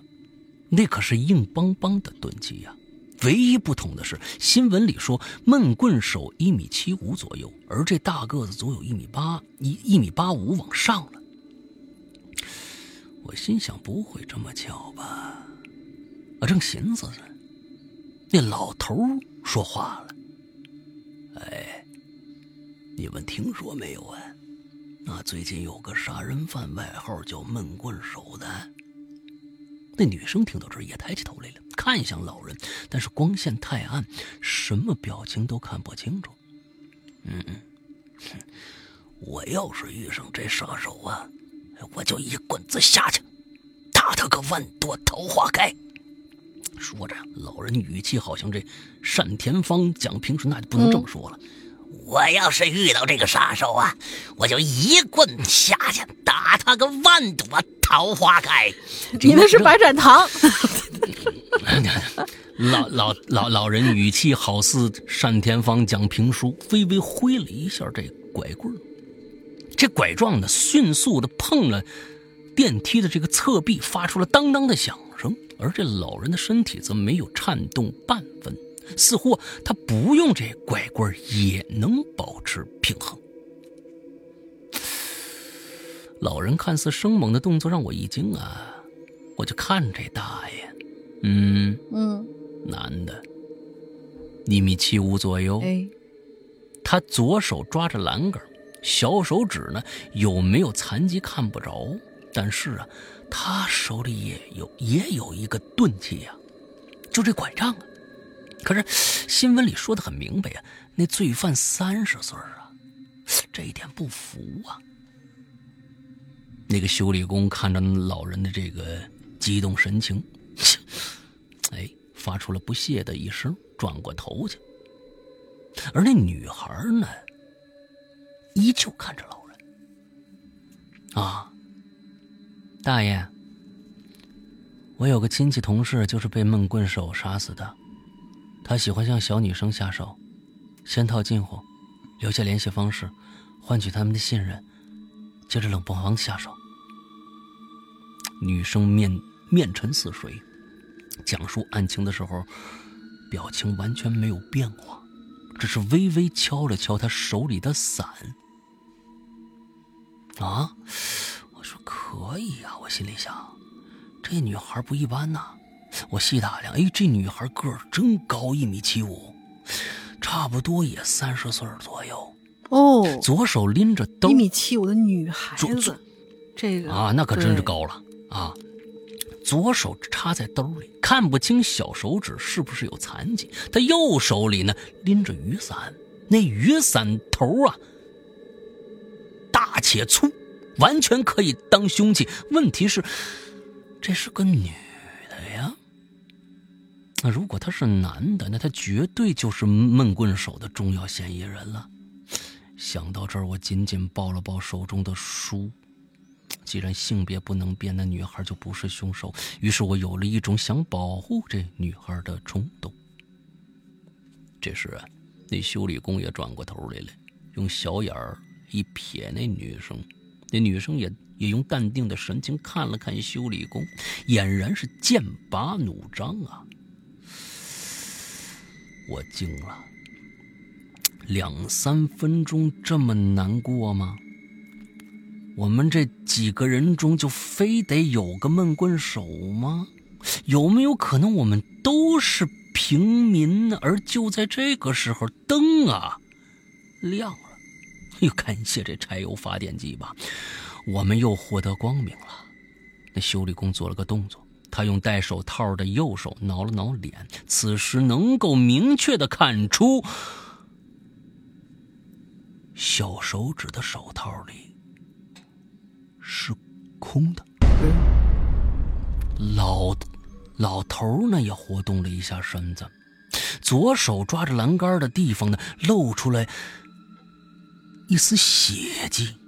那可是硬邦邦的钝器呀。唯一不同的是，新闻里说闷棍手一米七五左右，而这大个子足有一米八一一米八五往上了。我心想，不会这么巧吧？我正寻思着，那老头说话了：“哎，你们听说没有啊？那最近有个杀人犯，外号叫闷棍手的。”那女生听到这儿也抬起头来了。看向老人，但是光线太暗，什么表情都看不清楚。嗯嗯，我要是遇上这杀手啊，我就一棍子下去，打他个万朵桃花开。说着，老人语气好像这单田芳讲评书，那就不能这么说了。我要是遇到这个杀手啊，我就一棍下去，打他个万朵桃花开。你那是白展堂。老老老老人语气好似单田芳讲评书，微微挥了一下这拐棍这拐杖呢迅速的碰了电梯的这个侧壁，发出了当当的响声，而这老人的身体则没有颤动半分，似乎他不用这拐棍也能保持平衡。老人看似生猛的动作让我一惊啊，我就看这大爷。嗯嗯，男的，一米七五左右。哎，他左手抓着栏杆，小手指呢有没有残疾看不着，但是啊，他手里也有也有一个钝器呀，就这拐杖啊。可是新闻里说的很明白呀，那罪犯三十岁啊，这一点不符啊。那个修理工看着老人的这个激动神情。哎，发出了不屑的一声，转过头去。而那女孩呢，依旧看着老人。啊，大爷，我有个亲戚同事就是被闷棍手杀死的。他喜欢向小女生下手，先套近乎，留下联系方式，换取他们的信任，接着冷不防下手。女生面面沉似水。讲述案情的时候，表情完全没有变化，只是微微敲了敲他手里的伞。啊，我说可以呀，我心里想，这女孩不一般呐。我细打量，哎，这女孩个儿真高，一米七五，差不多也三十岁左右。哦，左手拎着刀，一米七五的女孩子，这个啊，那可真是高了啊。左手插在兜里，看不清小手指是不是有残疾。他右手里呢拎着雨伞，那雨伞头啊大且粗，完全可以当凶器。问题是，这是个女。那如果他是男的，那他绝对就是闷棍手的重要嫌疑人了。想到这儿，我紧紧抱了抱手中的书。既然性别不能变，那女孩就不是凶手。于是我有了一种想保护这女孩的冲动。这时啊，那修理工也转过头来了，用小眼儿一瞥那女生。那女生也也用淡定的神情看了看修理工，俨然是剑拔弩张啊！我惊了，两三分钟这么难过吗？我们这几个人中就非得有个闷棍手吗？有没有可能我们都是平民？而就在这个时候，灯啊亮了，又感谢这柴油发电机吧，我们又获得光明了。那修理工做了个动作。他用戴手套的右手挠了挠脸，此时能够明确的看出，小手指的手套里是空的。老老头呢也活动了一下身子，左手抓着栏杆的地方呢露出来一丝血迹。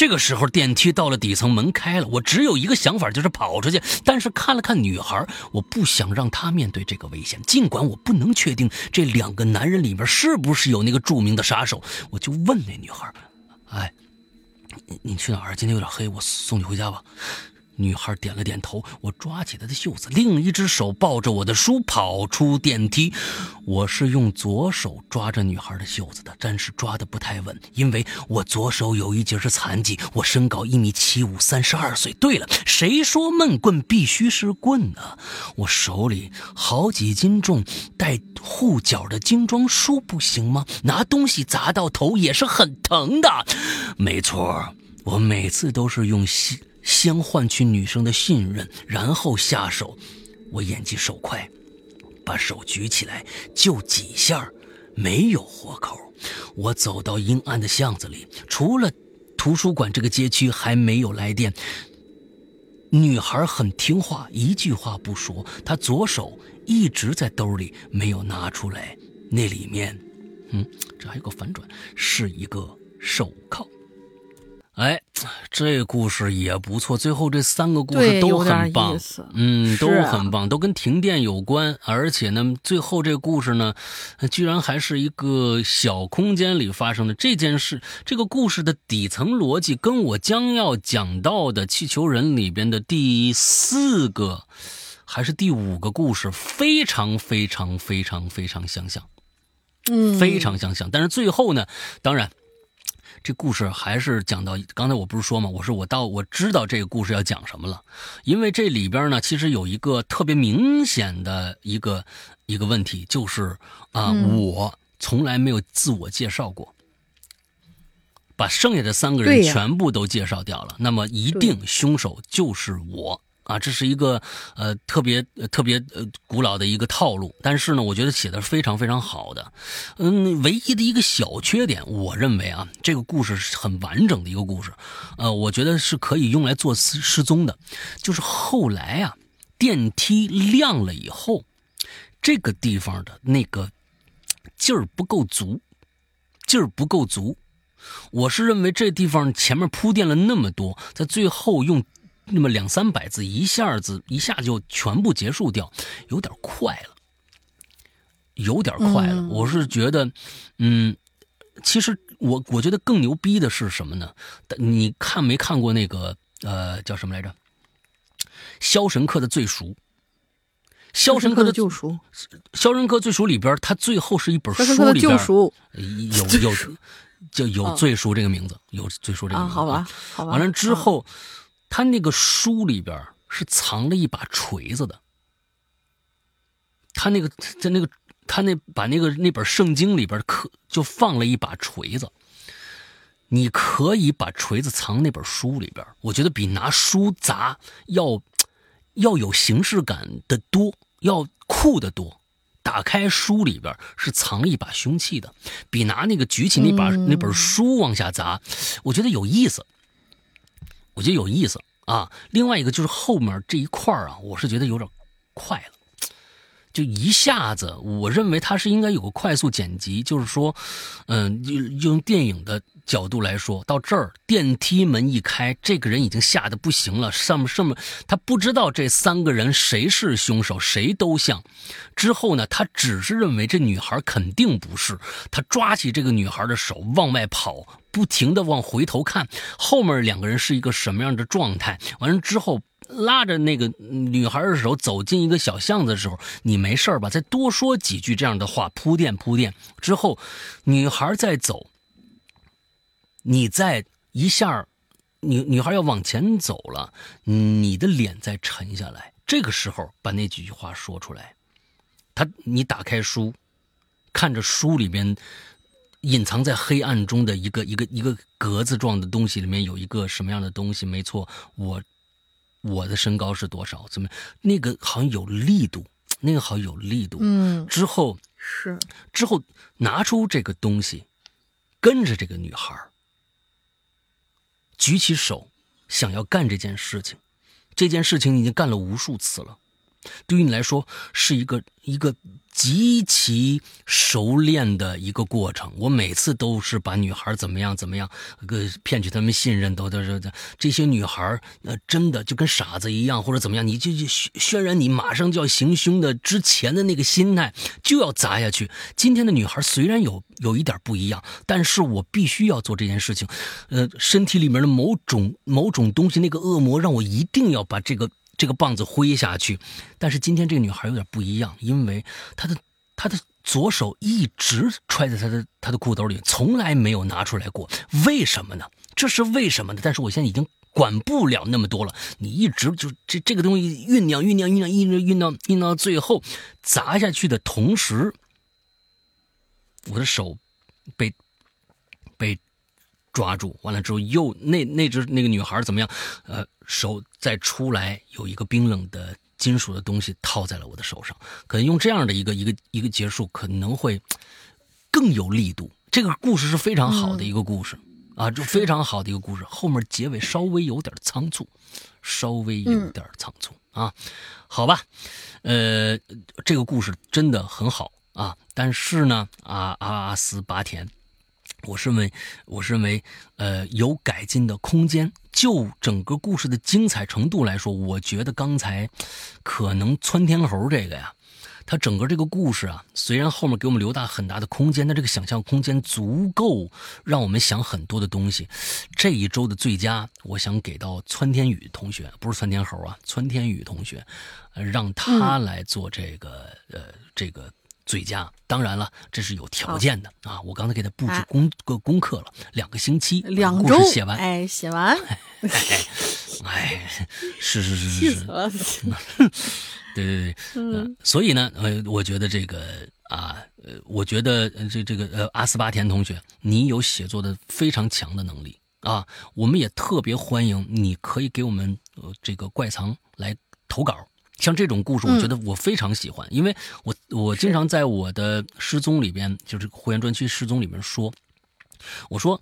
这个时候，电梯到了底层，门开了。我只有一个想法，就是跑出去。但是看了看女孩，我不想让她面对这个危险。尽管我不能确定这两个男人里面是不是有那个著名的杀手，我就问那女孩：“哎，你你去哪儿？今天有点黑，我送你回家吧。”女孩点了点头，我抓起她的袖子，另一只手抱着我的书跑出电梯。我是用左手抓着女孩的袖子的，但是抓的不太稳，因为我左手有一截是残疾。我身高一米七五，三十二岁。对了，谁说闷棍必须是棍呢？我手里好几斤重带护脚的精装书不行吗？拿东西砸到头也是很疼的。没错，我每次都是用心。先换取女生的信任，然后下手。我眼疾手快，把手举起来就几下，没有活口。我走到阴暗的巷子里，除了图书馆这个街区还没有来电。女孩很听话，一句话不说。她左手一直在兜里没有拿出来，那里面，嗯，这还有个反转，是一个手铐。哎，这故事也不错。最后这三个故事都很棒，嗯，都很棒，都跟停电有关。而且呢，最后这个故事呢，居然还是一个小空间里发生的这件事。这个故事的底层逻辑跟我将要讲到的《气球人》里边的第四个还是第五个故事非常非常非常非常相像，嗯，非常相像。但是最后呢，当然。这故事还是讲到刚才我不是说吗？我说我到我知道这个故事要讲什么了，因为这里边呢，其实有一个特别明显的一个一个问题，就是啊，我从来没有自我介绍过，把剩下的三个人全部都介绍掉了，那么一定凶手就是我。啊，这是一个呃特别特别呃古老的一个套路，但是呢，我觉得写的非常非常好的。嗯，唯一的一个小缺点，我认为啊，这个故事是很完整的一个故事，呃，我觉得是可以用来做失失踪的。就是后来啊，电梯亮了以后，这个地方的那个劲儿不够足，劲儿不够足。我是认为这地方前面铺垫了那么多，在最后用。那么两三百字一下子一下就全部结束掉，有点快了，有点快了。我是觉得，嗯，其实我我觉得更牛逼的是什么呢？你看没看过那个呃叫什么来着？《肖申克的最赎》。《肖申克的救赎》。《肖申克最赎》里边，它最后是一本书里边有有 就有最赎这个名字，有最赎这个名字。好吧，好吧。完了之后。他那个书里边是藏了一把锤子的。他那个在那个他那把那个那本圣经里边可就放了一把锤子。你可以把锤子藏那本书里边，我觉得比拿书砸要要有形式感的多，要酷的多。打开书里边是藏了一把凶器的，比拿那个举起那把那本书往下砸，我觉得有意思。我觉得有意思啊，另外一个就是后面这一块啊，我是觉得有点快了，就一下子，我认为它是应该有个快速剪辑，就是说，嗯，用电影的角度来说，到这儿电梯门一开，这个人已经吓得不行了，上面上面他不知道这三个人谁是凶手，谁都像。之后呢，他只是认为这女孩肯定不是，他抓起这个女孩的手往外跑，不停的往回头看，后面两个人是一个什么样的状态。完了之后。拉着那个女孩的手走进一个小巷子的时候，你没事吧？再多说几句这样的话，铺垫铺垫之后，女孩再走，你再一下，女女孩要往前走了，你的脸再沉下来。这个时候把那几句话说出来。他，你打开书，看着书里边隐藏在黑暗中的一个一个一个格子状的东西，里面有一个什么样的东西？没错，我。我的身高是多少？怎么那个好像有力度，那个好像有力度。嗯，之后是之后拿出这个东西，跟着这个女孩举起手想要干这件事情。这件事情已经干了无数次了，对于你来说是一个一个。极其熟练的一个过程，我每次都是把女孩怎么样怎么样，个骗取他们信任，都都是这些女孩，呃，真的就跟傻子一样，或者怎么样，你就就渲染你马上就要行凶的之前的那个心态，就要砸下去。今天的女孩虽然有有一点不一样，但是我必须要做这件事情，呃，身体里面的某种某种东西，那个恶魔让我一定要把这个。这个棒子挥下去，但是今天这个女孩有点不一样，因为她的她的左手一直揣在她的她的裤兜里，从来没有拿出来过。为什么呢？这是为什么呢？但是我现在已经管不了那么多了。你一直就这这个东西酝酿酝酿酝酿，一直酝酿酝酿到最后砸下去的同时，我的手被抓住，完了之后又那那只那个女孩怎么样？呃。手再出来，有一个冰冷的金属的东西套在了我的手上，可能用这样的一个一个一个结束，可能会更有力度。这个故事是非常好的一个故事啊，就非常好的一个故事。后面结尾稍微有点仓促，稍微有点仓促啊。好吧，呃，这个故事真的很好啊，但是呢，阿阿斯巴田。我认为，我认为，呃，有改进的空间。就整个故事的精彩程度来说，我觉得刚才可能窜天猴这个呀，它整个这个故事啊，虽然后面给我们留大很大的空间，但这个想象空间足够让我们想很多的东西。这一周的最佳，我想给到窜天宇同学，不是窜天猴啊，窜天宇同学，让他来做这个，呃，这个。最佳，当然了，这是有条件的啊！我刚才给他布置功个功课了，两个星期，两周写完，哎，写完，哎，是是是是是，对对 对，嗯，所以呢，呃，我觉得这个啊，呃，我觉得这这个呃，阿斯巴田同学，你有写作的非常强的能力啊，我们也特别欢迎，你可以给我们呃这个怪藏来投稿。像这种故事，我觉得我非常喜欢，因为我我经常在我的失踪里边，就是会员专区失踪里面说，我说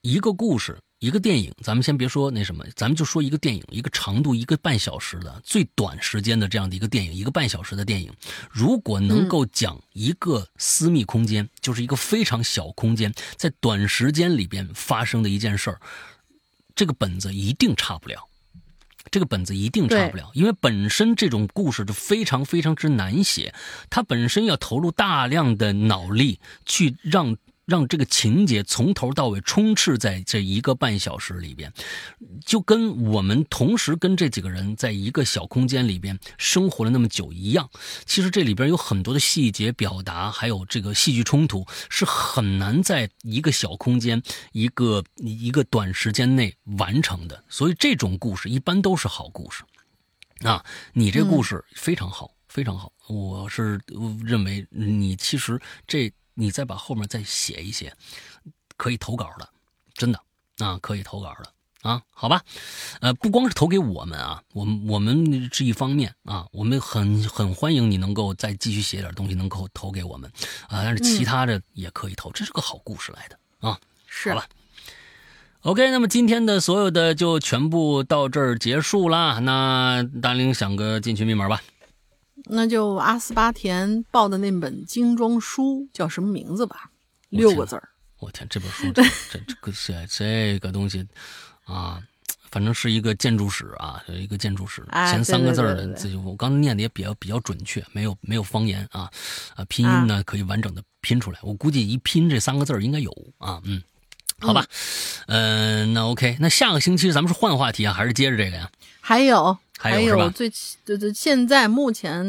一个故事，一个电影，咱们先别说那什么，咱们就说一个电影，一个长度一个半小时的最短时间的这样的一个电影，一个半小时的电影，如果能够讲一个私密空间，就是一个非常小空间，在短时间里边发生的一件事儿，这个本子一定差不了。这个本子一定差不了，因为本身这种故事就非常非常之难写，它本身要投入大量的脑力去让。让这个情节从头到尾充斥在这一个半小时里边，就跟我们同时跟这几个人在一个小空间里边生活了那么久一样。其实这里边有很多的细节表达，还有这个戏剧冲突，是很难在一个小空间、一个一个短时间内完成的。所以这种故事一般都是好故事。啊，你这故事非常好，非常好。我是认为你其实这。你再把后面再写一写，可以投稿了，真的啊，可以投稿了啊，好吧，呃，不光是投给我们啊，我们我们是一方面啊，我们很很欢迎你能够再继续写点东西，能够投给我们啊，但是其他的也可以投，这是个好故事来的啊，是好吧？OK，那么今天的所有的就全部到这儿结束啦。那大玲想个进群密码吧。那就阿斯巴甜报的那本精装书叫什么名字吧？六个字儿。我天，这本书这这这个这这个东西啊，反正是一个建筑史啊，一个建筑史，前三个字的自己，我刚念的也比较比较准确，没有没有方言啊啊，拼音呢可以完整的拼出来，我估计一拼这三个字应该有啊，嗯，好吧，嗯，那 OK，那下个星期咱们是换话题啊，还是接着这个呀？还有还有最起，就是，现在目前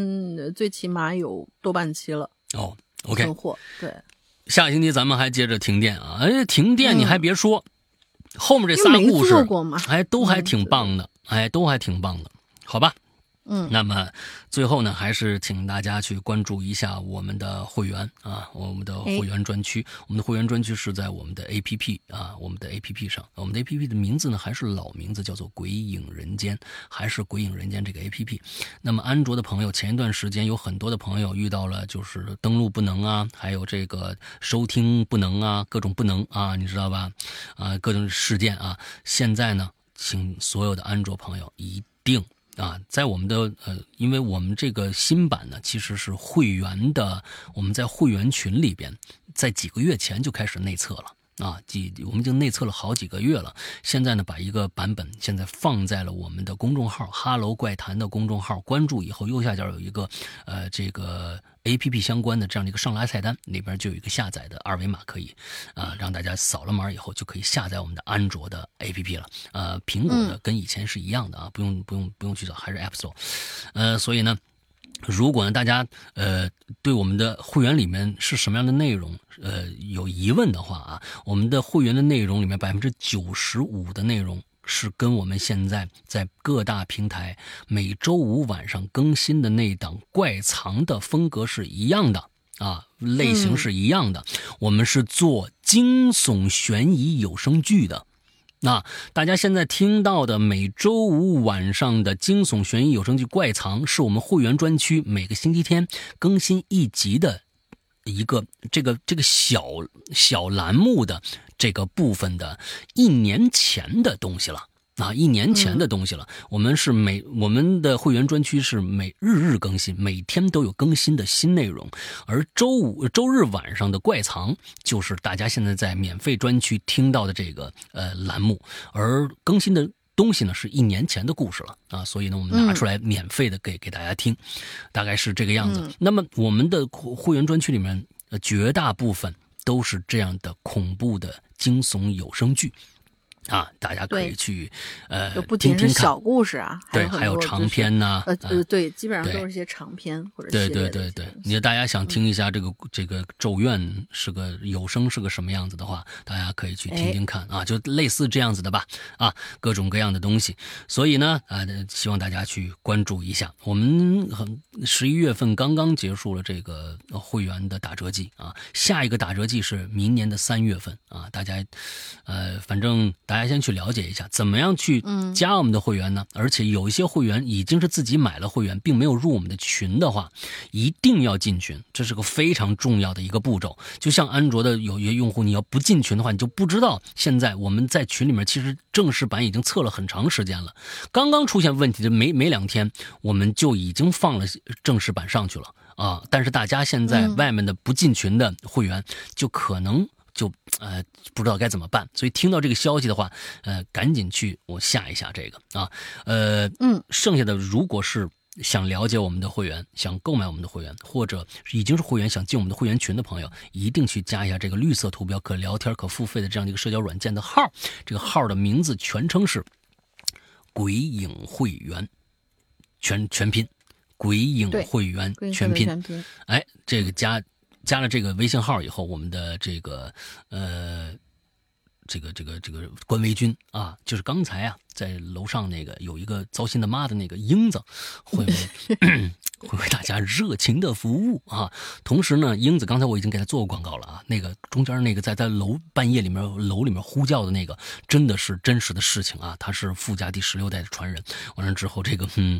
最起码有多半期了哦，OK，货对。下星期咱们还接着停电啊！哎，停电你还别说，后面这仨故事，哎，都还挺棒的，哎，都还挺棒的，好吧？嗯，那么最后呢，还是请大家去关注一下我们的会员啊，我们的会员专区。我们的会员专区是在我们的 APP 啊，我们的 APP 上。我们的 APP 的名字呢，还是老名字，叫做《鬼影人间》，还是《鬼影人间》这个 APP。那么安卓的朋友，前一段时间有很多的朋友遇到了就是登录不能啊，还有这个收听不能啊，各种不能啊，你知道吧？啊，各种事件啊。现在呢，请所有的安卓朋友一定。啊，在我们的呃，因为我们这个新版呢，其实是会员的，我们在会员群里边，在几个月前就开始内测了。啊，几我们已经内测了好几个月了。现在呢，把一个版本现在放在了我们的公众号“哈喽怪谈”的公众号，关注以后，右下角有一个呃这个。A P P 相关的这样的一个上拉菜单里边就有一个下载的二维码，可以啊让大家扫了码以后就可以下载我们的安卓的 A P P 了。呃，苹果的跟以前是一样的啊，不用不用不用去找，还是 App Store。呃，所以呢，如果呢大家呃对我们的会员里面是什么样的内容呃有疑问的话啊，我们的会员的内容里面百分之九十五的内容。是跟我们现在在各大平台每周五晚上更新的那档怪藏的风格是一样的啊，类型是一样的。我们是做惊悚悬疑有声剧的。那大家现在听到的每周五晚上的惊悚悬疑有声剧怪藏，是我们会员专区每个星期天更新一集的一个这个这个小小栏目的。这个部分的一年前的东西了啊，一年前的东西了。我们是每我们的会员专区是每日日更新，每天都有更新的新内容。而周五、周日晚上的怪藏，就是大家现在在免费专区听到的这个呃栏目。而更新的东西呢，是一年前的故事了啊，所以呢，我们拿出来免费的给给大家听，大概是这个样子。那么我们的会员专区里面，绝大部分都是这样的恐怖的。惊悚有声剧。啊，大家可以去，呃，不仅是小故事啊，对，还有长篇呢，呃呃，对，基本上都是些长篇或者对对对对。你大家想听一下这个这个咒怨是个有声是个什么样子的话，大家可以去听听看啊，就类似这样子的吧，啊，各种各样的东西。所以呢，啊，希望大家去关注一下。我们很十一月份刚刚结束了这个会员的打折季啊，下一个打折季是明年的三月份啊，大家，呃，反正。大家先去了解一下，怎么样去加我们的会员呢？而且有一些会员已经是自己买了会员，并没有入我们的群的话，一定要进群，这是个非常重要的一个步骤。就像安卓的有一些用户，你要不进群的话，你就不知道现在我们在群里面其实正式版已经测了很长时间了，刚刚出现问题的没没两天，我们就已经放了正式版上去了啊！但是大家现在外面的不进群的会员，就可能。就呃不知道该怎么办，所以听到这个消息的话，呃赶紧去我下一下这个啊，呃嗯，剩下的如果是想了解我们的会员，想购买我们的会员，或者已经是会员想进我们的会员群的朋友，一定去加一下这个绿色图标可聊天可付费的这样的一个社交软件的号，这个号的名字全称是鬼影会员，全全拼，鬼影会员全拼，哎，这个加。加了这个微信号以后，我们的这个呃，这个这个这个官微君啊，就是刚才啊，在楼上那个有一个糟心的妈的那个英子，会为 会为大家热情的服务啊。同时呢，英子刚才我已经给他做过广告了啊。那个中间那个在在楼半夜里面楼里面呼叫的那个，真的是真实的事情啊。他是富家第十六代的传人。完了之后，这个嗯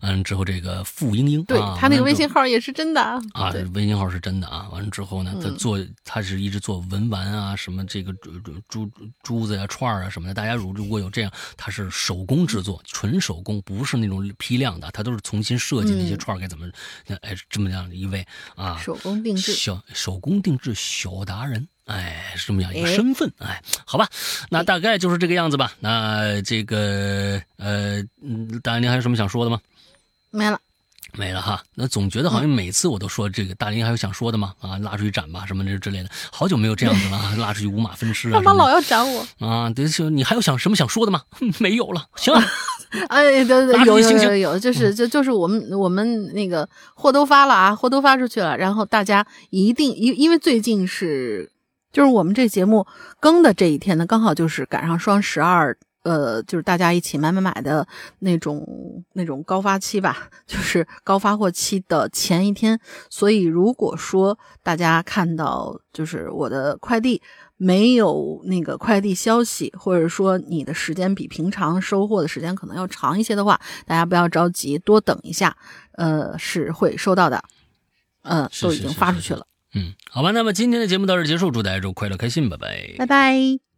嗯，之后这个傅英英，对他那个微信号也是真的啊。啊，微信号是真的啊。完了之后呢，他做他是一直做文玩啊，什么这个珠珠珠子呀、串啊什么的。大家如如果有这样，他是手工制作，纯手工，不是那种批量的，他都是重新设计那些串该怎么，哎，这么样的一位啊，手工定制小手工定制小达人，哎，是这么样一个身份，哎，好吧，那大概就是这个样子吧。那这个呃，大家您还有什么想说的吗？没了。没了哈，那总觉得好像每次我都说这个大林还有想说的吗？啊，拉出去斩吧，什么这之类的，好久没有这样子了，拉出去五马分尸啊！干嘛老要斩我啊？对，就你还有想什么想说的吗？没有了，行了。哎，对对，有有有有，就是就就是我们我们那个货都发了啊，货都发出去了，然后大家一定因因为最近是就是我们这节目更的这一天呢，刚好就是赶上双十二。呃，就是大家一起买买买的那种那种高发期吧，就是高发货期的前一天。所以如果说大家看到就是我的快递没有那个快递消息，或者说你的时间比平常收货的时间可能要长一些的话，大家不要着急，多等一下，呃，是会收到的。嗯，都已经发出去了。嗯，好吧，那么今天的节目到这结束，祝大家周快乐开心，拜拜，拜拜。